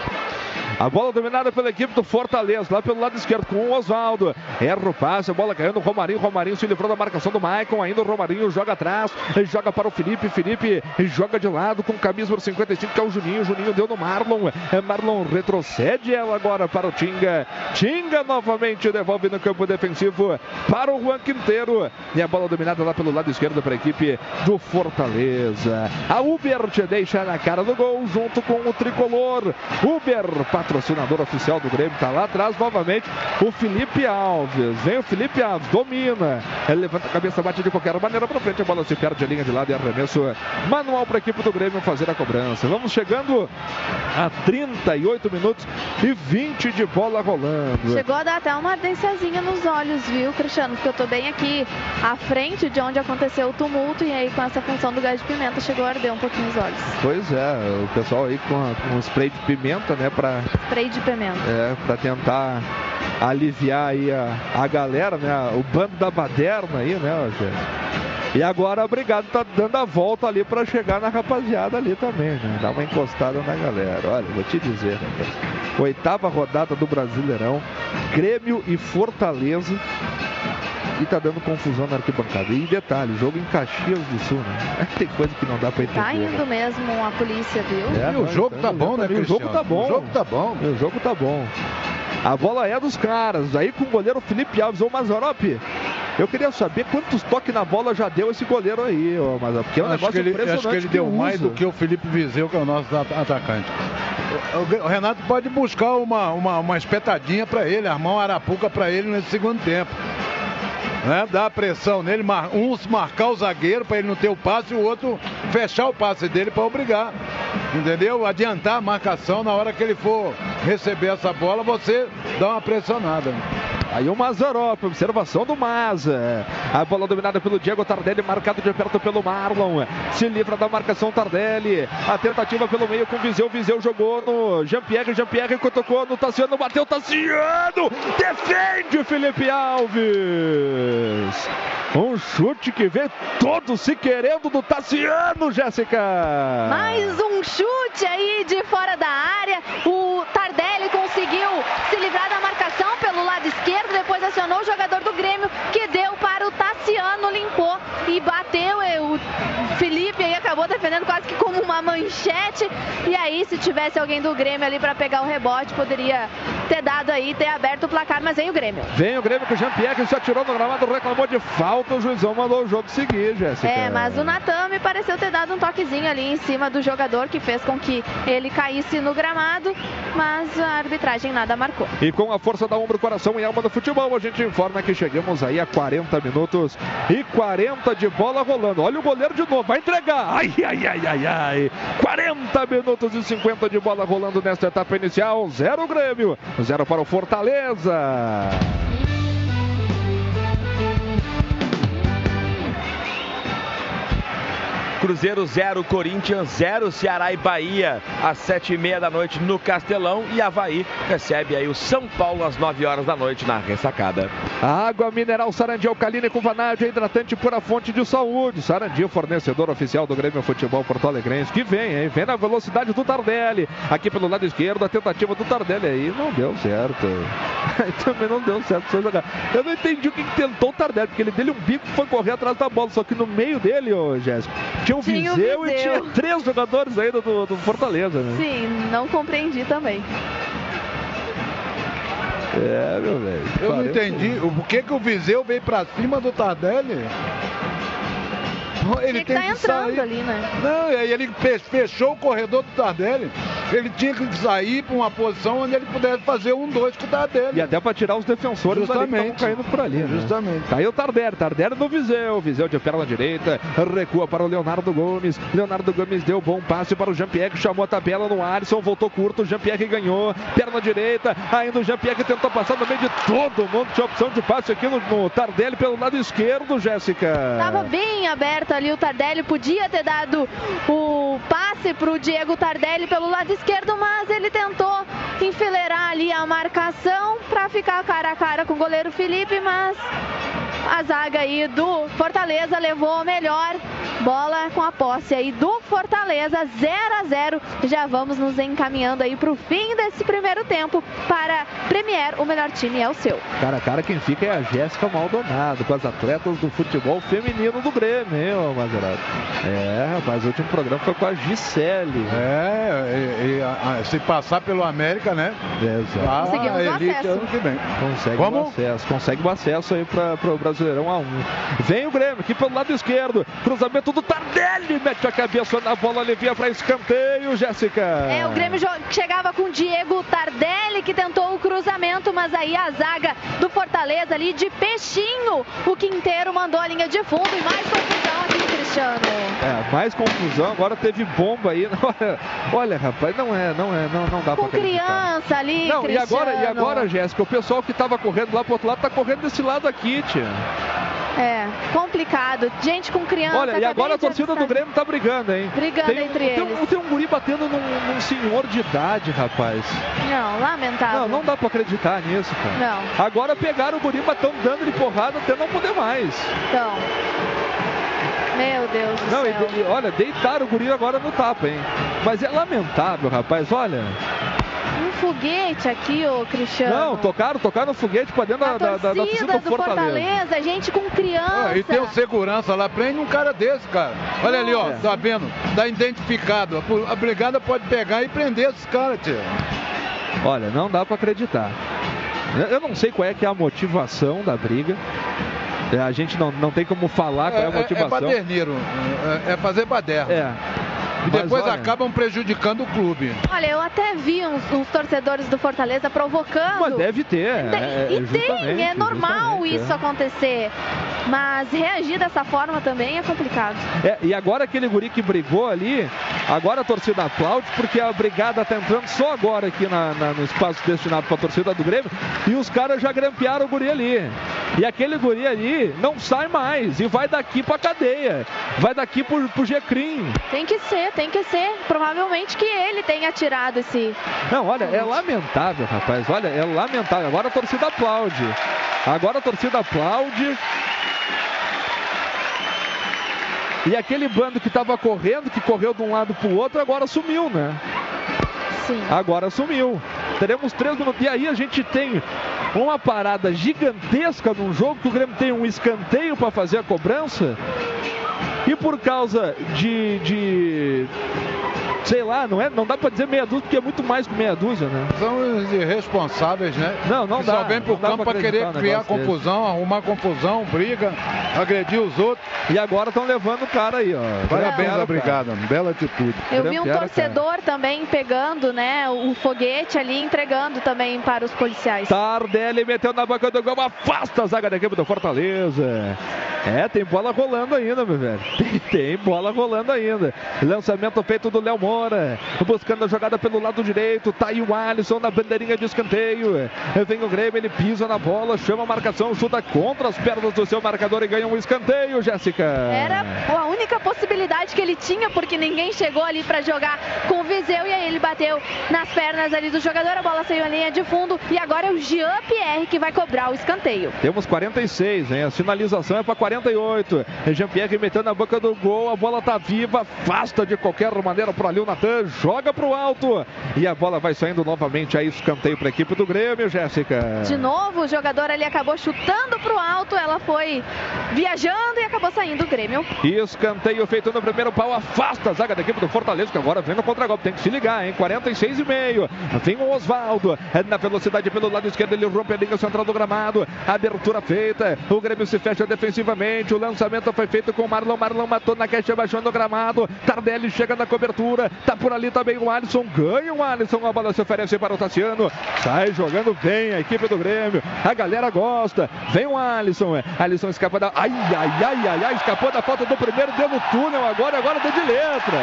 A bola dominada pela equipe do Fortaleza, lá pelo lado esquerdo com o Oswaldo. Erra o passe, a bola caindo. Romarinho, Romarinho se livrou da marcação do Maicon. Ainda o Romarinho joga atrás, joga para o Felipe. Felipe joga de lado com camisa número 55, que é o Juninho. Juninho deu no Marlon. Marlon retrocede ela agora para o Tinga. Tinga novamente devolve no campo defensivo para o Juan Quinteiro. E a bola dominada lá pelo lado esquerdo para a equipe do Fortaleza. A Uber te deixa na cara do gol junto com o tricolor. Uber, patrocinador oficial do Grêmio, está lá atrás novamente o Felipe Alves. Vem o Felipe Alves, domina. Ele levanta a cabeça, bate de qualquer maneira para frente. A bola se perde a linha de lado e arremesso manual para a equipe do Grêmio fazer a cobrança. Vamos chegando a 38 minutos e 20 de bola rolando. Chegou a dar até uma ardênciazinha nos olhos, viu, Cristiano? Porque eu tô bem aqui à frente de onde aconteceu o tumulto e aí com essa função do gás de pimenta chegou a arder um pouquinho os olhos. Pois é, o pessoal aí com, a- com spray de pimenta, né, para Spray de pimenta. é, pra tentar aliviar aí a, a galera, né, o bando da baderna aí, né? E agora a Brigada tá dando a volta ali para chegar na rapaziada ali também, né? Dar uma encostada na galera. Olha, vou te dizer, rapaz. Oitava rodada do Brasileirão, Grêmio e Fortaleza. E tá dando confusão na arquibancada. E detalhe, jogo em Caxias do Sul, né? Tem coisa que não dá pra entender. Tá né? indo mesmo a polícia, viu? É, E o não, jogo tá bom, né, O jogo Cristiano? tá bom. O jogo tá bom. O jogo tá bom. A bola é dos caras. Aí com o goleiro Felipe Alves ou Mazarop. Eu queria saber quantos toques na bola já deu esse goleiro aí, ô Mazarop. Porque é um acho, negócio que ele, impressionante. acho que ele deu o mais do que o Felipe Viseu, que é o nosso ata- atacante. O, o Renato pode buscar uma, uma, uma espetadinha para ele, armar uma arapuca para ele nesse segundo tempo. Né? Dar pressão nele, mar, um marcar o zagueiro para ele não ter o passe e o outro fechar o passe dele para obrigar. Entendeu? Adiantar a marcação na hora que ele for receber essa bola, você dá uma pressionada. Aí o Mazarop, observação do Maza. A bola dominada pelo Diego Tardelli, marcado de perto pelo Marlon. Se livra da marcação Tardelli. A tentativa pelo meio com o Viseu. Viseu jogou no Jean-Pierre. Jean-Pierre tocou no Tassiano. Bateu Tassiano. Defende Felipe Alves. Um chute que veio todo se querendo do Tassiano, Jéssica. Mais um chute aí de fora da área. O Tardelli conseguiu se livrar da marcação pelo lado esquerdo, depois acionou o jogador do Grêmio, que deu para o Tassiano, limpou e bateu. O Felipe aí acabou defendendo quase que como uma manchete. E aí, se tivesse alguém do Grêmio ali para pegar o rebote, poderia ter dado aí, ter aberto o placar, mas vem o Grêmio. Vem o Grêmio com o Jean-Pierre, se atirou no gramado, reclamou de falta. O juizão mandou o jogo seguir, Jéssica. É, mas o Natan me pareceu ter dado um toquezinho ali em cima do jogador que fez com que ele caísse no gramado, mas a arbitragem nada marcou. E com a força da ombro, coração e alma do futebol, a gente informa que chegamos aí a 40 minutos e 40 de bola rolando. Olha o goleiro de novo, vai entregar. Ai, ai, ai, ai, ai. 40 minutos e 50 de bola rolando nesta etapa inicial. Zero Grêmio, zero para o Fortaleza. Cruzeiro 0, Corinthians 0, Ceará e Bahia às sete e meia da noite no Castelão e Havaí recebe aí o São Paulo às 9 horas da noite na ressacada. Água mineral Sarandi alcalina com vanádio hidratante pura fonte de saúde. Sarandi, fornecedor oficial do Grêmio Futebol Porto Alegrense. Que vem, hein? Vem na velocidade do Tardelli. Aqui pelo lado esquerdo, a tentativa do Tardelli aí não deu certo. Também não deu certo. Eu não entendi o que tentou o Tardelli, porque ele dele um bico e foi correr atrás da bola. Só que no meio dele, ô Jéssica, tinha um Tinha o Viseu e Viseu. tinha três jogadores ainda do, do Fortaleza, né? Sim, não compreendi também. É, meu velho. Eu não entendi o porquê que o Viseu veio pra cima do Tardelli. Ele Tinha que tem tá que entrando sair. ali, né? Não, e aí ele fe- fechou o corredor do Tardelli. ele tinha que sair para uma posição onde ele pudesse fazer um dois com o Tardelli. E até para tirar os defensores Justamente. ali que caindo por ali. né? Justamente. Tá aí o Tardelli, Tardelli no Viseu, Viseu de perna direita, recua para o Leonardo Gomes, Leonardo Gomes deu bom passe para o Jean-Pierre, que chamou a tabela no Alisson, voltou curto, o Jean-Pierre ganhou, perna direita, ainda o Jean-Pierre tentou passar no meio de todo mundo, tinha opção de passe aqui no, no Tardelli pelo lado esquerdo, Jéssica. Tava bem aberto ali o Tardelli, podia ter dado o passe para o Diego Tardelli pelo lado esquerdo, mas ele tentou enfileirar ali a marcação para ficar cara a cara com o goleiro Felipe, mas a zaga aí do Fortaleza levou melhor. Bola com a posse aí do Fortaleza, 0 a 0. Já vamos nos encaminhando aí para o fim desse primeiro tempo para Premier. O melhor time é o seu. Cara a cara quem fica é a Jéssica Maldonado, com as atletas do futebol feminino do Grêmio, hein, ô Mazerato? É, rapaz, o último programa foi com a Gisele. É, e, e, a- a- se passar pelo América, né? Exato. Tá Conseguimos a o elite acesso. ano que vem. Consegue Como? o acesso, consegue o acesso aí para o Brasileirão A1. Vem o Grêmio aqui pelo lado esquerdo, cruzamento do Tardelli, mete a cabeça na bola, alivia para escanteio, Jéssica. É, o Grêmio chegava com Diego Tardelli que tentou o cruzamento, mas aí a zaga do Fortaleza ali de peixinho. O Quinteiro mandou a linha de fundo e mais confusão aqui, Cristiano. É, mais confusão, agora teve bomba aí. Olha, olha, rapaz, não é, não é, não, não dá Com pra acreditar. criança ali, Não, e agora, e Cristiano. agora, Jéssica, o pessoal que tava correndo lá pro outro lado tá correndo desse lado aqui, tia. É, complicado. Gente com criança. Olha, e agora a torcida do avistar. Grêmio tá brigando, hein? Brigando tem, um- entre tem eles. tem um guri batendo num, num senhor de idade, rapaz. Não, lamentável. Não, não dá pra acreditar nisso, cara. Não. Agora pegaram o guri, tão dando de porrada até não poder mais. Então. Meu Deus do Não, e, céu. e olha, deitaram o guri agora no tapa, hein? Mas é lamentável, rapaz, olha. Um foguete aqui, ô Cristiano. Não, tocaram, tocaram no foguete pra dentro da, da, da, da torcida do do Fortaleza. Fortaleza, gente com criança. Ah, e tem o segurança lá, prende um cara desse, cara. Olha ali, ó, tá vendo? Tá identificado. A brigada pode pegar e prender esses caras, tia. Olha, não dá pra acreditar. Eu não sei qual é que é a motivação da briga. É, A gente não, não tem como falar qual é a É, é motivação. baderneiro, é, é fazer baderna. É. E depois olha- acabam prejudicando o clube. Olha, eu até vi uns, uns torcedores do Fortaleza provocando. Mas deve ter. Tem- é, e tem, justamente, é normal isso é. acontecer. Mas reagir dessa forma também é complicado. É, e agora aquele guri que brigou ali, agora a torcida aplaude, porque a brigada tá entrando só agora aqui na- na- no espaço destinado para a torcida do Grêmio, e os caras já grampearam o guri ali. E aquele guri ali não sai mais, e vai daqui pra cadeia, vai daqui pro, pro G-Crim. Tem que ser, tem que ser. Provavelmente que ele tenha tirado esse. Não, olha, é lamentável, rapaz, olha, é lamentável. Agora a torcida aplaude. Agora a torcida aplaude. E aquele bando que estava correndo, que correu de um lado para o outro, agora sumiu, né? Sim. Agora sumiu. Teremos três minutos. E aí a gente tem uma parada gigantesca num jogo que o Grêmio tem um escanteio para fazer a cobrança. E por causa de, de sei lá, não, é, não dá pra dizer meia dúzia, porque é muito mais que meia dúzia, né? São os irresponsáveis, né? Não, não que dá. Só vem pro campo pra pra querer criar negócio desse. confusão, arrumar confusão, briga, agredir os outros. E agora estão levando o cara aí, ó. Parabéns Grampearam à o cara. brigada, bela atitude. Eu vi um torcedor também pegando, né, o foguete ali, entregando também para os policiais. Tardelli meteu na boca do gol, afasta a zaga da equipe do Fortaleza. É, tem bola rolando ainda, meu velho. Tem, tem bola rolando ainda. Lançamento feito do Léo Moura. Buscando a jogada pelo lado direito. Tá aí o Alisson na bandeirinha de escanteio. Vem o Grêmio, ele pisa na bola, chama a marcação, chuta contra as pernas do seu marcador e ganha um escanteio, Jéssica. Era a única possibilidade que ele tinha, porque ninguém chegou ali para jogar com o Viseu e aí ele bateu nas pernas ali do jogador, a bola saiu em linha de fundo e agora é o Jean Pierre que vai cobrar o escanteio. Temos 46, hein? A sinalização é para 48. Jean-Pierre metendo na boca do gol, a bola tá viva, afasta de qualquer maneira para ali o Natan, joga pro alto e a bola vai saindo novamente aí, escanteio para a equipe do Grêmio, Jéssica. De novo, o jogador ali acabou chutando pro alto, ela foi viajando e acabou saindo o Grêmio. Escanteio feito no primeiro pau, afasta a zaga da equipe do Fortaleza, que agora vem no contra-golpe, tem que se ligar, hein? 46 e meio. Vem o Oswaldo, é na velocidade pelo lado esquerdo, ele rompe a linha central do gramado, abertura feita, o Grêmio se fecha defensivamente, o lançamento foi feito com o Marlon, Marlon matou na caixa, baixando o gramado. Tardelli chega na cobertura, tá por ali também o Alisson, ganha o Alisson, a bola se oferece para o Tassiano, sai jogando bem a equipe do Grêmio, a galera gosta, vem o Alisson, é. Alisson escapa da, ai, ai, ai, ai, ai, escapou da falta do primeiro, deu no túnel agora, agora deu de letra,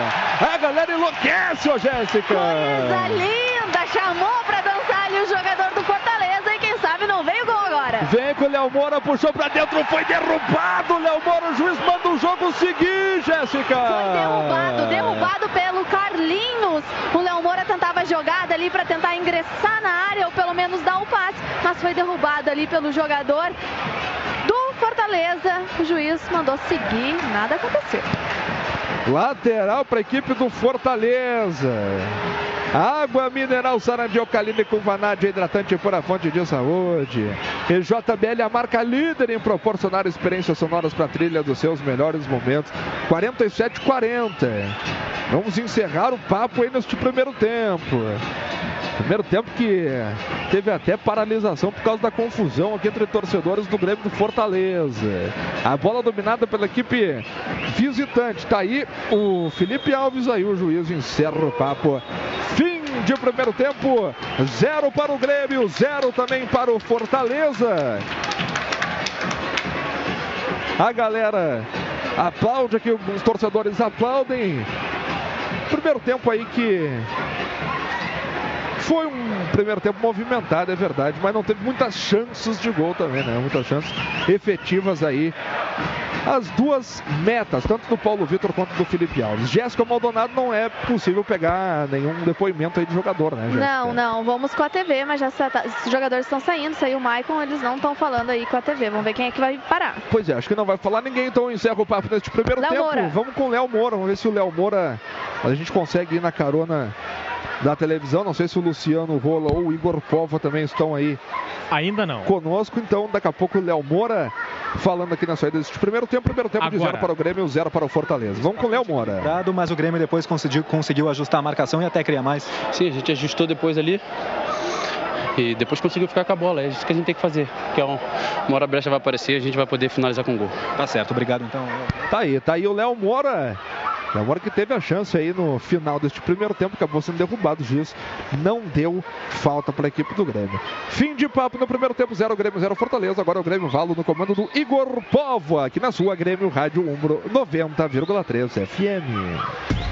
a galera enlouquece, ô Jéssica. Coisa linda, chamou pra dançar ali o jogador do Fortaleza e quem sabe não Vem com o Léo Moura, puxou pra dentro, foi derrubado, Léo Moura, o juiz manda o jogo seguir, Jéssica. Foi derrubado, derrubado pelo Carlinhos. O Léo Moura tentava a jogada ali para tentar ingressar na área ou pelo menos dar o passe, mas foi derrubado ali pelo jogador do Fortaleza. O juiz mandou seguir, nada aconteceu. Lateral para a equipe do Fortaleza. Água mineral Sarandiocaline com vanádio hidratante por a fonte de saúde. E JBL a marca líder em proporcionar experiências sonoras para a trilha dos seus melhores momentos. 47-40. Vamos encerrar o papo aí neste primeiro tempo. Primeiro tempo que teve até paralisação por causa da confusão aqui entre torcedores do Grêmio do Fortaleza. A bola dominada pela equipe visitante. Tá aí o Felipe Alves aí, o juiz encerra o papo. De primeiro tempo, zero para o Grêmio, zero também para o Fortaleza. A galera aplaude aqui, os torcedores aplaudem. Primeiro tempo aí que foi um primeiro tempo movimentado, é verdade, mas não teve muitas chances de gol também, né? Muitas chances efetivas aí. As duas metas, tanto do Paulo Vitor quanto do Felipe Alves. Jéssica Maldonado não é possível pegar nenhum depoimento aí de jogador, né, Jéssica? Não, não, vamos com a TV, mas já tá, os jogadores estão saindo, saiu o Maicon, eles não estão falando aí com a TV. Vamos ver quem é que vai parar. Pois é, acho que não vai falar ninguém, então encerra o papo neste primeiro Léo tempo. Moura. Vamos com o Léo Moura, vamos ver se o Léo Moura a gente consegue ir na carona da televisão. Não sei se o Luciano Rola ou o Igor Povo também estão aí. Ainda não. Conosco, então daqui a pouco o Léo Moura falando aqui na saída deste primeiro tempo. Primeiro tempo de Agora. zero para o Grêmio, zero para o Fortaleza. Vamos com o Léo Moura. Dado, mas o Grêmio depois conseguiu, conseguiu ajustar a marcação e até criar mais. Sim, a gente ajustou depois ali. E depois conseguiu ficar com a bola. É isso que a gente tem que fazer. Que é um- uma hora a brecha vai aparecer e a gente vai poder finalizar com gol. Tá certo, obrigado então. Tá aí, tá aí o Léo Moura. Léo Moura que teve a chance aí no final deste primeiro tempo, acabou sendo derrubado. O juiz não deu falta para a equipe do Grêmio. Fim de papo no primeiro tempo, 0 Grêmio, 0 Fortaleza. Agora o Grêmio Valo no comando do Igor Povo, aqui na sua Grêmio Rádio Umbro 90,3 FM.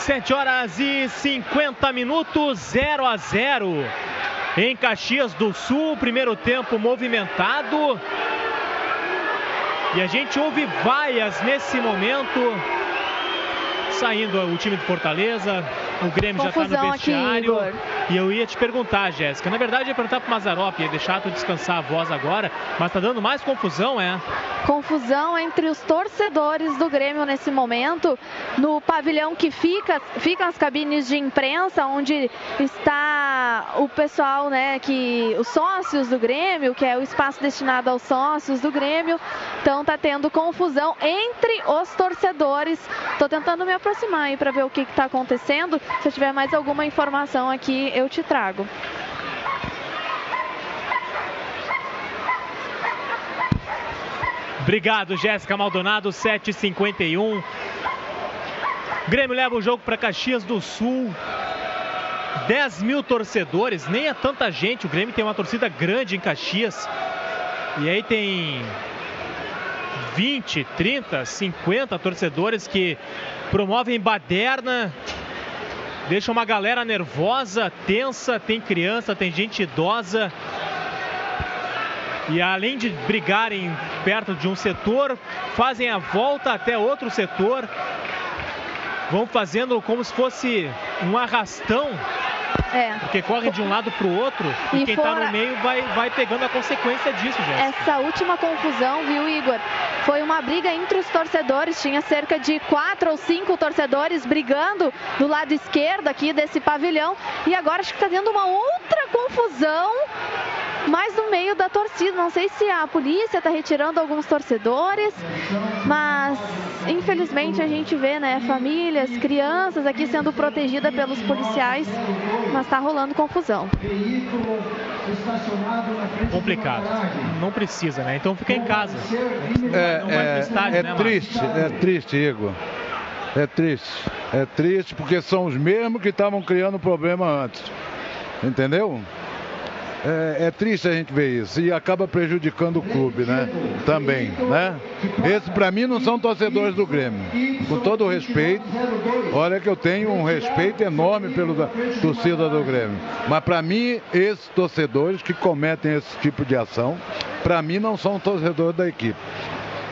7 horas e 50 minutos, 0 a 0. Em Caxias do Sul, primeiro tempo movimentado. E a gente ouve vaias nesse momento. Saindo o time de Fortaleza, o Grêmio já está Confusão no aqui, vestiário. Igor. e eu ia te perguntar, Jéssica. Na verdade, ia perguntar pro Mazarop, ia deixar tu descansar a voz agora, mas tá dando mais confusão, é? Confusão entre os torcedores do Grêmio nesse momento, no pavilhão que fica, ficam as cabines de imprensa, onde está o pessoal, né, que os sócios do Grêmio, que é o espaço destinado aos sócios do Grêmio. Então tá tendo confusão entre os torcedores. Tô tentando me aproximar aí para ver o que está acontecendo. Se eu tiver mais alguma informação aqui, eu te trago. Obrigado, Jéssica Maldonado, 7h51. Grêmio leva o jogo para Caxias do Sul. 10 mil torcedores, nem é tanta gente. O Grêmio tem uma torcida grande em Caxias. E aí tem 20, 30, 50 torcedores que promovem baderna, deixam uma galera nervosa, tensa. Tem criança, tem gente idosa. E além de brigarem perto de um setor, fazem a volta até outro setor. Vão fazendo como se fosse um arrastão É. Porque corre de um lado pro outro e, E quem tá fora- no meio vai, vai pegando a consequência disso, Jéssica. Essa última confusão, viu, Igor? Foi uma briga entre os torcedores. Tinha cerca de quatro ou cinco torcedores brigando do lado esquerdo aqui desse pavilhão. E agora acho que está tendo uma outra confusão, mais no meio da torcida. Não sei se a polícia está retirando alguns torcedores, mas infelizmente a gente vê, né, famílias, crianças aqui sendo protegidas pelos policiais, mas está rolando confusão. Complicado. Não precisa, né? Então fica em casa. É, Não é, estádio, é né, triste, é triste, Igor. É triste. É triste porque são os mesmos que estavam criando problema antes. Entendeu? É, é triste a gente ver isso e acaba prejudicando o clube, né? Também, né? Esses para mim não são torcedores do Grêmio. Com todo o respeito, olha que eu tenho um respeito enorme pelo da, torcida do Grêmio. Mas para mim, esses torcedores que cometem esse tipo de ação, para mim não são torcedores da equipe.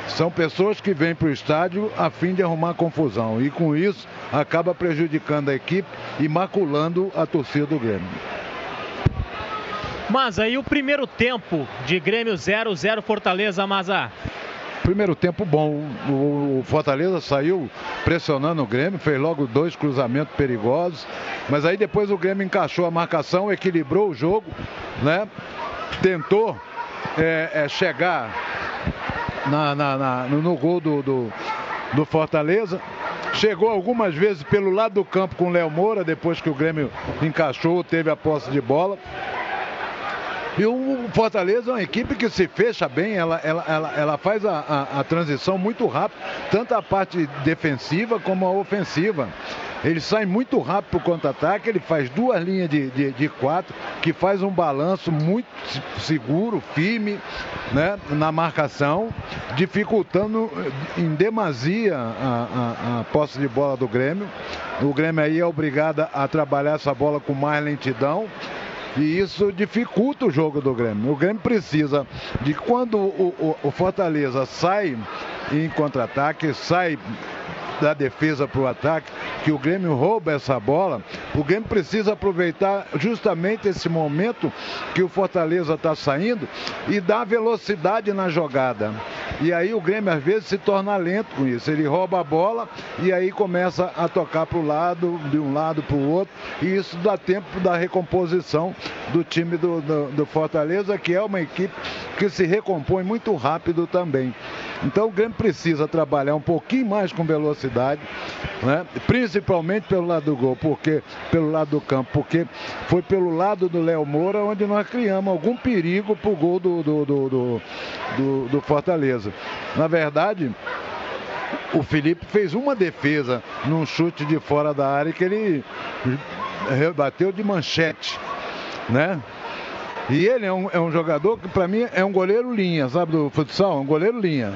São pessoas que vêm para o estádio a fim de arrumar confusão e com isso acaba prejudicando a equipe e maculando a torcida do Grêmio. Mas aí o primeiro tempo de Grêmio 0, 0 Fortaleza, Maza. Primeiro tempo bom, o Fortaleza saiu pressionando o Grêmio, fez logo dois cruzamentos perigosos, mas aí depois o Grêmio encaixou a marcação, equilibrou o jogo, né? Tentou é, é, chegar na- na- na- no, no gol do, do, do Fortaleza. Chegou algumas vezes pelo lado do campo com o Léo Moura, depois que o Grêmio encaixou, teve a posse de bola. E o Fortaleza é uma equipe que se fecha bem, ela, ela, ela, ela faz a, a- a transição muito rápido, tanto a parte defensiva como a ofensiva. Ele sai muito rápido para o contra-ataque, ele faz duas linhas de, de, de quatro, que faz um balanço muito se- seguro, firme né, na marcação, dificultando eh, em demasia a, a- a posse de bola do Grêmio. O Grêmio aí é obrigado a trabalhar essa bola com mais lentidão. E isso dificulta o jogo do Grêmio. O Grêmio precisa de quando o, o- o Fortaleza sai em contra-ataque, sai da defesa para o ataque, que o Grêmio rouba essa bola, o Grêmio precisa aproveitar justamente esse momento que o Fortaleza está saindo e dar velocidade na jogada. E aí o Grêmio às vezes se torna lento com isso. Ele rouba a bola e aí começa a tocar para o lado, de um lado para o outro, e isso dá tempo da recomposição do time do, do- do Fortaleza, que é uma equipe que se recompõe muito rápido também. Então o Grêmio precisa trabalhar um pouquinho mais com velocidade, né? principalmente pelo lado do gol, porque pelo lado do campo, porque foi pelo lado do Léo Moura onde nós criamos algum perigo para o gol do, do, do, do, do- Fortaleza. Na verdade, o Felipe fez uma defesa num chute de fora da área que ele rebateu de manchete, né? E ele é um, é um jogador que para mim é um goleiro linha, sabe do futsal? É um goleiro linha.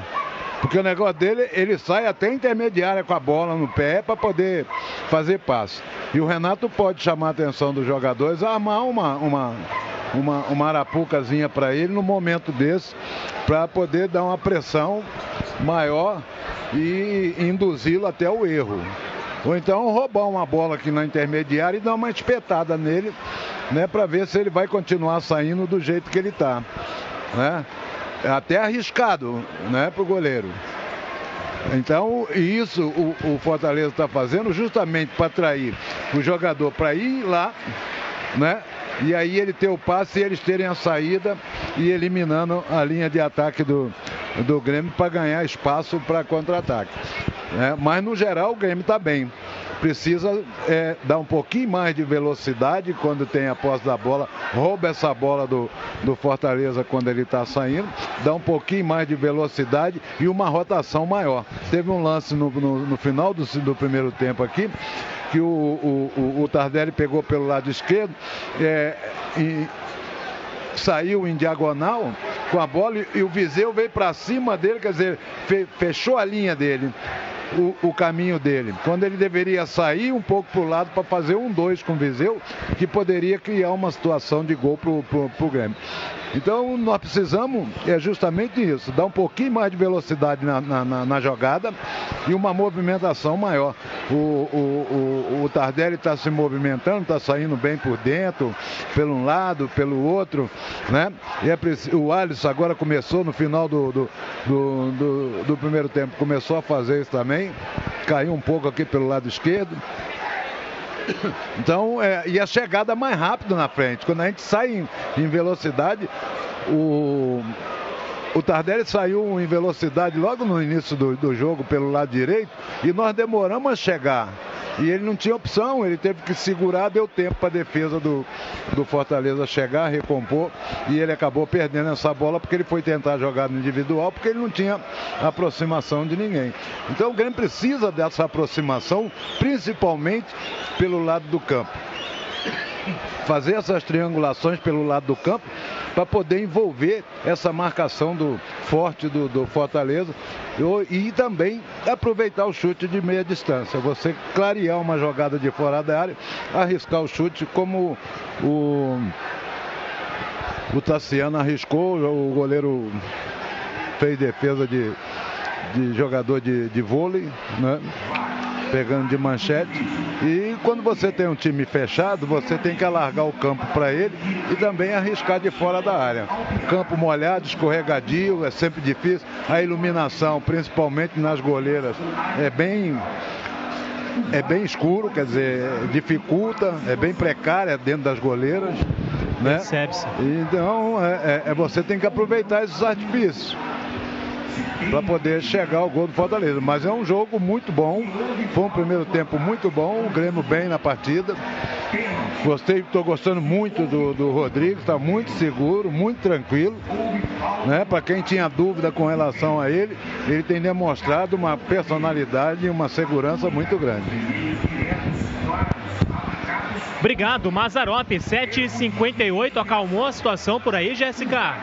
Porque o negócio dele, ele sai até intermediária com a bola no pé para poder fazer passe. E o Renato pode chamar a atenção dos jogadores, armar uma, uma, uma, uma arapucazinha para ele no momento desse, para poder dar uma pressão maior e induzi-lo até o erro. Ou então roubar uma bola aqui na intermediária e dar uma espetada nele, né, para ver se ele vai continuar saindo do jeito que ele está, né? É até arriscado, né, pro goleiro. Então, isso o, o Fortaleza está fazendo justamente para atrair o jogador para ir lá, né? E aí ele ter o passe e eles terem a saída e eliminando a linha de ataque do, do Grêmio para ganhar espaço para contra-ataque. né? Mas no geral o Grêmio está bem. Precisa é, dar um pouquinho mais de velocidade quando tem a posse da bola, rouba essa bola do, do Fortaleza quando ele está saindo, dá um pouquinho mais de velocidade e uma rotação maior. Teve um lance no, no- no final do, do primeiro tempo aqui, que o, o, o- o Tardelli pegou pelo lado esquerdo, é, e saiu em diagonal com a bola e, e o Viseu veio para cima dele, quer dizer, fe- fechou a linha dele. O, o caminho dele, quando ele deveria sair um pouco para o lado para fazer um dois com o Viseu, que poderia criar uma situação de gol para o Grêmio. Então nós precisamos é justamente isso, dar um pouquinho mais de velocidade na, na, na, na jogada e uma movimentação maior. O, o, o, o Tardelli está se movimentando, está saindo bem por dentro, pelo um lado, pelo outro, né? E é, o Alisson agora começou no final do, do, do, do, do primeiro tempo, começou a fazer isso também, caiu um pouco aqui pelo lado esquerdo. Então, é, e a chegada mais rápido na frente. Quando a gente sai em, em velocidade, o, o Tardelli saiu em velocidade logo no início do, do jogo pelo lado direito e nós demoramos a chegar. E ele não tinha opção, ele teve que segurar, deu tempo para a defesa do, do Fortaleza chegar, recompor, e ele acabou perdendo essa bola porque ele foi tentar jogar no individual, porque ele não tinha aproximação de ninguém. Então o Grêmio precisa dessa aproximação, principalmente pelo lado do campo fazer essas triangulações pelo lado do campo para poder envolver essa marcação do forte do, do Fortaleza e, e também aproveitar o chute de meia distância. Você clarear uma jogada de fora da área, arriscar o chute como o, o Tassiano arriscou, o goleiro fez defesa de, de jogador de, de vôlei, né? Pegando de manchete. E quando você tem um time fechado, você tem que alargar o campo para ele e também arriscar de fora da área. Campo molhado, escorregadio, é sempre difícil. A iluminação, principalmente nas goleiras, é bem é bem escuro, quer dizer, dificulta, é bem precária dentro das goleiras. Né? Então, é, é, é, você tem que aproveitar esses artifícios para poder chegar ao gol do Fortaleza. Mas é um jogo muito bom, foi um primeiro tempo muito bom, o Grêmio bem na partida. Gostei, estou gostando muito do, do Rodrigo, está muito seguro, muito tranquilo. Né? Para quem tinha dúvida com relação a ele, ele tem demonstrado uma personalidade e uma segurança muito grande. Obrigado, Mazarop. 7h58, acalmou a situação por aí, Jéssica?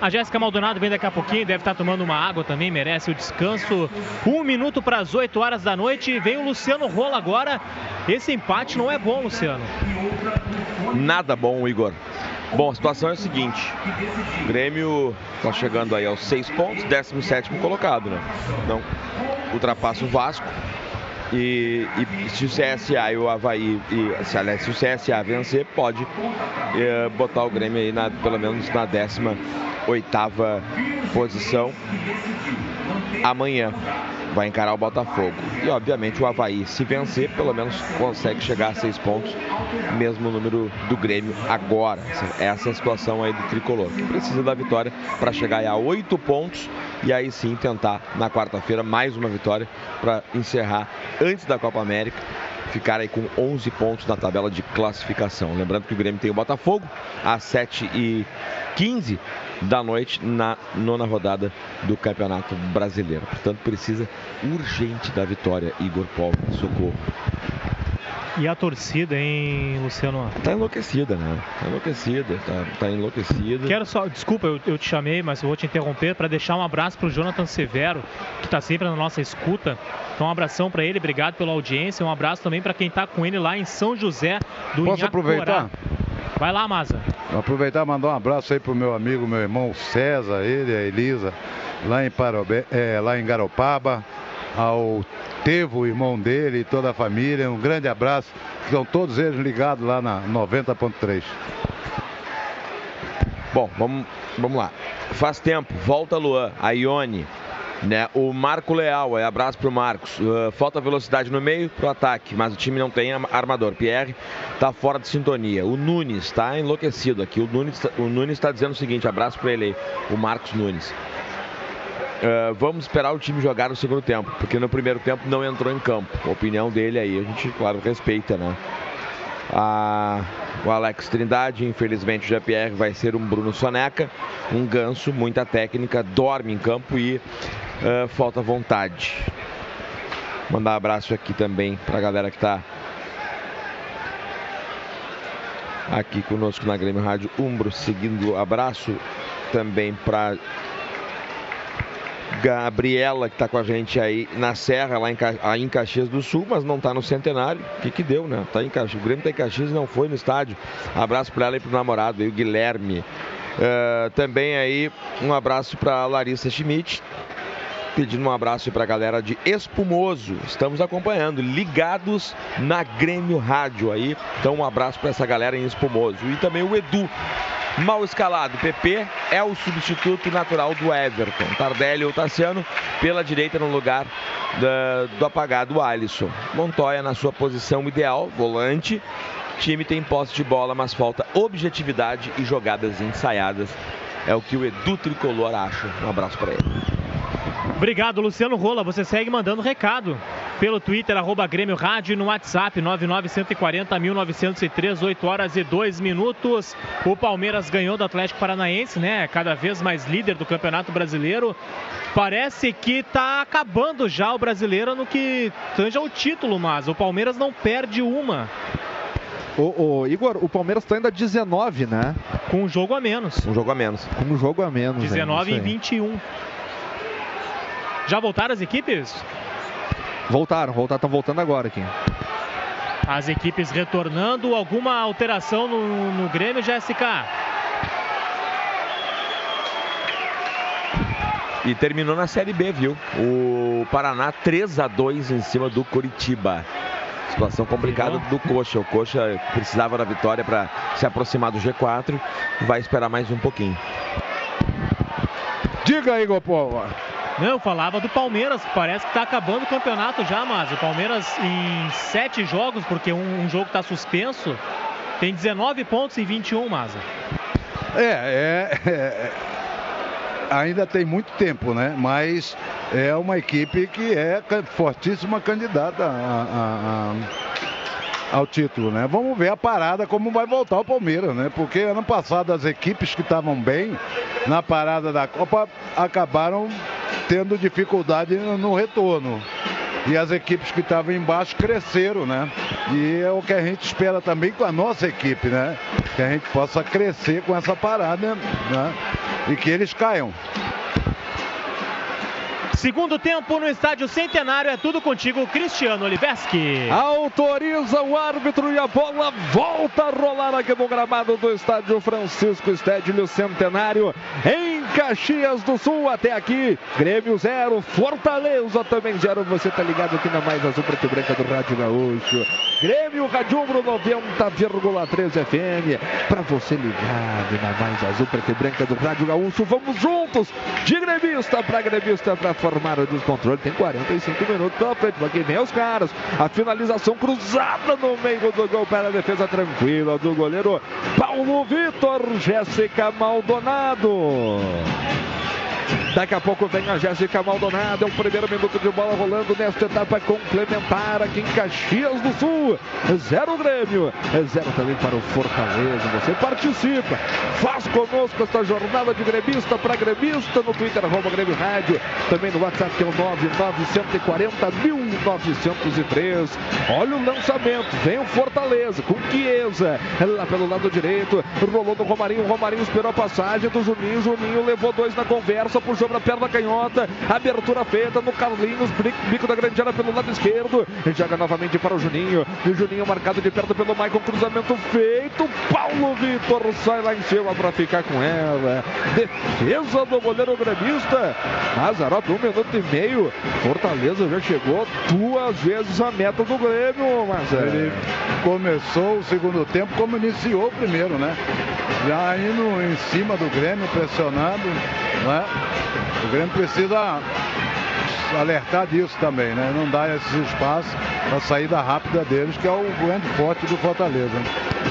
A Jéssica Maldonado vem daqui a pouquinho, deve estar tomando uma água também, merece o descanso. Um minuto para as 8 horas da noite. Vem o Luciano Rola agora. Esse empate não é bom, Luciano. Nada bom, Igor. Bom, a situação é a seguinte: o Grêmio está chegando aí aos 6 pontos, 17 colocado, né? Então, ultrapassa o Vasco. E, e, se o CSA e o Havaí, e, se, aliás, se o CSA vencer, pode é, botar o Grêmio aí na, pelo menos na 18 posição amanhã. Vai encarar o Botafogo. E obviamente o Havaí, se vencer, pelo menos consegue chegar a seis pontos, mesmo número do Grêmio agora. Essa é a situação aí do tricolor, que precisa da vitória para chegar a oito pontos e aí sim tentar na quarta-feira mais uma vitória para encerrar antes da Copa América ficar aí com 11 pontos na tabela de classificação. Lembrando que o Grêmio tem o Botafogo às 7 e 15 da noite na nona rodada do Campeonato Brasileiro. Portanto, precisa urgente da vitória, Igor Paulo. Socorro. E a torcida, hein, Luciano? Tá enlouquecida, né? Tá enlouquecida, tá, tá enlouquecida. Quero só, desculpa, eu, eu te chamei, mas eu vou te interromper para deixar um abraço pro Jonathan Severo, que tá sempre na nossa escuta. Então, um abração para ele, obrigado pela audiência. Um abraço também para quem tá com ele lá em São José do Posso Inhacorá. aproveitar? Vai lá, Maza. Vou aproveitar e mandar um abraço aí pro meu amigo, meu irmão César, ele e a Elisa, lá em, Parobé, é, lá em Garopaba, ao Tevo, irmão dele e toda a família. Um grande abraço. Estão todos eles ligados lá na 90.3. Bom, vamos, vamos lá. Faz tempo, volta Luan, a Ione, né? O Marco Leal, é abraço pro Marcos. Uh, falta velocidade no meio pro ataque, mas o time não tem armador. Pierre tá fora de sintonia. O Nunes tá enlouquecido aqui. O Nunes, o Nunes tá dizendo o seguinte: abraço para ele aí, o Marcos Nunes. Uh, vamos esperar o time jogar no segundo tempo, porque no primeiro tempo não entrou em campo. A opinião dele aí, a gente, claro, respeita, né? Ah, o Alex Trindade, infelizmente o Jean-Pierre vai ser um Bruno Soneca, um ganso, muita técnica, dorme em campo e uh, falta vontade. Mandar um abraço aqui também para a galera que está aqui conosco na Grêmio Rádio Umbro, seguindo abraço também para Gabriela, que está com a gente aí na Serra, lá em, aí em Caxias do Sul, mas não está no Centenário. O que, que deu, né? Tá em Caxias. O Grêmio está em Caxias e não foi no estádio. Abraço para ela e para o namorado, aí, o Guilherme. Uh, também aí um abraço para Larissa Schmidt, pedindo um abraço para a galera de Espumoso. Estamos acompanhando, ligados na Grêmio Rádio aí. Então um abraço para essa galera em Espumoso. E também o Edu, mal escalado. PP é o substituto natural do Everton. Tardelli ou Tassiano pela direita no lugar da, do apagado Alisson. Montoya na sua posição ideal, volante. Time tem posse de bola, mas falta objetividade e jogadas ensaiadas. É o que o Edu Tricolor acha. Um abraço para ele. Obrigado, Luciano Rola. Você segue mandando recado pelo Twitter, arroba Grêmio Rádio, no WhatsApp 99140-1903, 8 horas e 2 minutos. O Palmeiras ganhou do Atlético Paranaense, né? Cada vez mais líder do Campeonato Brasileiro. Parece que tá acabando já o brasileiro no que tange ao título, mas o Palmeiras não perde uma. O, o, Igor, o Palmeiras está ainda 19, né? Com um jogo a menos. Um jogo a menos. Com um jogo a menos. 19 em 21. Já voltaram as equipes? Voltaram, voltaram, estão voltando agora aqui. As equipes retornando. Alguma alteração no, no Grêmio, Jéssica? E terminou na Série B, viu? O Paraná 3 a 2 em cima do Curitiba. Situação complicada do Coxa. O Coxa precisava da vitória para se aproximar do G4. Vai esperar mais um pouquinho. Diga aí, Gopova. Não, eu falava do Palmeiras, parece que está acabando o campeonato já, mas o Palmeiras em sete jogos, porque um, um jogo está suspenso, tem 19 pontos em 21, Maza. É, é, é, ainda tem muito tempo, né? Mas é uma equipe que é fortíssima candidata a, a, ao título, né? Vamos ver a parada como vai voltar o Palmeiras, né? Porque ano passado as equipes que estavam bem na parada da Copa acabaram tendo dificuldade no retorno. E as equipes que estavam embaixo cresceram, né? E é o que a gente espera também com a nossa equipe, né? Que a gente possa crescer com essa parada, né? E que eles caiam. Segundo tempo no estádio Centenário, é tudo contigo, Cristiano Oliveski. Autoriza o árbitro e a bola volta a rolar aqui no gramado do estádio Francisco Estédio Centenário, em Caxias do Sul. Até aqui, Grêmio 0, Fortaleza também 0. Você tá ligado aqui na Mais Azul Preto e Branca do Rádio Gaúcho. Grêmio Radiumbro 90,3 FM. Para você ligado na Mais Azul Preto e Branca do Rádio Gaúcho. Vamos juntos, de gremista para gremista, para formar o descontrole. Tem 45 minutos pela frente. Aqui vem os caras. A finalização cruzada no meio do gol para a defesa tranquila do goleiro Paulo Vitor. Jéssica Maldonado. Daqui a pouco vem a Jéssica Maldonado. É o primeiro minuto de bola rolando nesta etapa complementar aqui em Caxias do Sul. Zero Grêmio, zero também para o Fortaleza. Você participa, faz conosco esta jornada de gremista para gremista no Twitter, arroba Grêmio Rádio. Também no WhatsApp que é o 9940 1903. Olha o lançamento, vem o Fortaleza com Chiesa. Lá pelo lado direito, rolou no Romarinho. Romarinho esperou a passagem do Juninho. Juninho levou dois na conversa, puxou para a perna canhota. Abertura feita no Carlinhos, bico da grande área pelo lado esquerdo. Joga novamente para o Juninho. E o Juninho marcado de perto pelo Maicon. Cruzamento feito. Paulo Vitor sai lá em cima para ficar com ela. Defesa do goleiro gremista. Mazarop, um minuto e meio. Fortaleza já chegou duas vezes a meta do Grêmio. Mas ele começou o segundo tempo como iniciou o primeiro, né? Já indo em cima do Grêmio, pressionando, né? O Grêmio precisa alertar disso também, né? Não dar esses espaços para saída rápida deles, que é o grande forte do Fortaleza.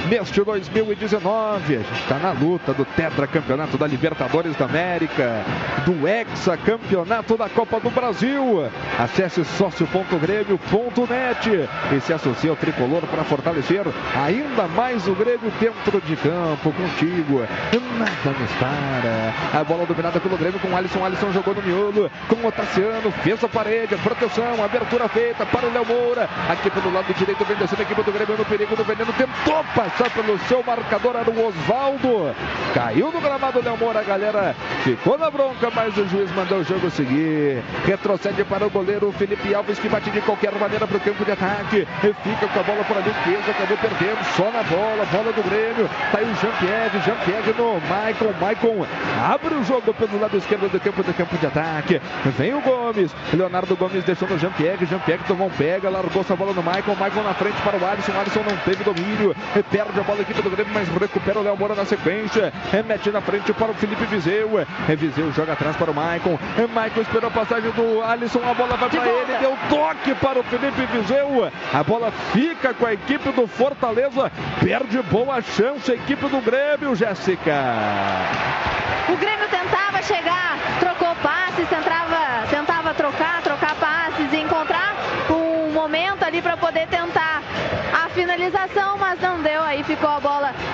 Neste 2019, a gente está na luta do Tetra Campeonato da Libertadores da América, do Hexa Campeonato da Copa do Brasil. Acesse sócio.grêmio.net e se associe ao tricolor para fortalecer ainda mais o Grêmio dentro de campo, contigo. Nada nos para. A bola dominada pelo Grêmio com Alisson. Alisson jogou no miolo com o Tassiano, fez a parede, proteção, abertura feita para o Léo Moura. Aqui pelo lado direito vem descendo a equipe do Grêmio no perigo do veneno, tentou passar pelo seu marcador era o Osvaldo. Caiu no gramado Léo Moura, a galera ficou na bronca, mas o juiz mandou o jogo seguir. Retrocede para o goleiro Felipe Alves, que bate de qualquer maneira para o campo de ataque. E fica com a bola por ali, o acabou perdendo, só na bola, bola do Grêmio. Tá aí o Jean-Pierre, Jean-Pierre no Maicon, Maicon abre o jogo pelo lado esquerdo do campo do campo de ataque. Vem o Gomes, Leonardo Gomes deixou no Jean-Pierre, Jean-Pierre tomou um pega, largou essa bola no Maicon, Maicon na frente para o Alisson, Alisson não teve domínio, perde a bola equipe do Grêmio, mas recupera o Léo Moura na sequência, mete na frente para o Felipe Viseu, Viseu joga atrás para o Maicon, Maicon esperou a passagem do Alisson, a bola vai para ele, deu toque para o Felipe Viseu, a bola fica com a equipe do Fortaleza, perde boa chance a equipe do Grêmio, Jéssica. O Grêmio tentava chegar, trocou ficou a bola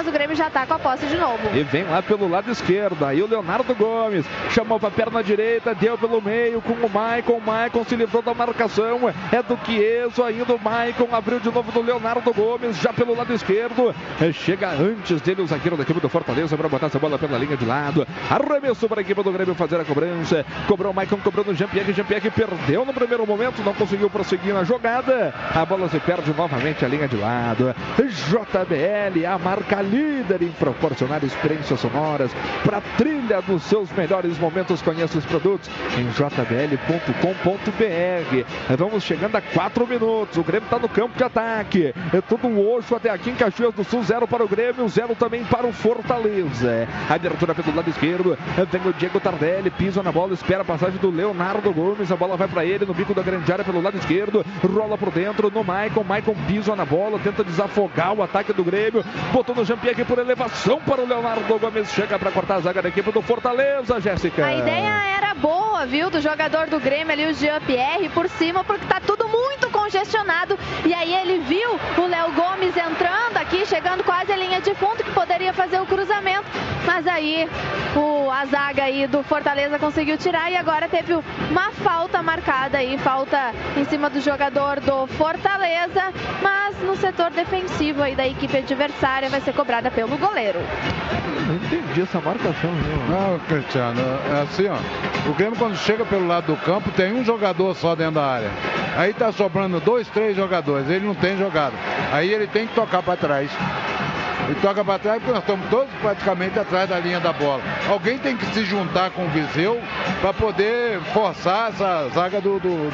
mas o Grêmio já está com a posse de novo. E vem lá pelo lado esquerdo. Aí o Leonardo Gomes chamou para a perna direita, deu pelo meio com o Maicon. O Maicon se livrou da marcação. É do Chieso ainda. O Maicon abriu de novo do Leonardo Gomes, já pelo lado esquerdo. Chega antes dele o zagueiro da equipe do Fortaleza para botar essa bola pela linha de lado. Arremesso para a equipe do Grêmio fazer a cobrança. Cobrou o Maicon, cobrou no Jean-Pierre. Jean-Pierre perdeu no primeiro momento, não conseguiu prosseguir na jogada. A bola se perde novamente a linha de lado. JBL, a marca líder em proporcionar experiências sonoras para a trilha dos seus melhores momentos. Conheça os produtos em jbl.com.br. Vamos chegando a 4 minutos. O Grêmio está no campo de ataque. É tudo oxo até aqui em Caxias do Sul. Zero para o Grêmio, zero também para o Fortaleza. Abertura pelo lado esquerdo. Vem o Diego Tardelli, pisa na bola, espera a passagem do Leonardo Gomes. A bola vai para ele no bico da grande área pelo lado esquerdo. Rola por dentro no Maicon. Maicon pisa na bola, tenta desafogar o ataque do Grêmio. Botou no Jean-Pierre por elevação para o Leonardo Gomes. Chega para cortar a zaga da equipe do Fortaleza, Jéssica. A ideia era boa, viu, do jogador do Grêmio ali, o Jean-Pierre, por cima, porque tá tudo muito congestionado. E aí ele viu o Léo Gomes entrando aqui, chegando quase a linha de fundo, que poderia fazer o cruzamento. Mas aí o, a zaga aí do Fortaleza conseguiu tirar e agora teve uma falta marcada aí, falta em cima do jogador do Fortaleza, mas no setor defensivo aí da equipe adversária vai ser cobrada pelo goleiro. Não entendi essa marcação, viu? Não, Cristiano, é assim, ó. O Grêmio quando chega pelo lado do campo tem um jogador só dentro da área. Aí tá sobrando dois, três jogadores. Ele não tem jogado. Aí ele tem que tocar para trás. E toca para trás porque nós estamos todos praticamente atrás da linha da bola. Alguém tem que se juntar com o Viseu para poder forçar essa zaga do, do,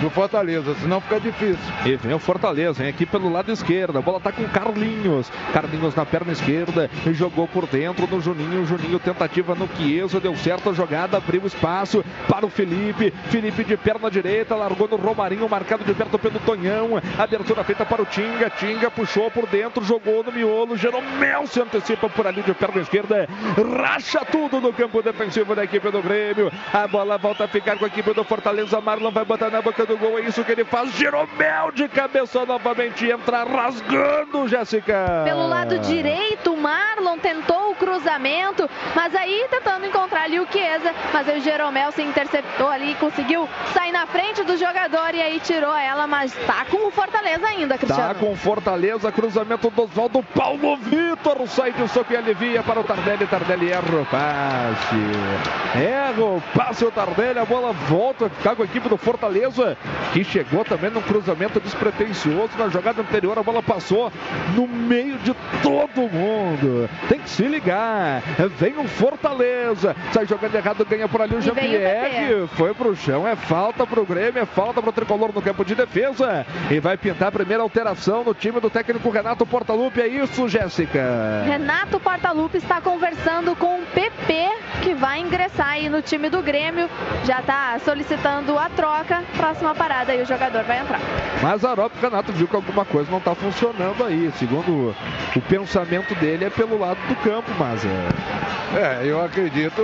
do, Fortaleza, senão fica difícil. E vem o Fortaleza, vem aqui pelo lado esquerdo. A bola está com Carlinhos. Carlinhos na perna esquerda, jogou por dentro no Juninho. Juninho tentativa no Chiesa, deu certo a jogada, abriu espaço para o Felipe. Felipe de perna direita, largou no Romarinho, marcado de perto pelo Tonhão. Abertura feita para o Tinga. Tinga puxou por dentro, jogou no miolo, gerou Mel se antecipa por ali de perna esquerda, racha tudo no campo defensivo da equipe do Grêmio. A bola volta a ficar com a equipe do Fortaleza. Marlon vai botar na boca do gol. É isso que ele faz. Jeromel de cabeça novamente entra rasgando, Jéssica. Pelo lado direito, o Marlon tentou o cruzamento, mas aí tentando encontrar ali o Chiesa. Mas aí o Jeromel se interceptou ali, conseguiu sair na frente do jogador e aí tirou ela. Mas tá com o Fortaleza ainda, Cristiano. Tá com Fortaleza, cruzamento do Oswaldo Paulo Vitor sai de soco e alivia para o Tardelli. Tardelli erra o passe. Erra o passe o Tardelli. A bola volta ficar com a equipe do Fortaleza, que chegou também num cruzamento despretensioso. Na jogada anterior, a bola passou no meio de todo mundo. Tem que se ligar. Vem o Fortaleza. Sai jogando errado, ganha por ali o Jean-Pierre. Foi pro chão. É falta pro Grêmio, é falta pro tricolor no campo de defesa. E vai pintar a primeira alteração no time do técnico Renato Portaluppi. É isso, Jéssica. Renato Portaluppi está conversando com o PP, que vai ingressar aí no time do Grêmio. Já está solicitando a troca. Próxima parada aí o jogador vai entrar. Mas a o Renato viu que alguma coisa não está funcionando aí. Segundo o pensamento dele, é pelo lado do campo, mas é É, eu acredito,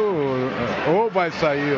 ou vai sair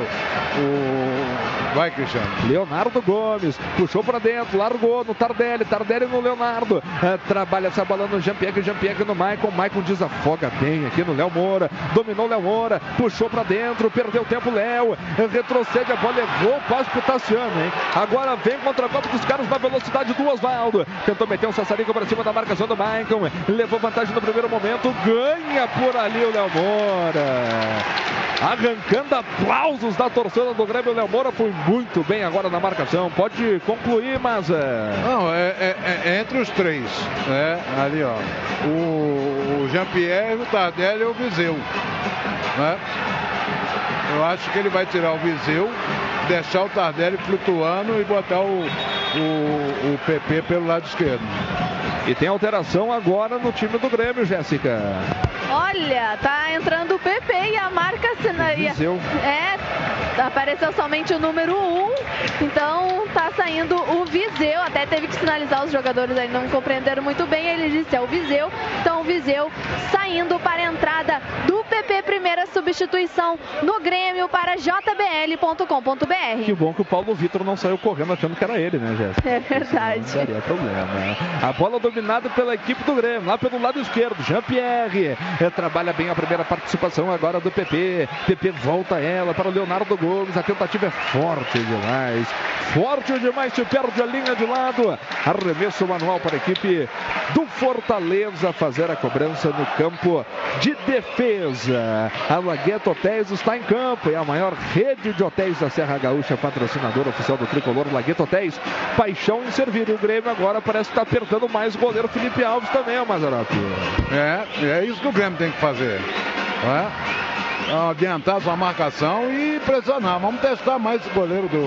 o. Vai, Cristiano. Leonardo Gomes puxou para dentro, largou no Tardelli, Tardelli no Leonardo. É, trabalha essa bola no Jean-Pierre, Jean-Pierre no Maicon. Maicon desafoga bem aqui no Léo Moura. Dominou o Léo Moura, puxou para dentro, perdeu tempo Léo. É, retrocede a bola, errou quase pro Tassiano, hein? Agora vem contra a Copa dos caras na velocidade do Oswaldo. Tentou meter um sassarico para cima da marcação do Maicon. Levou vantagem no primeiro momento, ganha por ali o Léo Moura arrancando aplausos da torcida do Grêmio. O Léo Moura foi muito bem agora na marcação. Pode concluir, mas. Não, é, é, é entre os três. Né? Ali, ó. O, o Jean-Pierre, o Tardelli e o Viseu. Né? Eu acho que ele vai tirar o Viseu, deixar o Tardelli flutuando e botar o, o, o PP pelo lado esquerdo. E tem alteração agora no time do Grêmio, Jéssica. Olha, tá entrando o PP e a marca assinaria. É, apareceu somente o número 1, então tá saindo o Viseu. Até teve que sinalizar os jogadores aí, não compreenderam muito bem. Ele disse é o Viseu, então o Viseu saindo para a entrada do PP, primeira substituição no Grêmio para jbl.com.br. Que bom que o Paulo Vitor não saiu correndo achando que era ele, né, Jéssica? É verdade. Não daria problema. A bola dominada pela equipe do Grêmio, lá pelo lado esquerdo, Jean-Pierre. É, trabalha bem a primeira participação agora do PP. PP volta ela para o Leonardo Gomes. A tentativa é forte demais. Forte demais, se perde a linha de lado. Arremesso manual para a equipe do Fortaleza fazer a cobrança no campo de defesa. A Lagueto Hotéis está em campo. É a maior rede de hotéis da Serra Gaúcha, patrocinador oficial do Tricolor Lagueto Hotéis. Paixão em servir. O Grêmio agora parece estar apertando mais o goleiro Felipe Alves também, Mazarope. É, é isso que o Grêmio tem que fazer. É? Adiantar sua marcação e pressionar. Vamos testar mais esse goleiro do.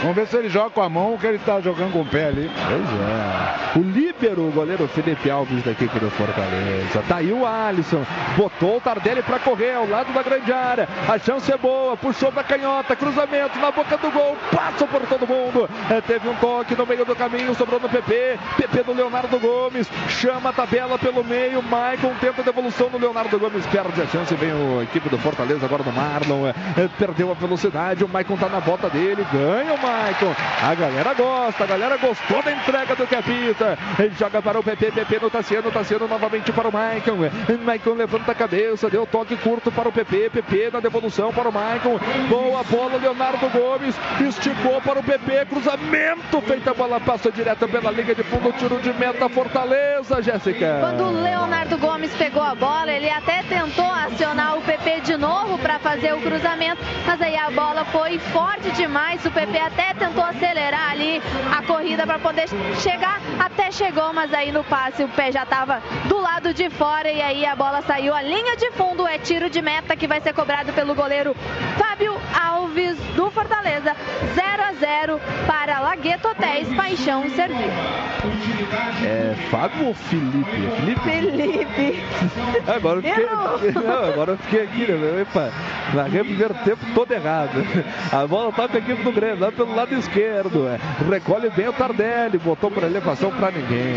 Vamos ver se ele joga com a mão ou que ele está jogando com o pé ali. Pois é. O líbero, o goleiro Felipe Alves da equipe do Fortaleza. Tá aí o Alisson. Botou o Tardelli para correr ao lado da grande área. A chance é boa. Puxou pra canhota. Cruzamento na boca do gol. Passa por todo mundo. É, teve um toque no meio do caminho. Sobrou no PP. PP do Leonardo Gomes. Chama a tabela pelo meio. Maicon tenta a devolução no Leonardo Gomes. Perde a chance. Vem a equipe do Fortaleza agora do Marlon. É, perdeu a velocidade. O Maicon tá na volta dele. Ganha o Maicon. A galera gosta. A galera gostou da entrega do Capita. Ele joga para o PP. PP no Tassiano. Tassiano novamente para o Maicon. Maicon levanta a cabeça. Deu toque curto para o PP. PP na devolução para o Maicon. Boa bola. Leonardo Gomes. Esticou para o PP. Cruzamento. Feita a bola. Passa direto pela linha de fundo. Tiro de meta. Fortaleza, Jéssica. Quando o Leonardo Gomes pegou a bola, ele até tentou acionar o PP de novo para fazer o cruzamento, mas aí a bola foi forte demais. O PP até tentou acelerar ali a corrida para poder chegar, até chegou, mas aí no passe o pé já estava do lado de fora e aí a bola saiu a linha de fundo. É tiro de meta que vai ser cobrado pelo goleiro Fábio Alves do Fortaleza. 0 a 0 para Lagueto Hotéis, Paixão Servir. É Fábio ou Felipe? Felipe? Felipe. Agora eu fiquei, não, agora eu fiquei aqui, né? Epa, larguei o primeiro tempo todo errado. A bola toca aqui pro Grêmio, lá pelo lado esquerdo. é. Recolhe bem o Tardelli, botou por elevação pra ninguém.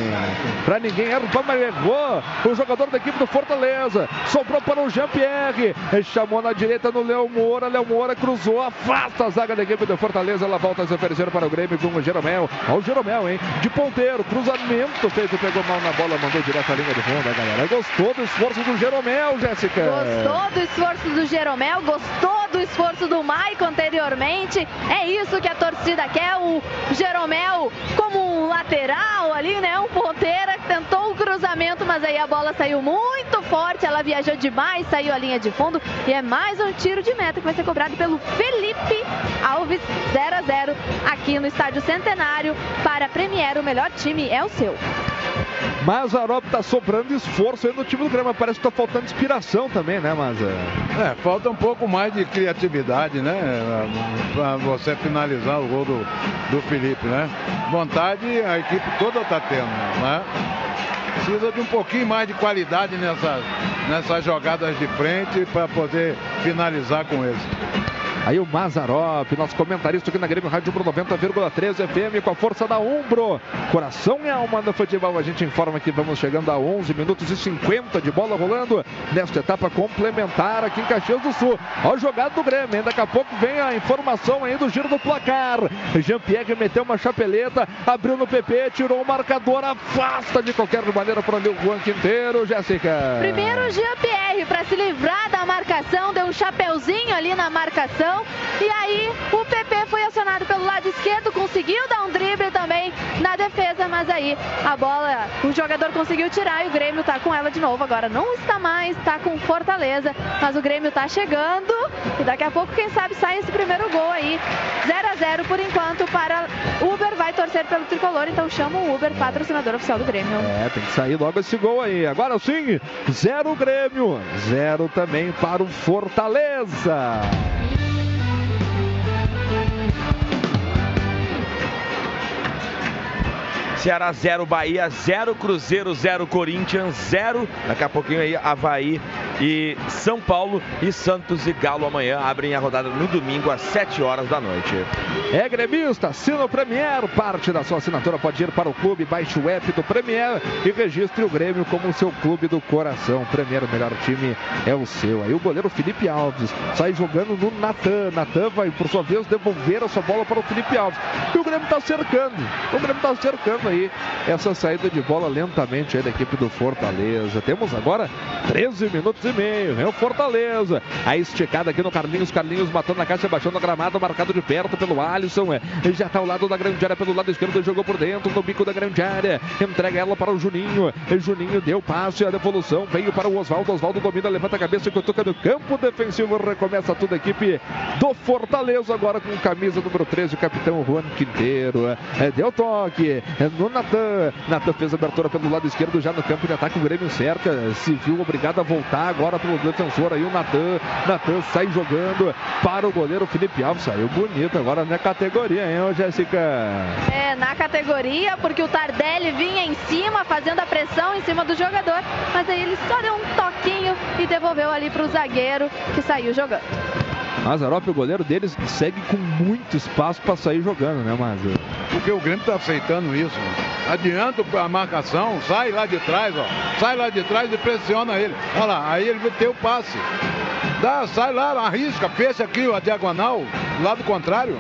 Pra ninguém, errou, mas errou. O jogador da equipe do Fortaleza. Sobrou para o Jean-Pierre. Chamou na direita no Léo Moura. Léo Moura cruzou, afasta a zaga da equipe do Fortaleza. Ela volta a se oferecer para o Grêmio com o Jeromel. Olha o Jeromel, hein? De ponteiro, cruzamento feito, pegou mal na bola, mandou direto à linha de fundo, a galera. Gostou do esforço do Jeromel, Jéssica? Gostou do esforço do Jeromel, gostou do esforço do Maicon anteriormente. É isso que a torcida quer, o Jeromel como um lateral ali, né? Um ponteira que tentou o cruzamento, mas aí a bola saiu muito forte, ela viajou demais, saiu a linha de fundo e é mais um tiro de meta que vai ser cobrado pelo Felipe Alves 0 a 0 aqui no Estádio Centenário para a Premier, o melhor time é o seu. Mazarop tá sobrando esforço aí no time do Grêmio. Parece que tá faltando inspiração também, né, Maza? É, falta um pouco mais de criatividade, né? Pra você finalizar o gol do, do Felipe, né? Vontade a equipe toda tá tendo, né? Precisa de um pouquinho mais de qualidade nessas, nessas jogadas de frente para poder finalizar com esse. Aí o Mazarop, nosso comentarista aqui na Grêmio Rádio Umbro 90,3 FM com a força da Umbro. Coração e alma do futebol. A gente informa que vamos chegando a 11 minutos e 50 de bola rolando nesta etapa complementar aqui em Caxias do Sul. Ó, jogada do Grêmio, hein? Daqui a pouco vem a informação aí do giro do placar. Jean-Pierre meteu uma chapeleta, abriu no PP, tirou o marcador, afasta de qualquer maneira para o Juan Quinteiro, Jéssica. Primeiro Jean-Pierre para se livrar da marcação, deu um chapeuzinho ali na marcação e aí o PP foi acionado pelo lado esquerdo, conseguiu dar um drible também na defesa, mas aí a bola, o jogador conseguiu tirar e o Grêmio tá com ela de novo. Agora não está mais, tá com Fortaleza, mas o Grêmio tá chegando e daqui a pouco, quem sabe, sai esse primeiro gol aí. 0 a 0 por enquanto para Uber, vai torcer pelo tricolor, então chama o Uber, patrocinador oficial do Grêmio. É, tem que sair logo esse gol aí. Agora sim, zero Grêmio, zero também para o Fortaleza. Ceará 0, Bahia 0, Cruzeiro 0, Corinthians 0. Daqui a pouquinho aí Havaí e São Paulo e Santos e Galo amanhã abrem a rodada no domingo às 7 horas da noite. É gremista, assina o Premier. Parte da sua assinatura pode ir para o clube, baixe o app do Premier e registre o Grêmio como seu clube do coração. Premier, o melhor time é o seu. Aí o goleiro Felipe Alves sai jogando no Natan. Natan vai, por sua vez, devolver a sua bola para o Felipe Alves. E o Grêmio está cercando. O Grêmio está cercando aí essa saída de bola lentamente aí da equipe do Fortaleza. Temos agora 13 minutos e meio. É o Fortaleza. A esticada aqui no Carlinhos. Carlinhos matando na caixa, baixando a gramada, marcado de perto pelo Alisson. É, já está ao lado da grande área, pelo lado esquerdo, jogou por dentro, no bico da grande área. Entrega ela para o Juninho. Juninho deu passe, a devolução veio para o Oswaldo. Oswaldo domina, levanta a cabeça e cutuca no campo defensivo. Recomeça toda a equipe do Fortaleza agora com camisa número 13, o capitão Juan Quinteiro. É, deu toque é, no Natan. Natan fez a abertura pelo lado esquerdo, já no campo de ataque. O Grêmio cerca, se viu obrigado a voltar agora pelo defensor. Aí o Natan. Natan sai jogando para o goleiro Felipe Alves. Saiu bonito agora na categoria, hein, Jéssica? É, na categoria, porque o Tardelli vinha em cima, fazendo a pressão em cima do jogador, mas aí ele só deu um toquinho e devolveu ali para o zagueiro que saiu jogando. Mazarop, o goleiro deles, segue com muito espaço para sair jogando, né, Mazarop? Porque o Grêmio está aceitando isso. Adianta a marcação, sai lá de trás, ó. Sai lá de trás e pressiona ele. Olha lá, aí ele tem o passe. Dá, sai lá, arrisca, fecha aqui a diagonal, lado contrário.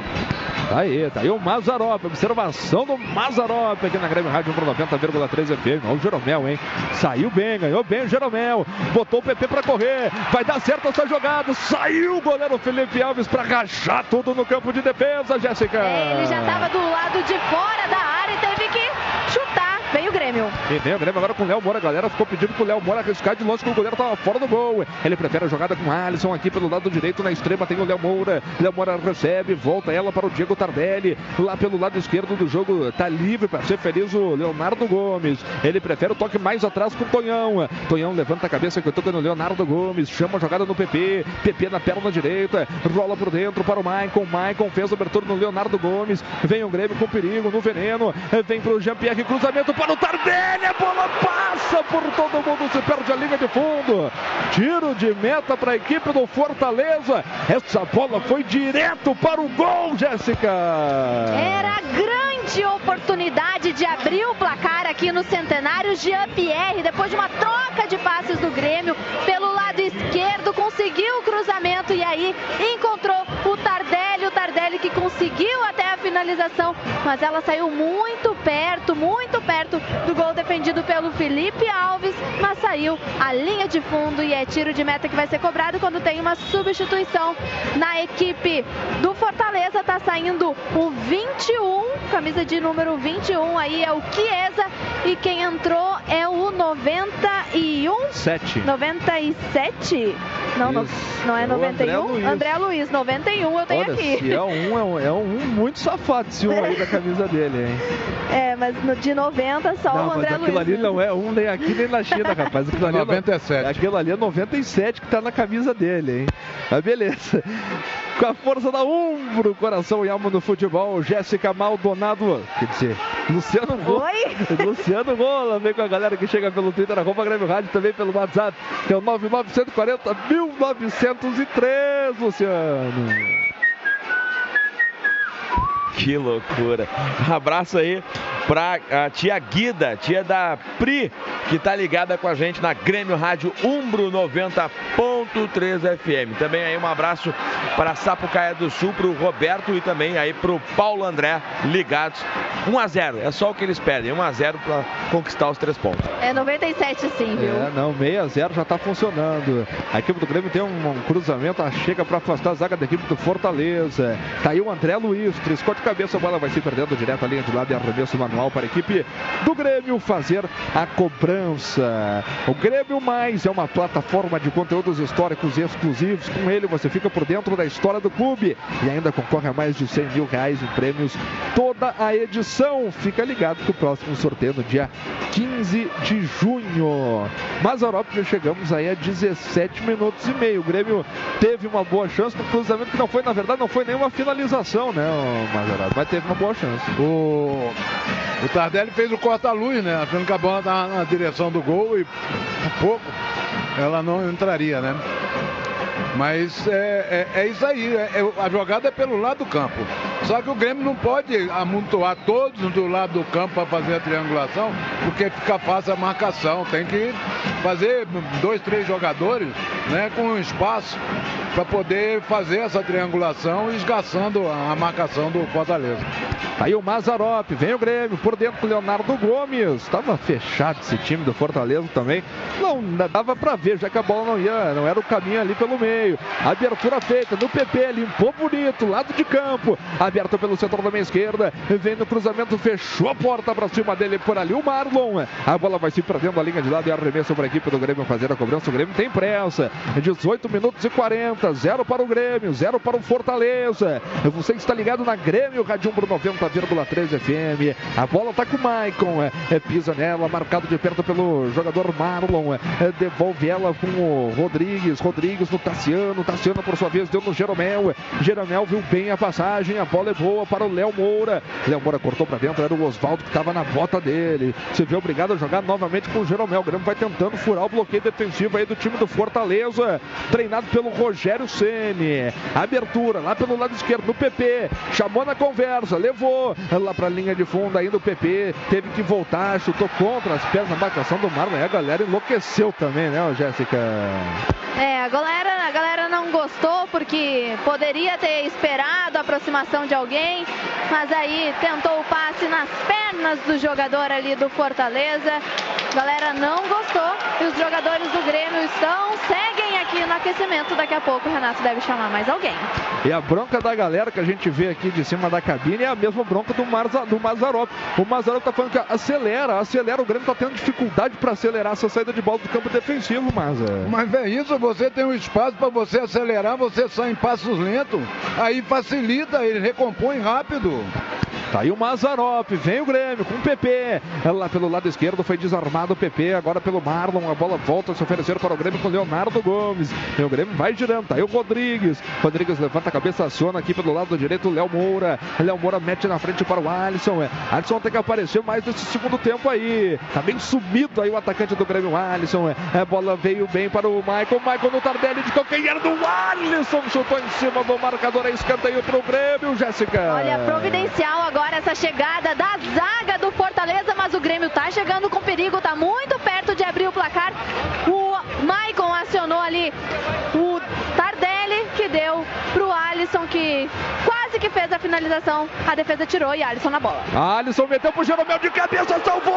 Tá aí, tá aí o Mazarop, observação do Mazarop aqui na Grêmio Rádio Pro 90,3 FM. Olha o Jeromel, hein? Saiu bem, ganhou bem o Jeromel. Botou o PP pra correr. Vai dar certo essa jogada. Saiu o goleiro Felipe Alves pra rachar tudo no campo de defesa, Jéssica. É, ele já tava do lado de fora da área e teve que chutar. Veio o Grêmio. Vem o Grêmio agora com o Léo Moura. A galera ficou pedindo pro Léo Moura arriscar de longe que o goleiro tava fora do gol. Ele prefere a jogada com Alisson aqui pelo lado direito. Na extrema tem o Léo Moura. Léo Moura recebe, volta ela para o Diego Tardelli. Lá pelo lado esquerdo do jogo tá livre para ser feliz o Leonardo Gomes. Ele prefere o toque mais atrás com o Tonhão. Tonhão levanta a cabeça que toca no Leonardo Gomes. Chama a jogada no PP. PP na perna direita. Rola por dentro para o Maicon. Maicon fez a abertura no Leonardo Gomes. Vem o Grêmio com perigo no veneno. Vem pro Jean-Pierre. Cruzamento para o Tardelli. A bola passa por todo mundo. Se perde a linha de fundo. Tiro de meta para a equipe do Fortaleza. Essa bola foi direto para o gol, Jéssica. Era grande oportunidade de abrir o placar aqui no Centenário. Jean-Pierre, depois de uma troca de passes do Grêmio pelo lado esquerdo, conseguiu o cruzamento e aí encontrou o Tardelli. O Tardelli que conseguiu até a finalização, mas ela saiu muito perto, muito perto do gol defendido pelo Felipe Alves, mas saiu a linha de fundo e é tiro de meta que vai ser cobrado quando tem uma substituição na equipe do Fortaleza. Tá saindo o 21, camisa de número 21 aí é o Chiesa e quem entrou é o 91. 7. 97? Não, no, não é É o André 91? Luiz. André Luiz, 91 eu tenho Olha, aqui. se é um, é um, é um muito safado esse um aí da camisa dele, hein? É, mas no- de 90 só Não, o mas André aquilo Luiz. ali não é um nem aqui nem na China, rapaz. Aquilo ali 97. É, aquilo ali é 97 que tá na camisa dele, hein? Mas beleza. Com a força da Umbro, coração e alma no futebol, Jéssica Maldonado. Quer dizer, Luciano Gola. Luciano Gola vem com a galera que chega pelo Twitter, arroba Grêmio Rádio, também pelo WhatsApp, que é o 99140 1903, Luciano. Que loucura. Um abraço aí pra a tia Guida, tia da Pri, que tá ligada com a gente na Grêmio Rádio Umbro 90.3 FM. Também aí um abraço para Sapucaia do Sul, pro Roberto e também aí pro Paulo André, ligados. 1 a 0 é só o que eles pedem, 1 a 0 para conquistar os três pontos. É 97 sim, viu? É, não, 6 a 0 já tá funcionando. A equipe do Grêmio tem um, um cruzamento, a chega para afastar a zaga da equipe do Fortaleza. Tá aí o André Luiz, triscou de cabeça, a bola vai se perdendo direto a linha de lado e arremesso manual para a equipe do Grêmio fazer a cobrança. O Grêmio Mais é uma plataforma de conteúdos históricos exclusivos. Com ele você fica por dentro da história do clube e ainda concorre a mais de 100 mil reais em prêmios toda a edição. Fica ligado que o próximo sorteio é no dia 15 de junho. Mazarop já chegamos aí a 17 minutos e meio. O Grêmio teve uma boa chance no cruzamento que não foi, na verdade, não foi nenhuma finalização, né, o Mazarop, mas teve uma boa chance. O, o Tardelli fez o corta-luz, né? Achando que a bola estava na direção do gol e por pouco ela não entraria, né? Mas é, é, é isso aí, é- é- a jogada é pelo lado do campo. Só que o Grêmio não pode amontoar todos do lado do campo para fazer a triangulação, porque fica fácil a marcação. Tem que fazer dois, três jogadores né, com espaço para poder fazer essa triangulação, esgaçando a marcação do Fortaleza. Tá Aí o Mazarop, vem o Grêmio, por dentro do Leonardo Gomes. Estava fechado esse time do Fortaleza também. Não dava para ver, já que a bola não ia, não era o caminho ali pelo meio. Abertura feita no PP, limpou bonito, lado de campo. Aberto pelo setor da meia esquerda. Vem no cruzamento, fechou a porta para cima dele por ali. O Marlon. A bola vai se perdendo a linha de lado e arremesso para a equipe do Grêmio fazer a cobrança. O Grêmio tem pressa. 18 minutos e 40. Zero para o Grêmio, zero para o Fortaleza. Você está ligado na Grêmio Rádio Umbro 90,3 FM. A bola tá com o Maicon. É, pisa nela, marcado de perto pelo jogador Marlon. É, devolve ela com o Rodrigues. Rodrigues no Tassiano. Tassiano, por sua vez, deu no Jeromel. Jeromel viu bem a passagem. A bola é boa para o Léo Moura. Léo Moura cortou para dentro. Era o Oswaldo que estava na bota dele. Se vê obrigado a jogar novamente com o Jeromel. O Grêmio vai tentando furar o bloqueio defensivo aí do time do Fortaleza. Treinado pelo Rogério Ceni. Abertura lá pelo lado esquerdo no PP. Chamou na conversa. Levou lá para a linha de fundo ainda o PP. Teve que voltar. Chutou contra as pernas na marcação do Marlon. A galera enlouqueceu também, né, Jéssica? É, a galera, a galera não gostou porque poderia ter esperado a aproximação de alguém, mas aí tentou o passe nas pernas do jogador ali do Fortaleza. A galera não gostou e os jogadores do Grêmio estão, seguem aqui no aquecimento. Daqui a pouco o Renato deve chamar mais alguém. E a bronca da galera que a gente vê aqui de cima da cabine é a mesma bronca do, Marza, do Mazarop. O Mazarop tá falando que acelera, acelera. O Grêmio tá tendo dificuldade para acelerar essa saída de bola do campo defensivo, Maza. Mas é isso, você tem um espaço para você acelerar, você sai em passos lentos, aí facilita, ele recompõe rápido. Tá aí o Mazarop, vem o Grêmio com o PP. Lá pelo lado esquerdo foi desarmado o PP, agora pelo Marlon. A bola volta a se oferecer para o Grêmio com o Leonardo Gomes. E o Grêmio vai girando, tá aí o Rodrigues. Rodrigues levanta a cabeça, aciona aqui pelo lado direito o Léo Moura. Léo Moura mete na frente para o Alisson. É, Alisson tem que aparecer mais nesse segundo tempo aí. Tá bem sumido aí o atacante do Grêmio, Alisson. É, a bola veio bem para o Michael. Michael no Tardelli de calcanhar do Alisson. Chutou em cima do marcador. É escanteio para o Grêmio, Jéssica. Olha, providencial agora essa chegada da zaga do Fortaleza, mas o Grêmio tá chegando com perigo, tá muito perto de abrir o placar. O Maicon acionou ali o Deu pro Alisson, que quase que fez a finalização. A defesa tirou e Alisson na bola. Alisson meteu pro Jeromel de cabeça, salvou!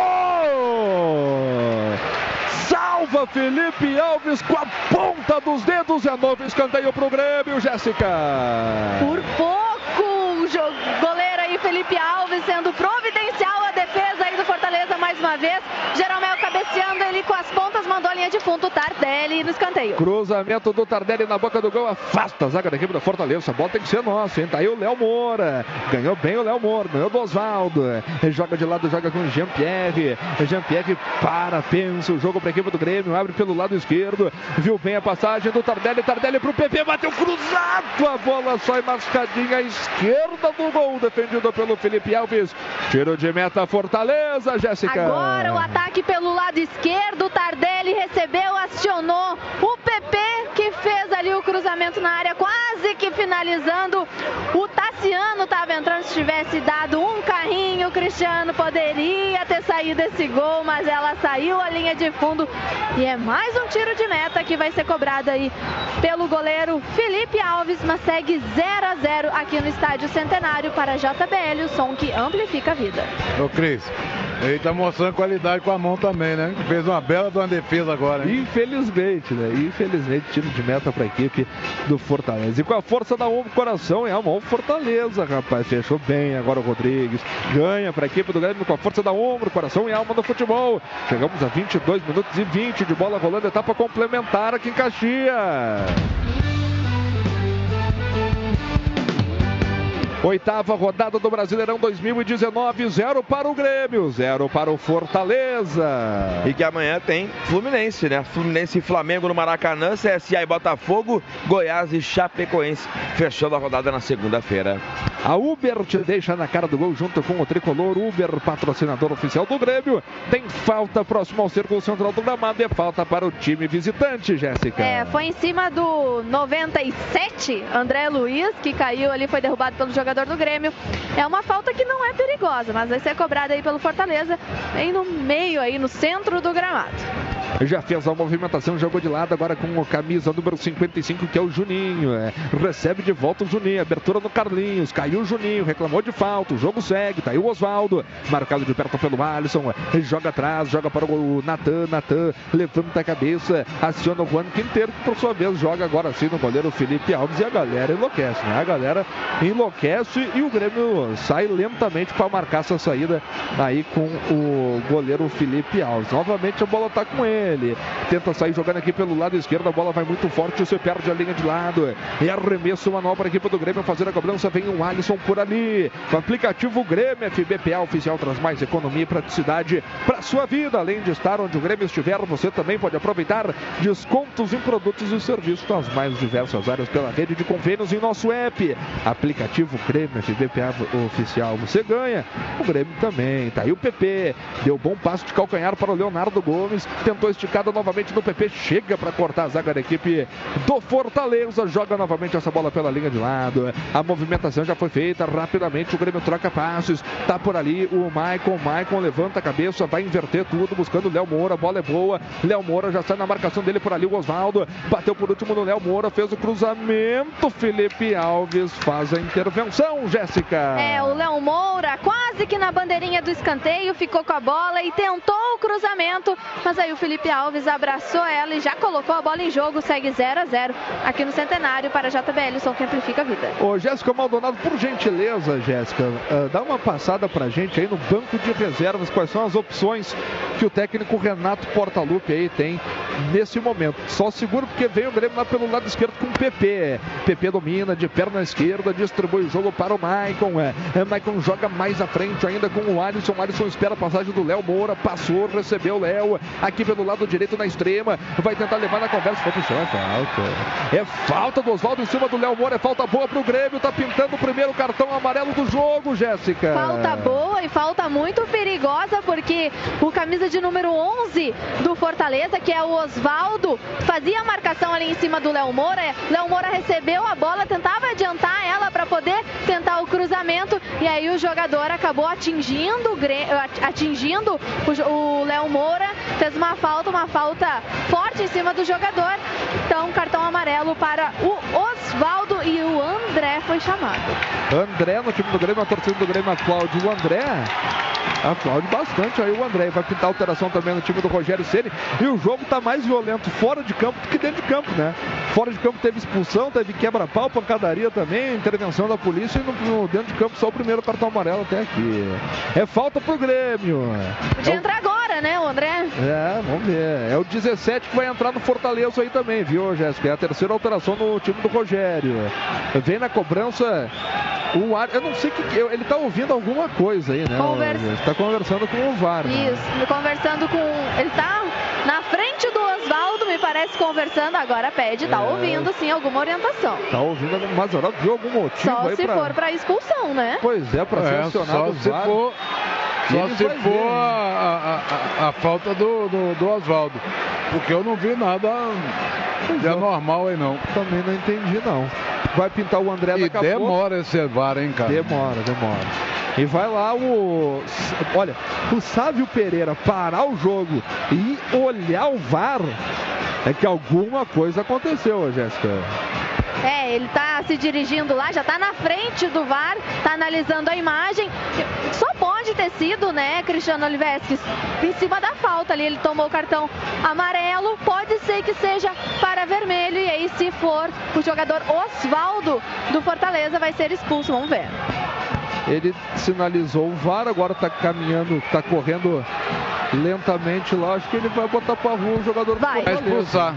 Salva Felipe Alves com a ponta dos dedos. É novo escanteio pro Grêmio, Jéssica. Por pouco, o goleiro aí, Felipe Alves, sendo providencial a defesa aí do Fortaleza mais uma vez. Jeromel cabeceando ele com as pontas, mandou a linha de fundo, Tardelli no escanteio. Cruzamento do Tardelli na boca do gol, afasta a zaga da equipe da Fortaleza. A bola tem que ser nossa, hein? Tá aí o Léo Moura. Ganhou bem o Léo Moura, ganhou do Oswaldo. Joga de lado, joga com o Jean-Pierre. Jean-Pierre para, pensa o jogo para a equipe do Grêmio. Abre pelo lado esquerdo. Viu bem a passagem do Tardelli. Tardelli pro PP, bateu cruzado. A bola sai mascadinha à esquerda do gol, defendido pelo Felipe Alves. Tiro de meta Fortaleza, Jéssica. Agora o ataque pelo lado esquerdo, Tardelli recebeu, acionou o PP que fez ali o cruzamento na área, quase que finalizando. O Tassiano estava entrando, se tivesse dado um carrinho, o Cristiano poderia ter saído esse gol, mas ela saiu a linha de fundo e é mais um tiro de meta que vai ser cobrado aí pelo goleiro Felipe Alves, mas segue 0 a 0 aqui no Estádio Centenário para JBL, o som que amplifica a vida. Ô Cris, ele tá mostrando qualidade com a mão também, né? Fez uma bela de uma defesa agora, hein? Infelizmente, né? Infelizmente, tiro de meta para a equipe do Fortaleza. E com a força da ombro, coração, é a mão Fortaleza, rapaz. Fechou bem agora o Rodrigues. Ganha para a equipe do Grêmio com a força da ombro, coração e alma do futebol. Chegamos a 22 minutos e 20 de bola rolando, etapa complementar aqui em Caxias. Oitava rodada do Brasileirão 2019, zero para o Grêmio, zero para o Fortaleza. E que amanhã tem Fluminense, né? Fluminense e Flamengo no Maracanã, CSA e Botafogo, Goiás e Chapecoense, fechando a rodada na segunda-feira. A Uber te deixa na cara do gol junto com o tricolor Uber, patrocinador oficial do Grêmio. Tem falta próximo ao círculo central do gramado e falta para o time visitante, Jéssica. É, foi em cima do 97, André Luiz, que caiu ali, foi derrubado pelo jogador do Grêmio. É uma falta que não é perigosa, mas vai ser cobrada aí pelo Fortaleza, bem no meio aí, no centro do gramado. Já fez a movimentação, jogou de lado agora com a camisa número 55, que é o Juninho. É, recebe de volta o Juninho, abertura no Carlinhos, caiu o Juninho, reclamou de falta, o jogo segue, tá aí o Oswaldo, marcado de perto pelo Alisson, joga atrás, joga para o Natan, Natan, levanta a cabeça, aciona o Juan Quinteiro, que por sua vez joga agora sim no goleiro Felipe Alves e a galera enlouquece, né? A galera enlouquece e o Grêmio sai lentamente para marcar essa saída aí com o goleiro Felipe Alves. Novamente a bola tá com ele. Tenta sair jogando aqui pelo lado esquerdo. A bola vai muito forte. Você perde a linha de lado. É arremesso manual para a equipe do Grêmio fazer a cobrança. Vem o Alisson por ali. O aplicativo Grêmio FBPA oficial traz mais economia e praticidade para sua vida. Além de estar onde o Grêmio estiver, você também pode aproveitar descontos em produtos e serviços nas mais diversas áreas pela rede de convênios em nosso app. Aplicativo Grêmio FBPA oficial. Você ganha. O Grêmio também. Tá aí o PP. Deu bom passo de calcanhar para o Leonardo Gomes. Tentou esticada novamente no PP, chega para cortar a zaga da equipe do Fortaleza, joga novamente essa bola pela linha de lado. A movimentação já foi feita rapidamente, o Grêmio troca passes, tá por ali o Maicon, Maicon levanta a cabeça, vai inverter tudo, buscando o Léo Moura, a bola é boa. Léo Moura já sai na marcação dele por ali, o Oswaldo bateu por último no Léo Moura, fez o cruzamento. Felipe Alves faz a intervenção, Jéssica. É, o Léo Moura quase que na bandeirinha do escanteio ficou com a bola e tentou o cruzamento, mas aí o Felipe Alves abraçou ela e já colocou a bola em jogo, segue 0 a 0 aqui no Centenário para a JBL, o som que amplifica a vida. Ô, Jéssica Maldonado, por gentileza, Jéssica, uh, dá uma passada pra gente aí no banco de reservas, quais são as opções que o técnico Renato Portaluppi aí tem nesse momento. Só seguro porque vem o Grêmio lá pelo lado esquerdo com o PP. PP domina de perna esquerda, distribui o jogo para o Maicon. É, é, Maicon joga mais à frente ainda com o Alisson. O Alisson espera a passagem do Léo Moura, passou, recebeu o Léo aqui pelo lado direito na extrema, vai tentar levar na conversa. É falta. É falta do Oswaldo em cima do Léo Moura, é falta boa pro Grêmio, tá pintando o primeiro cartão amarelo do jogo, Jéssica. Falta boa e falta muito perigosa, porque o camisa de número 11 do Fortaleza, que é o Oswaldo, fazia a marcação ali em cima do Léo Moura. Léo Moura recebeu a bola, tentava adiantar ela para poder tentar o cruzamento e aí o jogador acabou atingindo atingindo o, Léo Moura, fez uma falta, uma falta forte em cima do jogador. Então, cartão amarelo para o Oswaldo e o André foi chamado. André no time do Grêmio, a torcida do Grêmio aplaude o André. Aplaude bastante aí o André. Vai pintar alteração também no time do Rogério Ceni. E o jogo tá mais violento fora de campo do que dentro de campo, né? Fora de campo teve expulsão, teve quebra-pau, pancadaria também, intervenção da polícia e no, dentro de campo só o primeiro cartão amarelo até aqui. É falta pro Grêmio. Podia É o- entrar agora, né, o André? é, vamos ver. É o 17 que vai entrar no Fortaleza aí também, viu, Jéssica? É a terceira alteração no time do Rogério. Vem na cobrança o Ar... Eu não sei o que. Ele tá ouvindo alguma coisa aí, né? Conversa- Ele tá conversando com o VAR. né? Isso, conversando com. Ele tá na frente do Oswaldo, me parece, conversando. Agora pede, tá É. ouvindo sim alguma orientação. Tá ouvindo algum Mazarop viu algum motivo Só aí se pra... for pra expulsão, né? Pois é, pra ser É, só se o VAR. for, só se for ver, né? a, a- a- a falta do, do, do Oswaldo. porque eu não vi nada de anormal aí não. Também não entendi não. Vai pintar o André E daqui a pouco. demora esse VAR, hein, cara? Demora, demora. E vai lá o. Olha, o Sávio Pereira parar o jogo e olhar o VAR é que alguma coisa aconteceu, Jéssica. É, ele tá se dirigindo lá, já tá na frente do VAR, tá analisando a imagem. Só pode ter sido, né, Cristiano Olivesques, em cima da falta ali. Ele tomou o cartão amarelo, pode ser que seja para vermelho. E aí, se for o jogador Osvaldo do Fortaleza, vai ser expulso. Vamos ver. Ele sinalizou o VAR, agora tá caminhando, tá correndo lentamente lá. Acho que ele vai botar pra rua o jogador do Vai. Vai expulsar.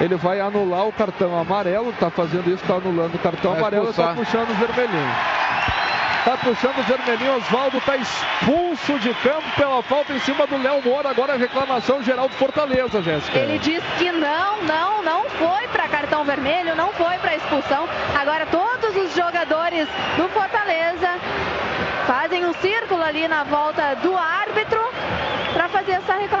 Ele vai anular o cartão amarelo, tá fazendo isso, tá anulando o cartão Vai amarelo e tá expulsar. puxando o vermelhinho. Tá puxando o vermelhinho, Oswaldo tá expulso de campo pela falta em cima do Léo Moura. Agora a reclamação geral do Fortaleza, Jéssica. Ele diz que não, não, não foi para cartão vermelho, não foi para expulsão. Agora todos os jogadores do Fortaleza fazem um círculo ali na volta do árbitro para fazer essa reclamação,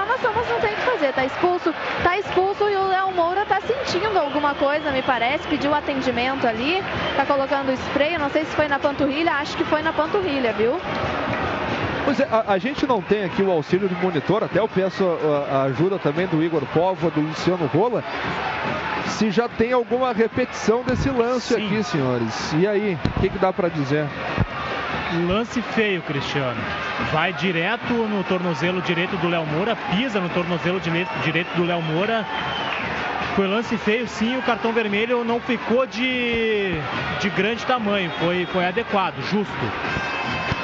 fazer. Tá expulso, tá expulso e o Léo Moura tá sentindo alguma coisa, me parece, pediu atendimento ali, tá colocando spray, eu não sei se foi na panturrilha, acho que foi na panturrilha, viu? Pois é, a, a gente não tem aqui o auxílio do monitor, até eu peço a, a ajuda também do Igor Povo, do Luciano Rola. Se já tem alguma repetição desse lance aqui, senhores. E aí, o que, que dá pra dizer? Lance feio, Cristiano. Vai direto no tornozelo direito do Léo Moura, pisa no tornozelo direito, direito do Léo Moura. Foi lance feio, sim. O cartão vermelho não ficou de, de grande tamanho. Foi, foi adequado, justo.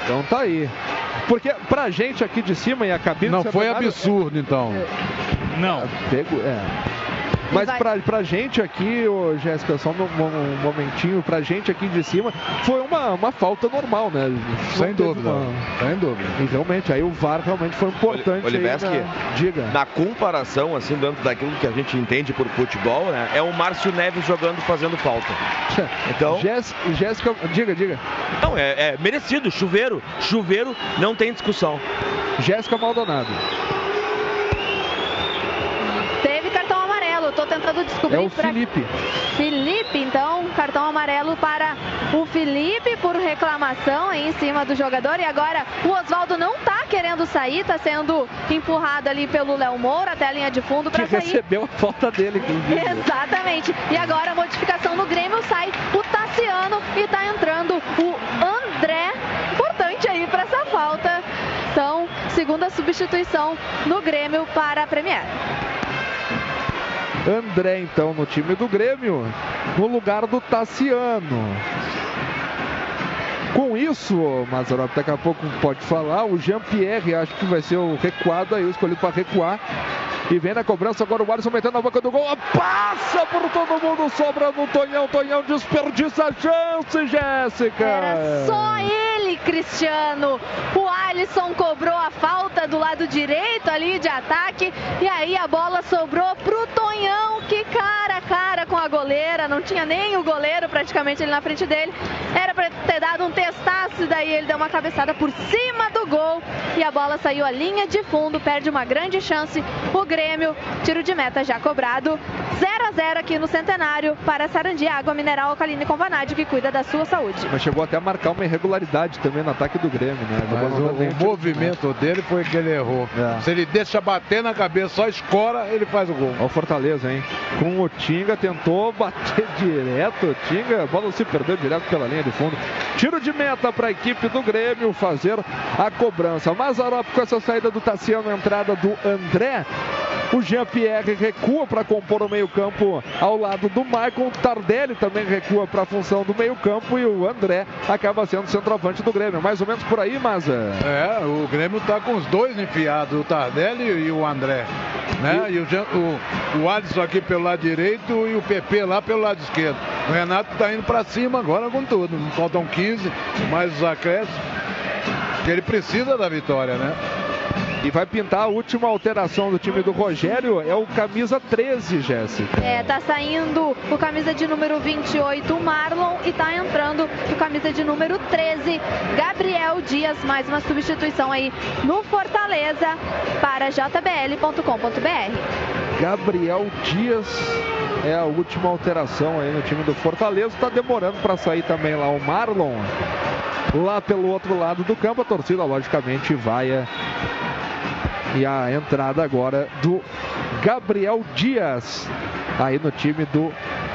Então tá aí. Porque pra gente aqui de cima e a cabine Não do foi absurdo, então. Não. Pego, é. Mas pra, pra gente aqui, ô, Jéssica, só um, um momentinho, pra gente aqui de cima, foi uma, uma falta normal, né? Sem Não dúvida. uma- Sem dúvida. E realmente, aí o VAR realmente foi importante. Oliveski, na- Diga. na comparação, assim, dentro daquilo que a gente entende por futebol, né? É o Márcio Neves jogando, fazendo falta. Então. Jéssica, Jéssica, diga, diga. Não, é, é merecido. Chuveiro, chuveiro, não tem discussão. Jéssica Maldonado. Tô tentando descobrir É o pra- Felipe. Felipe, então, cartão amarelo para o Felipe por reclamação aí em cima do jogador. E agora o Oswaldo não tá querendo sair, tá sendo empurrado ali pelo Léo Moura até a linha de fundo para sair. recebeu a falta dele. Exatamente. E agora a modificação no Grêmio sai o Tassiano e tá entrando o André. Importante aí para essa falta. Então, segunda substituição no Grêmio para a Premier. André, então, no time do Grêmio, no lugar do Tassiano. Com isso, Mazarop daqui a pouco pode falar, o Jean-Pierre acho que vai ser o recuado aí, escolhido para recuar. E vem na cobrança agora o Alisson metendo na boca do gol. Passa por todo mundo, sobra no Tonhão. Tonhão desperdiça a chance, Jéssica. Era só ele, Cristiano. O Alisson cobrou a falta do lado direito ali de ataque. E aí a bola sobrou pro Tonhão, que cara a cara com a goleira. Não tinha nem o goleiro praticamente ali na frente dele. Era pra ter dado um testaço, daí ele deu uma cabeçada por cima do gol. E a bola saiu à linha de fundo, perde uma grande chance. O Grêmio, tiro de meta já cobrado. 0 a 0 aqui no Centenário para Sarandi, água mineral alcalina com vanádio que cuida da sua saúde. Mas chegou até a marcar uma irregularidade também no ataque do Grêmio, né? Mas o, o movimento dele foi que ele errou. Se ele deixa bater na cabeça, só escora, ele faz o gol. Olha o Fortaleza, hein? Com o Tinga, tentou bater direto. O Tinga, a bola se perdeu direto pela linha de fundo. Tiro de meta para a equipe do Grêmio fazer a cobrança. Mazarop com essa saída do Tassiano, entrada do André. O Jean-Pierre recua para compor o meio-campo ao lado do Michael. Tardelli também recua para a função do meio-campo. E o André acaba sendo centroavante do Grêmio. Mais ou menos por aí, Maza. É, o Grêmio tá com os dois enfiados, o Tardelli e o André. Né? E o, Jean- o, o Alisson aqui pelo lado direito e o PP lá pelo lado esquerdo. O Renato tá indo pra cima agora com tudo. Faltam 15, mais os acréscimos. Que ele precisa da vitória, né? E vai pintar a última alteração do time do Rogério. É o camisa 13, Jéssica. É, tá saindo o camisa de número 28, o Marlon, e tá entrando o camisa de número 13, Gabriel Dias. Mais uma substituição aí no Fortaleza para jbl.com.br. Gabriel Dias é a última alteração aí no time do Fortaleza. Está demorando para sair também lá o Marlon. Lá pelo outro lado do campo, a torcida logicamente vai é, e a entrada agora do Gabriel Dias, aí no time do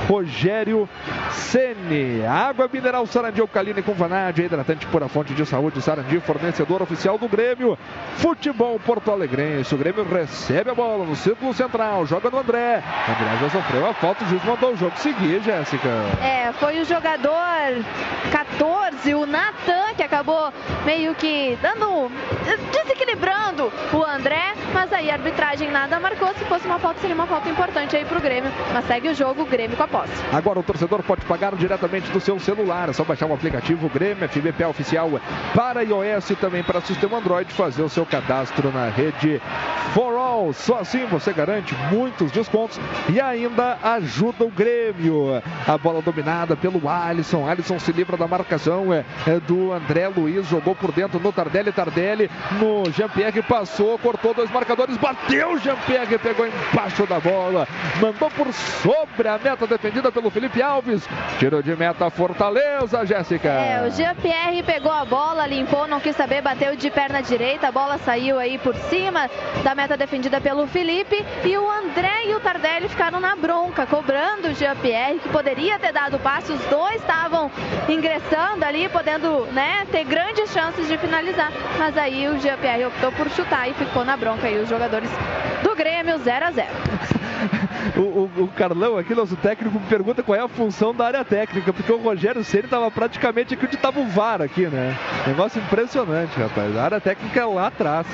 Rogério Ceni. Água mineral Sarandi Alcalina com vanádio, hidratante pura fonte de saúde Sarandi, fornecedor oficial do Grêmio. Futebol Porto Alegrense. O Grêmio recebe a bola no círculo central, joga no André. André já sofreu a falta, o juiz mandou o jogo seguir, Jéssica. É, foi o jogador 14, o Natan, que acabou meio que dando. desequilibrando o André, mas aí a arbitragem nada marcou. Se fosse uma falta, seria uma falta importante aí pro Grêmio. Mas segue o jogo, o Grêmio com a posse. Agora o torcedor pode pagar diretamente do seu celular. É só baixar o aplicativo Grêmio FBP oficial para iOS e também para sistema Android. Fazer o seu cadastro na rede For All. Só assim você garante muitos descontos e ainda ajuda o Grêmio. A bola dominada pelo Alisson. Alisson se livra da marcação é, é do André Luiz. Jogou por dentro no Tardelli. Tardelli no Jean-Pierre passou, cortou dois marcadores, bateu. Jean-Pierre pegou embaixo da bola, mandou por sobre a meta defendida pelo Felipe Alves. Tiro de meta Fortaleza, Jéssica. É, o Jean-Pierre pegou a bola, limpou, não quis saber, bateu de perna direita, a bola saiu aí por cima da meta defendida pelo Felipe e o André e o Tardelli ficaram na bronca, cobrando o Jean-Pierre, que poderia ter dado passe, os dois estavam ingressando ali, podendo, né, ter grandes chances de finalizar, mas aí o Jean-Pierre optou por chutar e ficou na bronca aí os jogadores do Grêmio 0 a 0. O, o, o, Carlão aqui, nosso técnico, pergunta qual é a função da área técnica, porque o Rogério Ceni estava praticamente aqui onde estava o VAR aqui, né? Negócio impressionante, rapaz. A área técnica é lá atrás.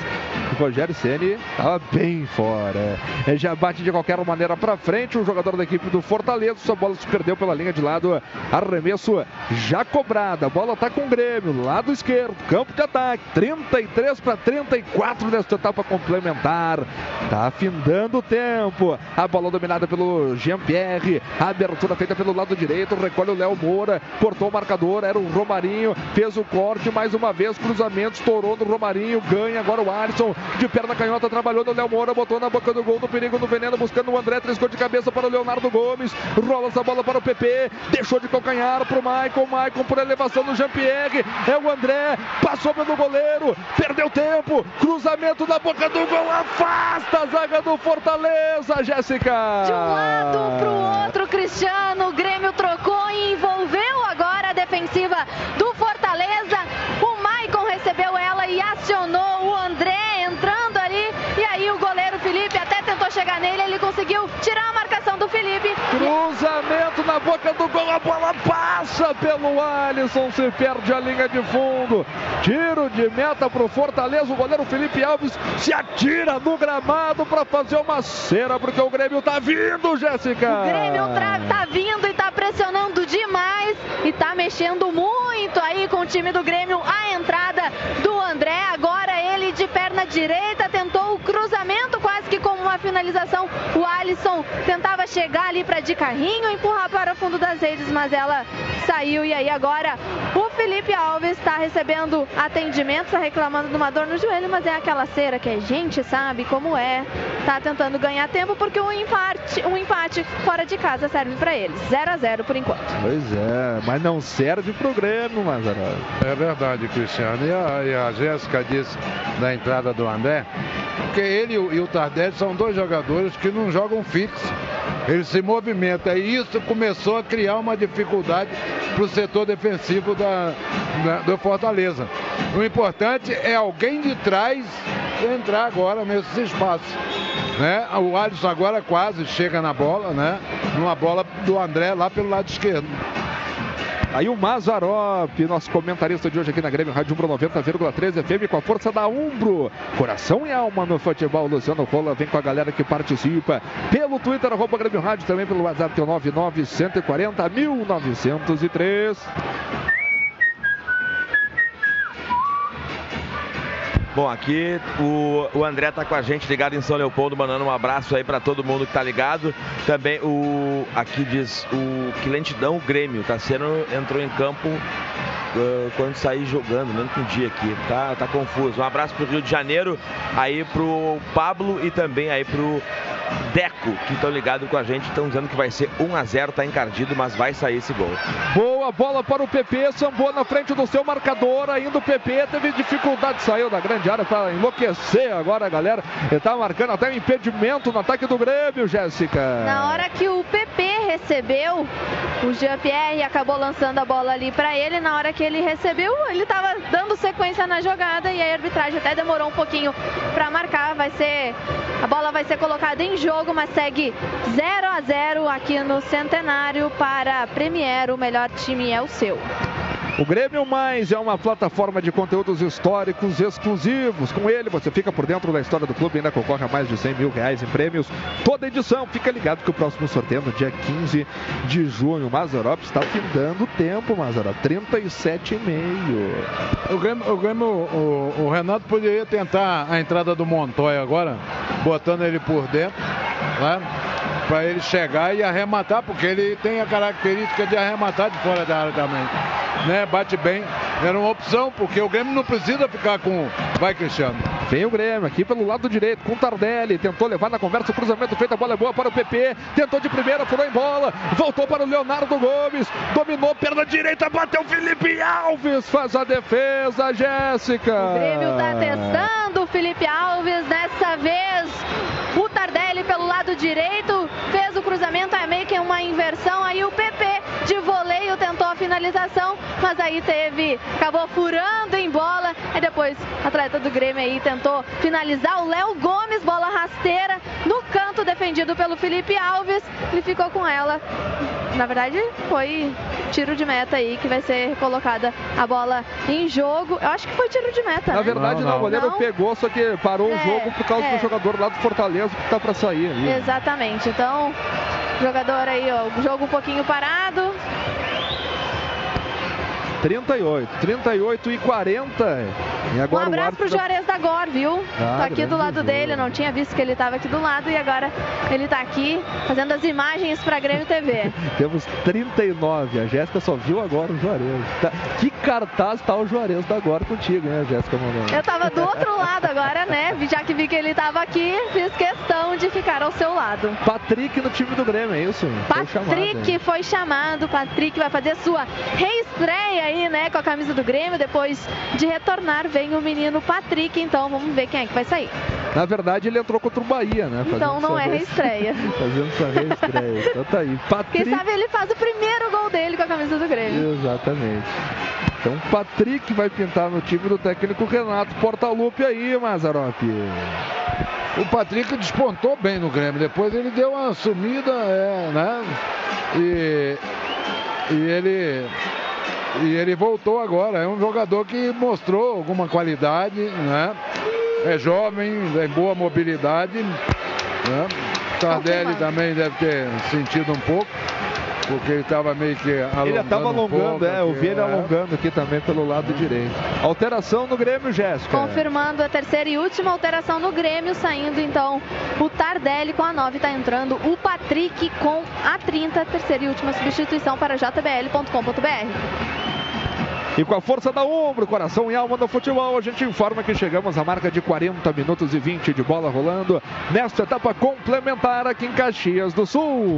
O Rogério Ceni estava bem fora. É, já bate de qualquer maneira para frente o jogador da equipe do Fortaleza. Sua bola se perdeu pela linha de lado. Arremesso já cobrada. A bola está com o Grêmio, lado esquerdo, campo de ataque. 33 para 34 nesta etapa complementar. Tá afindando o tempo. A bola dominada pelo Jean-Pierre. Abertura feita pelo lado direito. Recolhe o Léo Moura. Cortou o marcador. Era o Romarinho. Fez o corte mais uma vez. Cruzamento. Estourou no Romarinho. Ganha agora o Alisson. De perna canhota. Trabalhou no Léo Moura. Botou na boca do gol. Do perigo no veneno. Buscando o André. Triscou de cabeça para o Leonardo Gomes. Rola essa bola para o PP. Deixou de calcanhar para o Maicon. Maicon por elevação do Jean-Pierre. É o André. Passou pelo goleiro. Perdeu tempo. Cruzamento na boca do gol. Afasta a zaga do Fortaleza, Jéssica. De um lado para o outro, Cristiano. O Grêmio trocou e envolveu agora a defensiva do Fortaleza. O Maicon recebeu ela e acionou o André entrando ali. E aí o goleiro Felipe até tentou chegar nele. Ele conseguiu tirar a marcação do Felipe. Cruzamento na boca do gol. A bola passa pelo Alisson. Se perde a linha de fundo. Tiro de meta para o Fortaleza. O goleiro Felipe Alves se atira no gramado para fazer uma cera, porque o Grêmio tá vindo, Jéssica. O Grêmio tá vindo e tá pressionando demais e tá mexendo muito aí com o time do Grêmio. A entrada do André, agora ele de perna direita tentou o cruzamento quase que como uma finalização. O Alisson tentava chegar ali para de carrinho, empurrar para o fundo das redes, mas ela saiu e aí agora o Felipe Alves está recebendo atendimento, está reclamando de uma dor no joelho, mas é aquela cera que a gente sabe como é. Tá tentando ganhar tempo porque um empate, um empate fora de casa serve para eles. 0 a 0 por enquanto. Pois é, mas não serve pro Grêmio, Mazarão. É verdade, Cristiano. E a, e a Jéssica disse da entrada do André, porque ele e o Tardelli são dois jogadores que não jogam fixo. Eles se movimentam e isso começou a criar uma dificuldade para o setor defensivo da, da, do Fortaleza. O importante é alguém de trás entrar agora nesses espaços. Né? O Alisson agora quase chega na bola, né? Numa bola do André lá pelo lado esquerdo. Aí o Mazarop, nosso comentarista de hoje aqui na Grêmio Rádio Umbro 90,13 FM com a força da Umbro. Coração e alma no futebol. Luciano Rola vem com a galera que participa pelo Twitter, arroba Grêmio Rádio, também pelo WhatsApp, que é o 99140 1903. Bom, aqui o, o André tá com a gente ligado em São Leopoldo, mandando um abraço aí para todo mundo que tá ligado. Também o aqui diz o que lentidão o Grêmio tá sendo entrou em campo quando sair jogando, não entendi aqui, tá, tá confuso. Um abraço pro Rio de Janeiro, aí pro Pablo e também aí pro Deco, que estão ligados com a gente, estão dizendo que vai ser 1 a 0 tá encardido, mas vai sair esse gol. Boa bola para o PP, sambou na frente do seu marcador, ainda o PP teve dificuldade, saiu da grande área para enlouquecer agora a galera. Ele tá marcando até um impedimento no ataque do Grêmio, Jéssica. Na hora que o PP recebeu, o Jean-Pierre acabou lançando a bola ali para ele. Na hora que ele recebeu, ele estava dando sequência na jogada e a arbitragem até demorou um pouquinho para marcar. Vai ser a bola vai ser colocada em jogo, mas segue 0 a 0 aqui no Centenário para Premier. O melhor time é o seu. O Grêmio Mais é uma plataforma de conteúdos históricos exclusivos. Com ele você fica por dentro da história do clube e ainda concorre a mais de 100 mil reais em prêmios. Toda edição. Fica ligado que o próximo sorteio é no dia 15 de junho. Mazarop está findando tempo, Mazarop. 37,5. O Grêmio, o, Grêmio o, o, Renato poderia tentar a entrada do Montoya agora, botando ele por dentro, né? Para ele chegar e arrematar, porque ele tem a característica de arrematar de fora da área também né? Bate bem. Era uma opção, porque o Grêmio não precisa ficar com. Vai, Cristiano. Vem o Grêmio aqui pelo lado direito com o Tardelli. Tentou levar na conversa o cruzamento feito. A bola é boa para o PP. Tentou de primeira, furou em bola. Voltou para o Leonardo Gomes. Dominou perna direita, bateu Felipe Alves. Faz a defesa, Jéssica. O Grêmio está testando o Felipe Alves dessa vez. O Tardelli pelo lado direito fez o cruzamento, é meio que uma inversão. Aí o PP de a finalização, mas aí teve, acabou furando em bola. E depois, atleta do Grêmio aí tentou finalizar o Léo Gomes, bola rasteira no canto defendido pelo Felipe Alves. Ele ficou com ela. Na verdade, foi tiro de meta aí que vai ser colocada a bola em jogo. Eu acho que foi tiro de meta. Na né? verdade, não, não. o goleiro não? pegou, só que parou É, o jogo por causa é. do jogador lá do Fortaleza que tá para sair ali. Exatamente. Então, jogador aí, ó, o jogo um pouquinho parado. 38, 38 e 40. E Um agora o abraço pro Juarez da Gor, viu? Ah, tá aqui do grande lado jogo. dele, eu não tinha visto que ele tava aqui do lado e agora ele tá aqui fazendo as imagens pra Grêmio TV. Temos 39. A Jéssica só viu agora o Juarez. Tá- Que cartaz tá o Juarez da agora contigo, né, Jéssica? Eu tava do outro lado agora, né? Já que vi que ele tava aqui, fiz questão de ficar ao seu lado. Patrick no time do Grêmio, é isso? Foi chamado, Patrick foi chamado, Patrick vai fazer sua reestreia aí, né, com a camisa do Grêmio. Depois de retornar, vem o menino Patrick, então vamos ver quem é que vai sair. Na verdade, ele entrou contra o Bahia, né? Então não é re- reestreia. Fazendo sua reestreia. Então tá aí. Quem Patrick. sabe ele faz o primeiro gol dele com a camisa do Grêmio. Exatamente. Então, Patrick vai pintar no time do técnico Renato Portaluppi aí, Mazarop. O Patrick despontou bem no Grêmio. Depois ele deu uma sumida, é, né? E, e ele e ele voltou agora. É um jogador que mostrou alguma qualidade, né? É jovem, tem boa mobilidade. Né? Tardelli também deve ter sentido um pouco, porque ele estava meio que alongando. Ele estava um alongando, pouco é, eu vi ele é. alongando aqui também pelo lado direito. Alteração no Grêmio, Jéssica. Confirmando a terceira e última alteração no Grêmio, saindo então o Tardelli com a 9, está entrando o Patrick com a 30, terceira e última substituição para jbl.com.br. E com a força da ombro, coração e alma do futebol, a gente informa que chegamos à marca de 40 minutos e 20 de bola rolando nesta etapa complementar aqui em Caxias do Sul.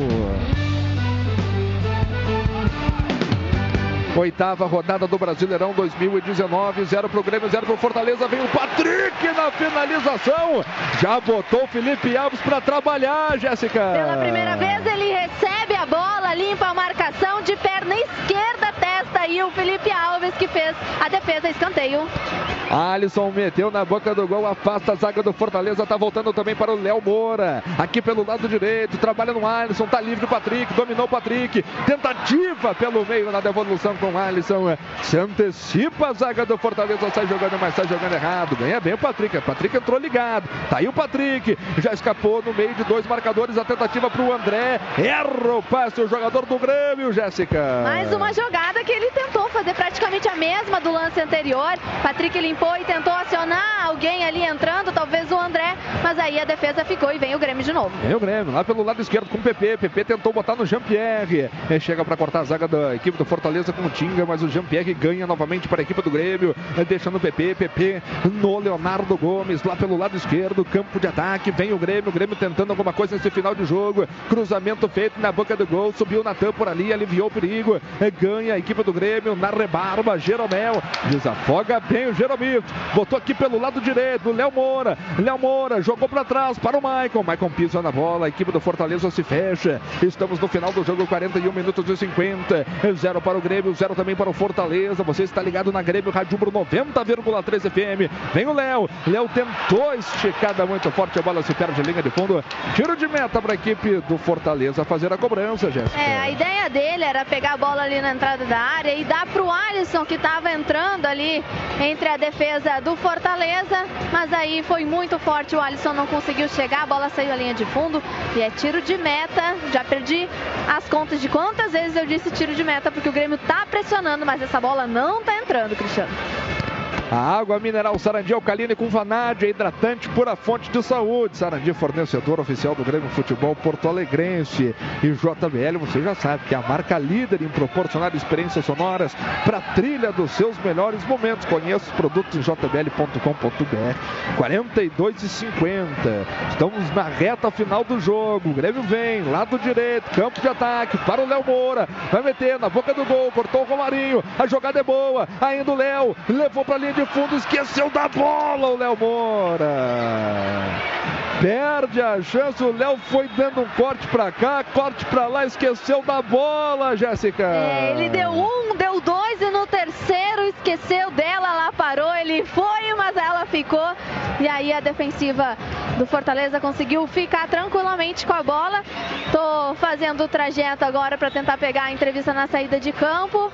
Oitava rodada do Brasileirão 2019, 0 pro Grêmio, 0 pro Fortaleza. Vem o Patrick na finalização. Já botou o Felipe Alves para trabalhar, Jéssica. Pela primeira vez ele recebe a bola, limpa a marcação de perna esquerda, testa aí o Felipe Alves que fez a defesa escanteio. Alisson meteu na boca do gol, afasta a zaga do Fortaleza, tá voltando também para o Léo Moura. Aqui pelo lado direito, trabalha no Alisson, tá livre o Patrick, dominou o Patrick. Tentativa pelo meio na devolução com o Alisson. Se antecipa a zaga do Fortaleza, sai jogando, mas sai jogando errado. Ganha bem o Patrick. O Patrick entrou ligado. Tá aí o Patrick. Já escapou no meio de dois marcadores. A tentativa para o André. Erra o passe, o jogador do Grêmio, Jéssica. Mais uma jogada que ele tentou fazer praticamente a mesma do lance anterior. Patrick limpou e tentou acionar alguém ali entrando, talvez o André, mas aí a defesa ficou e vem o Grêmio de novo. Vem o Grêmio, lá pelo lado esquerdo com o PP. PP tentou botar no Jean-Pierre. É, chega para cortar a zaga da equipe do Fortaleza com o Tinga, mas o Jean-Pierre ganha novamente para a equipe do Grêmio, é, deixando o PP. PP no Leonardo Gomes, lá pelo lado esquerdo, campo de ataque. Vem o Grêmio, o Grêmio tentando alguma coisa nesse final de jogo. Cruzamento feito na boca do gol, subiu Natan por ali, aliviou o perigo. É, ganha a equipe do Grêmio na rebarba. Jeromel desafoga bem o Jeromito. Botou aqui pelo lado direito, Léo Moura. Léo Moura jogou para trás para o Maicon. Maicon pisa na bola, a equipe do Fortaleza se fecha. Estamos no final do jogo, 41 minutos e 50. Zero para o Grêmio, zero também para o Fortaleza. Você está ligado na Grêmio Rádio Umbro 90,3 FM. Vem o Léo. Léo tentou esticada muito forte, a bola se perde linha de fundo. Tiro de meta para a equipe do Fortaleza fazer a cobrança, Jéssica. É, a ideia dele era pegar a bola ali na entrada da área e dar para o Alisson que estava entrando ali entre a defesa do Fortaleza, mas aí foi muito forte, o Alisson não conseguiu chegar, a bola saiu à linha de fundo e é tiro de meta. Já perdi as contas de quantas vezes eu disse tiro de meta, porque o Grêmio tá pressionando, mas essa bola não tá entrando, Cristiano. A água mineral Sarandi alcalina com vanádio, hidratante pura fonte de saúde. Sarandi, fornecedor oficial do Grêmio Futebol Porto Alegrense. E JBL, você já sabe que é a marca líder em proporcionar experiências sonoras para a trilha dos seus melhores momentos. Conheça os produtos em jbl.com.br. 42 e 50. Estamos na reta final do jogo. O Grêmio vem, lado direito, campo de ataque para o Léo Moura. Vai meter na boca do gol, cortou o Romarinho. A jogada é boa. Ainda o Léo levou para a linha de fundo, esqueceu da bola o Léo Moura. Perde a chance, o Léo foi dando um corte para cá, corte para lá, esqueceu da bola, Jéssica. É, ele deu um, deu dois e no terceiro esqueceu dela, lá parou, ele foi, mas ela ficou. E aí a defensiva do Fortaleza conseguiu ficar tranquilamente com a bola. Tô fazendo o trajeto agora para tentar pegar a entrevista na saída de campo.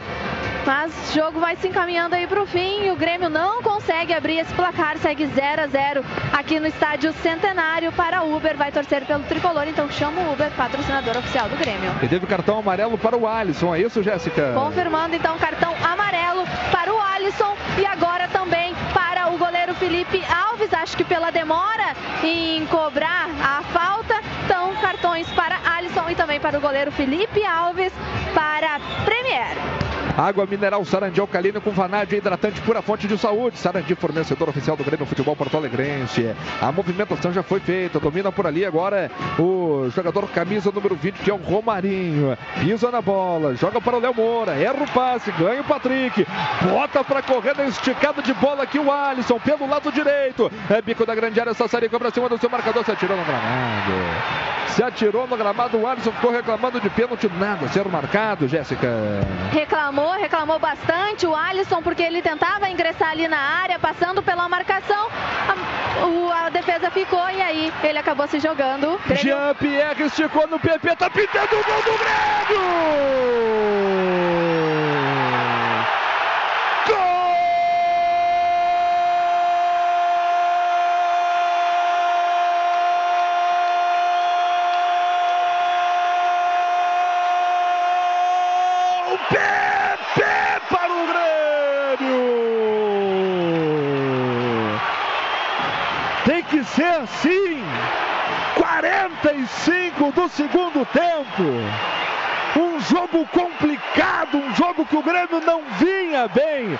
Mas o jogo vai se encaminhando aí para o fim e o Grêmio não consegue abrir esse placar, segue 0 a 0 aqui no estádio Centenário para o Uber, vai torcer pelo tricolor, então chama o Uber, patrocinador oficial do Grêmio. E teve cartão amarelo para o Alisson, é isso, Jéssica? Confirmando então cartão amarelo para o Alisson e agora também para o goleiro Felipe Alves, acho que pela demora em cobrar a falta, então cartões para Alisson e também para o goleiro Felipe Alves para Premier. Água mineral Sarandi alcalina com vanádio hidratante pura fonte de saúde. Sarandi, fornecedor oficial do Grêmio Futebol Porto Alegrense. A movimentação já foi feita. Domina por ali agora o jogador camisa número 20, que é o Romarinho. Pisa na bola, joga para o Léo Moura. Erra o passe, ganha o Patrick. Bota para correr na esticada de bola aqui o Alisson pelo lado direito. É bico da grande área, Sassarica para cima do seu marcador. Se atirou no gramado. Se atirou no gramado. O Alisson ficou reclamando de pênalti. Nada ser marcado, Jéssica. Reclamou reclamou, reclamou bastante o Alisson, porque ele tentava ingressar ali na área, passando pela marcação. A, o, a defesa ficou e aí ele acabou se jogando. Jean-Pierre esticou no PP, tá pintando o gol do Grêmio! Assim. 45 do segundo tempo. Um jogo complicado, um jogo que o Grêmio não vinha bem.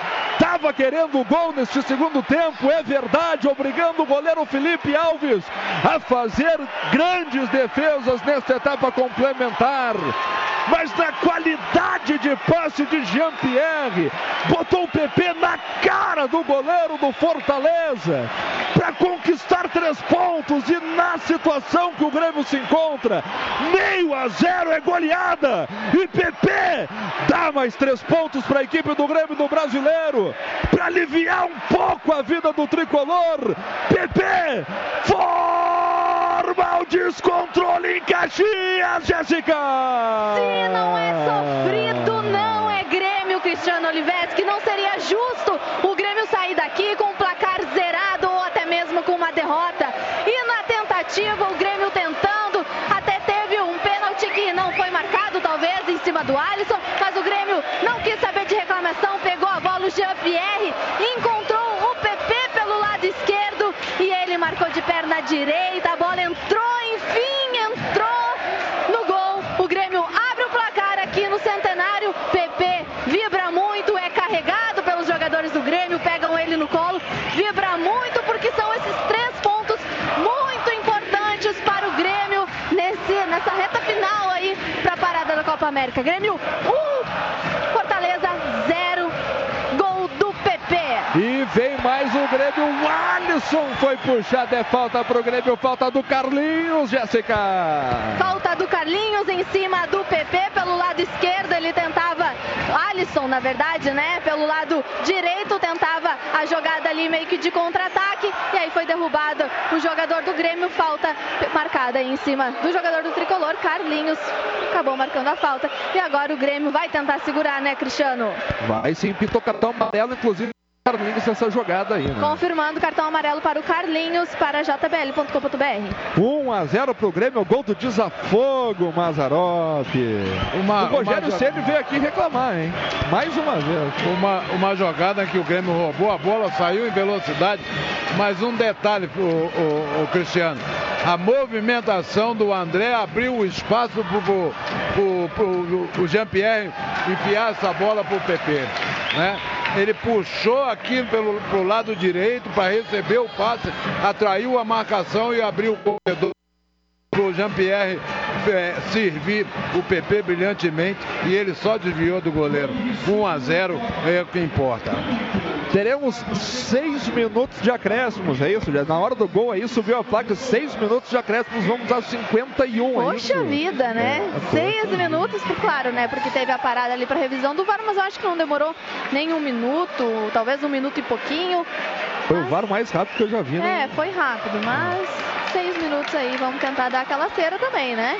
Tava querendo o gol neste segundo tempo, é verdade, obrigando o goleiro Felipe Alves a fazer grandes defesas nesta etapa complementar. Mas na qualidade de passe de Jean-Pierre, botou o PP na cara do goleiro do Fortaleza para conquistar três pontos e na situação que o Grêmio se encontra, meio a zero é goleada. E PP dá mais três pontos para a equipe do Grêmio do Brasileiro para aliviar um pouco a vida do tricolor. PP forma o descontrole em Caxias, Jéssica! Se não é sofrido, não é Grêmio, Cristiano Olivetti, que não seria justo o Grêmio sair daqui com um placar zerado ou até mesmo com uma derrota. E na tentativa, o Grêmio tentando, até teve um pênalti que não foi marcado, talvez, em cima do Alisson, mas o Grêmio não quis saber de reclamação, pegou Jean-Pierre encontrou o PP pelo lado esquerdo e ele marcou de perna direita. A bola entrou, enfim, entrou no gol. O Grêmio abre o placar aqui no Centenário. PP vibra muito, é carregado pelos jogadores do Grêmio, pegam ele no colo. Vibra muito porque são esses três pontos muito importantes para o Grêmio nesse, nessa reta final aí para a parada da Copa América. Grêmio 1. Um E vem mais o Grêmio. O Alisson foi puxado. É falta pro Grêmio. Falta do Carlinhos, Jéssica. Falta do Carlinhos em cima do PP pelo lado esquerdo. Ele tentava, Alisson, na verdade, né? Pelo lado direito, tentava a jogada ali meio que de contra-ataque. E aí foi derrubado o jogador do Grêmio. Falta marcada aí em cima do jogador do tricolor, Carlinhos. Acabou marcando a falta. E agora o Grêmio vai tentar segurar, né, Cristiano? Vai sim, pintou cartão amarelo, inclusive. Carlinhos nessa jogada aí, né? Confirmando cartão amarelo para o Carlinhos para jbl.com.br. 1 a 0 pro Grêmio, gol do desafogo, Mazarop. Uma, o Rogério uma... Ceni veio aqui reclamar, hein? Mais uma vez. Uma, uma jogada que o Grêmio roubou, a bola saiu em velocidade. Mas um detalhe, o, o, o Cristiano. A movimentação do André abriu o espaço para o Jean-Pierre enfiar essa bola para o PP. Né? Ele puxou aqui pelo pro lado direito para receber o passe, atraiu a marcação e abriu o corredor o Jean-Pierre é, servir o PP brilhantemente e ele só desviou do goleiro. 1 a 0 é o que importa. Teremos seis minutos de acréscimos, é isso? Na hora do gol aí subiu a placa, seis minutos de acréscimos, vamos a 51. Poxa é vida, né? É, seis minutos, claro, né? Porque teve a parada ali para revisão do VAR, mas eu acho que não demorou nem um minuto, talvez um minuto e pouquinho. Foi o VAR mais rápido que eu já vi, né? É, foi rápido, mas seis minutos aí, vamos tentar dar aquela cera também, né?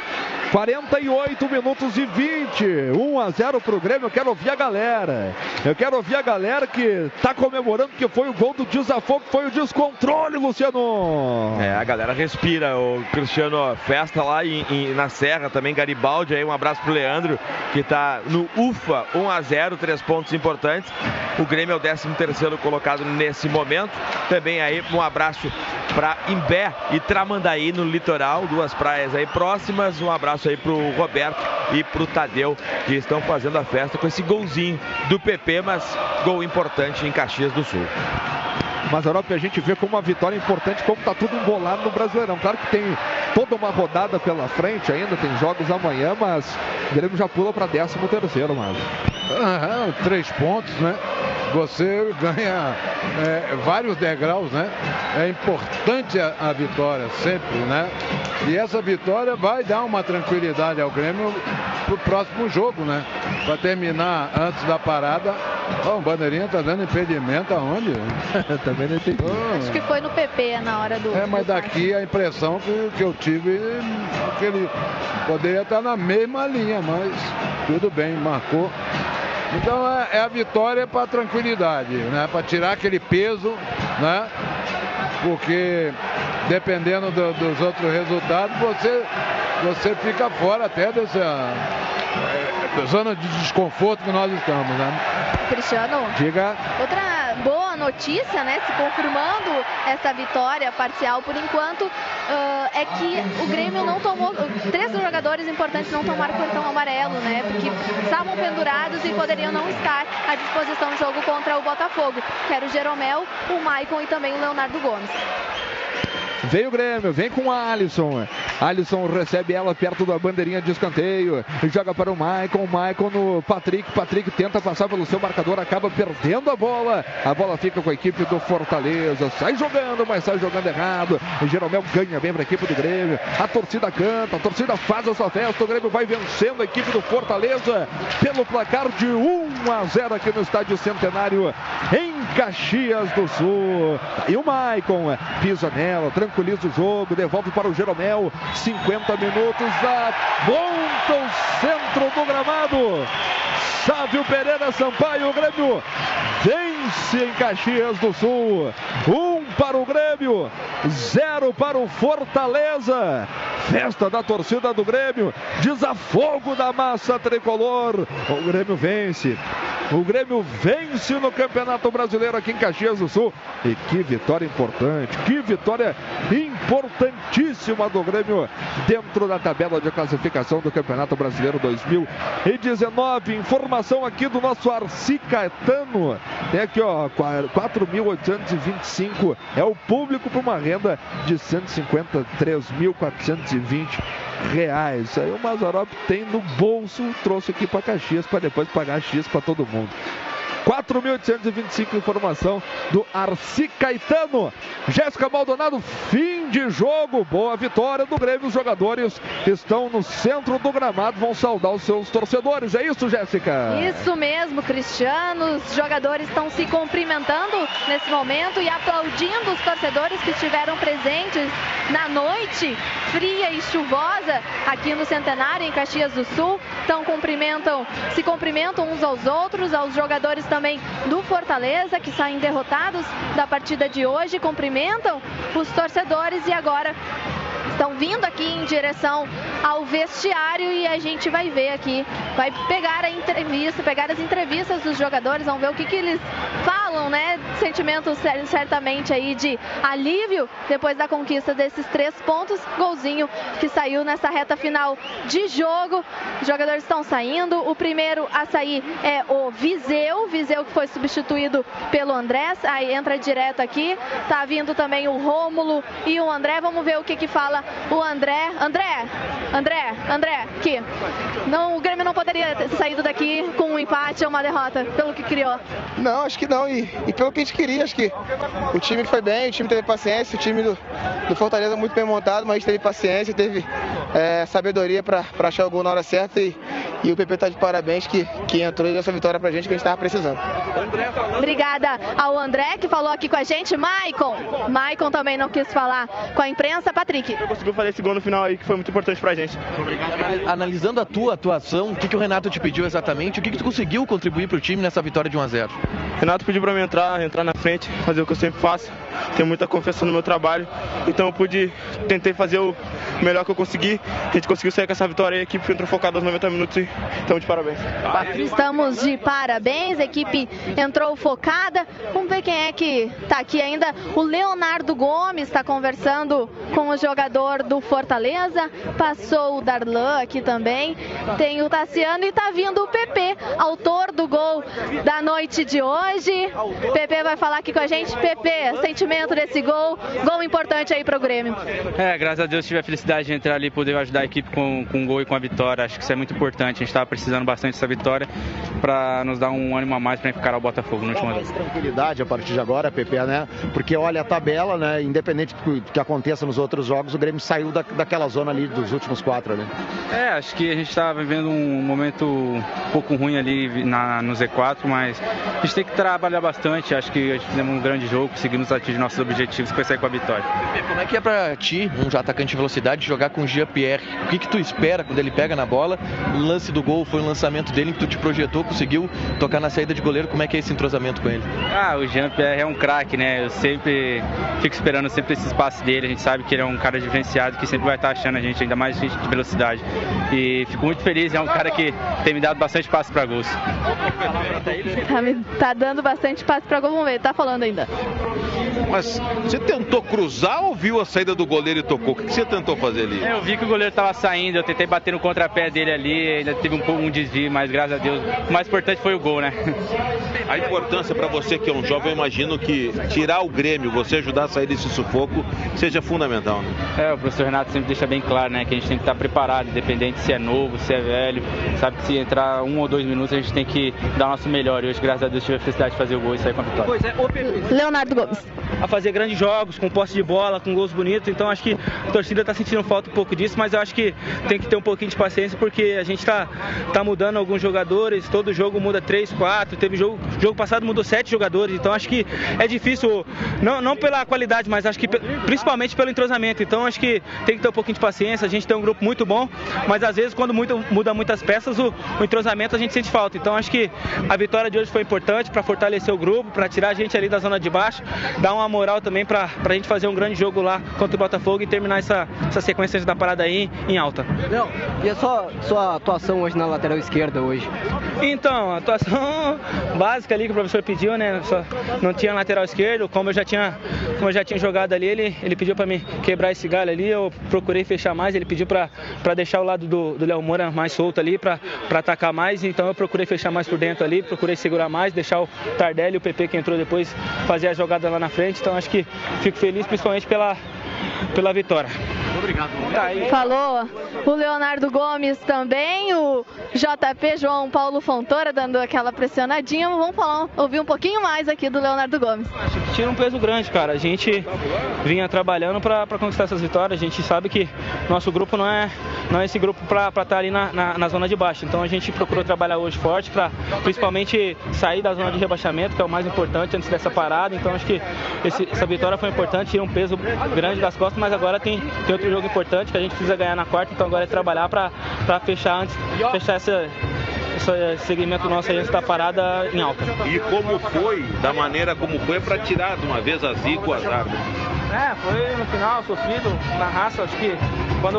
48 minutos e 20, 1 a 0 pro Grêmio. Eu quero ouvir a galera. Eu quero ouvir a galera que tá comemorando que foi o gol do desafogo, foi o descontrole, Luciano. É, a galera respira. O Cristiano festa lá em, em, na Serra também, Garibaldi. Aí um abraço pro Leandro, que tá no UFA 1 a 0, três pontos importantes. O Grêmio é o 13 terceiro colocado nesse momento. Também aí um abraço para Imbé e Tramandaí no litoral, duas praias aí próximas. Um abraço aí pro Roberto e pro Tadeu, que estão fazendo a festa com esse golzinho do PP, mas gol importante em Caxias do Sul. Mazarop, a gente vê como uma vitória importante, como está tudo embolado no Brasileirão. Claro que tem toda uma rodada pela frente ainda, tem jogos amanhã, mas o Grêmio já pula para 13 terceiro, mas. Aham, três pontos, né? Você ganha é, vários degraus, né? É importante a, a vitória sempre, né? E essa vitória vai dar uma tranquilidade ao Grêmio pro próximo jogo, né? Para terminar antes da parada. Oh, o bandeirinha tá dando impedimento aonde? Também não entendi. Oh. Acho que foi no PP na hora do. É, mas daqui a impressão que, que eu tive que ele poderia estar na mesma linha, mas tudo bem, marcou. Então é, é a vitória para tranquilidade, né? Para tirar aquele peso, né? Porque dependendo do, dos outros resultados, você, você fica fora até dessa é, zona de desconforto que nós estamos, né? Cristiano. Diga. Outra boa notícia, né? Se confirmando essa vitória parcial por enquanto, uh, é que o Grêmio não tomou. Três jogadores importantes não tomaram cartão amarelo, né? Porque estavam pendurados e poderiam não estar à disposição no jogo contra o Botafogo. Que era o Jeromel, o Maicon e também o Leonardo Gomes. Vem o Grêmio, vem com Alisson. Alisson recebe ela perto da bandeirinha de escanteio. Joga para o Maicon. Maicon no Patrick. Patrick tenta passar pelo seu marcador, acaba perdendo a bola. A bola fica com a equipe do Fortaleza. Sai jogando, mas sai jogando errado. O Jeromel ganha bem para a equipe do Grêmio. A torcida canta, a torcida faz a sua festa. O Grêmio vai vencendo a equipe do Fortaleza pelo placar de 1 a 0 aqui no Estádio Centenário em Caxias do Sul. E o Maicon pisa nela, tranquilo tranquiliza o jogo, devolve para o Jeromel. 50 minutos, aponta o centro do gramado. Sávio Pereira Sampaio, o Grêmio vence em Caxias do Sul. Um para o Grêmio, zero para o Fortaleza. Festa da torcida do Grêmio, desafogo da massa tricolor. O Grêmio vence. O Grêmio vence no Campeonato Brasileiro aqui em Caxias do Sul. E que vitória importante, que vitória importantíssima do Grêmio dentro da tabela de classificação do Campeonato Brasileiro 2019. Informação aqui do nosso Arci Caetano. Tem aqui, ó, 4.825 é o público para uma renda de 153.420 reais. Aí o Mazarop tem no bolso, trouxe aqui para Caxias para depois pagar X para todo mundo. 4.825 informação do Arci Caetano. Jéssica Maldonado, fim de jogo. Boa vitória do Grêmio. Os jogadores estão no centro do gramado, vão saudar os seus torcedores. É isso, Jéssica? Isso mesmo, Cristiano. Os jogadores estão se cumprimentando nesse momento e aplaudindo os torcedores que estiveram presentes na noite fria e chuvosa aqui no Centenário, em Caxias do Sul. Então cumprimentam, se cumprimentam uns aos outros, aos jogadores também do Fortaleza, que saem derrotados da partida de hoje, cumprimentam os torcedores e agora estão vindo aqui em direção ao vestiário e a gente vai ver aqui, vai pegar a entrevista, pegar as entrevistas dos jogadores, vamos ver o que, que eles falam, né? Sentimentos certamente aí de alívio depois da conquista desses três pontos, golzinho que saiu nessa reta final de jogo. Os jogadores estão saindo. O primeiro a sair é o Viseu, Viseu que foi substituído pelo Andrés, aí entra direto aqui. Tá vindo também o Rômulo e o André. Vamos ver o que que fala o André. André, André, André, aqui. Não, o Grêmio não poderia ter saído daqui com um empate ou uma derrota, pelo que criou. Não, acho que não. E, e pelo que a gente queria, acho que o time foi bem, o time teve paciência, o time do, do Fortaleza muito bem montado, mas teve paciência, teve é, sabedoria para achar o gol na hora certa e, e o PP tá de parabéns que, que entrou e deu essa vitória pra gente que a gente estava precisando. Obrigada ao André que falou aqui com a gente. Maicon, Maicon também não quis falar com a imprensa. Patrick. Conseguiu fazer esse gol no final aí que foi muito importante pra gente. Analisando a tua atuação, o que, que o Renato te pediu exatamente? O que, que tu conseguiu contribuir pro time nessa vitória de 1 a 0 Renato pediu para mim entrar, entrar na frente, fazer o que eu sempre faço. Tenho muita confiança no meu trabalho, então eu pude, tentei fazer o melhor que eu consegui. A gente conseguiu sair com essa vitória e a equipe entrou focada aos 90 minutos e estamos de parabéns. Estamos de parabéns, a equipe entrou focada. Vamos ver quem é que está aqui ainda. O Leonardo Gomes está conversando com o jogador do Fortaleza. Passou o Darlan aqui também. Tem o Tassiano e está vindo o PP, autor do gol da noite de hoje. PP vai falar aqui com a gente. PP, sentimento desse gol, gol importante aí para o Grêmio. É, graças a Deus tive a felicidade de entrar ali e poder ajudar a equipe com, com um gol e com a vitória. Acho que isso é muito importante. A gente estava precisando bastante dessa vitória para nos dar um ânimo a mais para encarar o Botafogo no último mais tranquilidade a partir de agora, PP, né? Porque olha a tabela, né? Independente do que aconteça nos outros jogos, o Grêmio saiu da, daquela zona ali dos últimos quatro, né? É, acho que a gente estava vivendo um momento um pouco ruim ali na, no Z4, mas a gente tem que trabalhar bastante. Acho que a gente fizemos um grande jogo, conseguimos atingir nossos objetivos e sair com a vitória. Como é que é pra ti, um atacante de velocidade, jogar com o Jean-Pierre? O que, que tu espera quando ele pega na bola? O lance do gol foi um lançamento dele que tu te projetou, conseguiu tocar na saída de goleiro. Como é que é esse entrosamento com ele? Ah, o Jean-Pierre é um craque, né? Eu sempre fico esperando sempre esse espaço dele. A gente sabe que ele é um cara diferenciado que sempre vai estar achando a gente, ainda mais gente de velocidade. E fico muito feliz, é um cara que tem me dado bastante espaço para gols. Tá, tá dando bastante espaço para gol, vamos ver, tá falando ainda. Mas você tentou cruzar ou viu a saída do goleiro e tocou? O que você tentou fazer ali? É, eu vi que o goleiro estava saindo, eu tentei bater no contrapé dele ali, ainda teve um, um desvio, mas graças a Deus o mais importante foi o gol, né? A importância para você que é um jovem, eu imagino que tirar o Grêmio, você ajudar a sair desse sufoco, seja fundamental, né? É, o professor Renato sempre deixa bem claro, né, que a gente tem que estar preparado, independente se é novo, se é velho, sabe que se entrar um ou dois minutos a gente tem que dar o nosso melhor. E hoje, graças a Deus, tive a felicidade de fazer o gol e sair com a vitória. Pois é, Leonardo Gomes. A fazer grandes jogos, com posse de bola, com gols bonitos, então acho que a torcida está sentindo falta um pouco disso, mas eu acho que tem que ter um pouquinho de paciência porque a gente está tá mudando alguns jogadores, todo jogo muda três, quatro, teve jogo, jogo passado mudou sete jogadores, então acho que é difícil, não, não pela qualidade, mas acho que principalmente pelo entrosamento, então acho que tem que ter um pouquinho de paciência, a gente tem um grupo muito bom, mas às vezes quando muito, muda muitas peças, o, o entrosamento a gente sente falta, então acho que a vitória de hoje foi importante para fortalecer o grupo, para tirar a gente ali da zona de baixo, dar uma moral também para a gente fazer um grande jogo lá contra o Botafogo e terminar essa, essa sequência da parada aí em alta. Não, e a sua, sua atuação hoje na lateral esquerda hoje? Então, a atuação básica ali que o professor pediu, né? Só não tinha lateral esquerdo, como eu já tinha, como eu já tinha jogado ali, ele, ele pediu para mim quebrar esse galho ali, eu procurei fechar mais, ele pediu para deixar o lado do, Léo Moura mais solto ali, para atacar mais, então eu procurei fechar mais por dentro ali, procurei segurar mais, deixar o Tardelli e o PP que entrou depois fazer a jogada lá na frente, então acho que fico feliz principalmente pela pela vitória. Obrigado. Falou o Leonardo Gomes também, o JP João Paulo Fontoura dando aquela pressionadinha. Vamos falar, ouvir um pouquinho mais aqui do Leonardo Gomes. Tira um peso grande, cara. A gente vinha trabalhando para conquistar essas vitórias. A gente sabe que nosso grupo não é, não é esse grupo para estar tá ali na, na, na, zona de baixo. Então a gente procurou trabalhar hoje forte para principalmente sair da zona de rebaixamento, que é o mais importante antes dessa parada. Então acho que esse, essa vitória foi importante, tira um peso grande das costas, mas agora tem, tem outro jogo importante que a gente precisa ganhar na quarta. Então agora é trabalhar para fechar antes, fechar essa, esse segmento nosso aí da parada em alta. E como foi, da maneira como foi, para tirar de uma vez a zica o azar? É, foi no final, sofrido, na raça. Acho que quando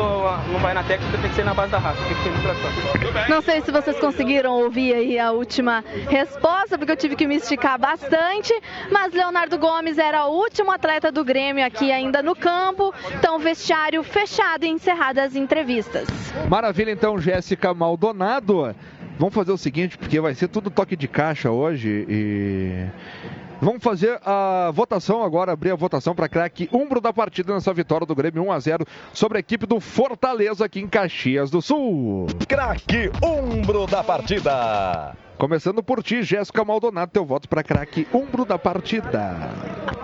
não vai na técnica tem que ser na base da raça, tem que ser no Não sei se vocês conseguiram ouvir aí a última resposta, porque eu tive que me esticar bastante, mas Leonardo Gomes era o último atleta do Grêmio aqui ainda no campo, então vestiário fechado e encerradas as entrevistas. Maravilha, então, Jéssica Maldonado. Vamos fazer o seguinte, porque vai ser tudo toque de caixa hoje e Vamos fazer a votação agora, abrir a votação para craque umbro da partida nessa vitória do Grêmio 1 a 0 sobre a equipe do Fortaleza aqui em Caxias do Sul. Craque umbro da partida. Começando por ti, Jéssica Maldonado, teu voto para craque umbro da partida.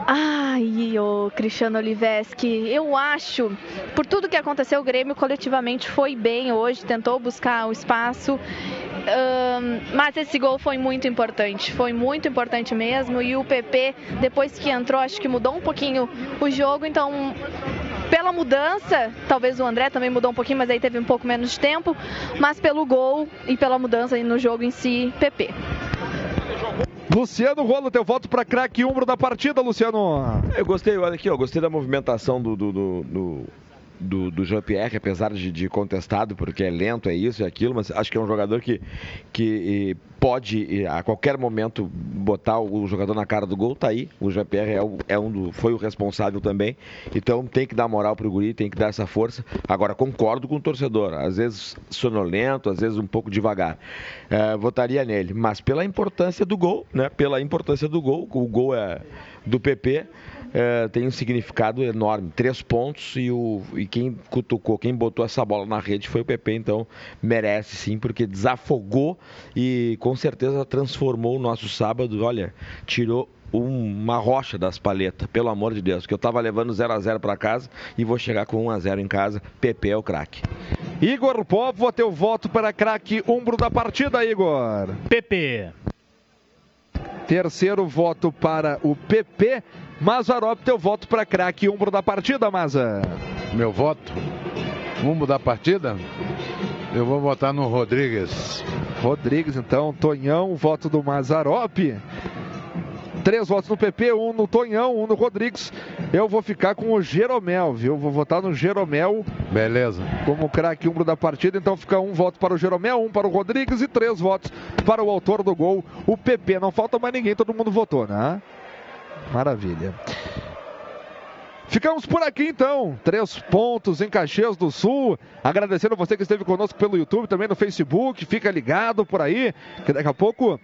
Ai, ô Cristiano Oliveski, eu acho, por tudo que aconteceu, o Grêmio coletivamente foi bem hoje, tentou buscar o espaço um, mas esse gol foi muito importante, foi muito importante mesmo. E o PP, depois que entrou, acho que mudou um pouquinho o jogo. Então, pela mudança, talvez o André também mudou um pouquinho, mas aí teve um pouco menos de tempo. Mas pelo gol e pela mudança no jogo em si, PP. Luciano Rolo, teu voto para craque umbro da partida, Luciano. Eu gostei, olha aqui, ó, gostei da movimentação do, do, do, do do, do Jean-Pierre, apesar de, de, contestado, porque é lento, é isso e é aquilo, mas acho que é um jogador que, que pode, a qualquer momento, botar o jogador na cara do gol, tá aí. O Jean-Pierre é, é, um foi o responsável também, então tem que dar moral pro guri, tem que dar essa força. Agora, concordo com o torcedor, às vezes sonolento, às vezes um pouco devagar. É, votaria nele, mas pela importância do gol, né? Pela importância do gol, o gol é do PP é, tem um significado enorme. Três pontos e, o, e quem cutucou, quem botou essa bola na rede foi o PP, então merece sim, porque desafogou e com certeza transformou o nosso sábado. Olha, tirou uma rocha das paletas, pelo amor de Deus, que eu estava levando 0 a 0 para casa e vou chegar com 1 a 0 em casa. PP é o craque. Igor Povo, teu voto para craque umbro da partida, Igor. PP. Terceiro voto para o PP. Mazarop, teu voto para craque umbro da partida, Maza. Meu voto? Umbro da partida? Eu vou votar no Rodrigues. Rodrigues, então, Tonhão, voto do Mazarop. Três votos no PP, um no Tonhão, um no Rodrigues. Eu vou ficar com o Jeromel, viu? Vou votar no Jeromel. Beleza. Como craque umbro da partida. Então fica um voto para o Jeromel, um para o Rodrigues e três votos para o autor do gol, o PP. Não falta mais ninguém, todo mundo votou, né? Maravilha. Ficamos por aqui então. Três pontos em Caxias do Sul. Agradecendo você que esteve conosco pelo YouTube, também no Facebook. Fica ligado por aí, que daqui a pouco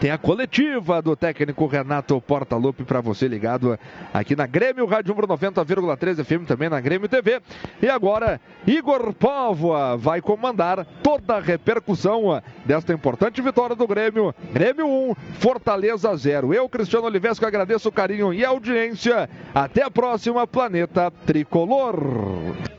tem a coletiva do técnico Renato Portaluppi para você ligado aqui na Grêmio Rádio 90,3 FM, também na Grêmio TV. E agora, Igor Póvoa vai comandar toda a repercussão desta importante vitória do Grêmio. Grêmio 1, Fortaleza 0. Eu, Cristiano Olivesco, agradeço o carinho e a audiência. Até a próxima, Planeta Tricolor.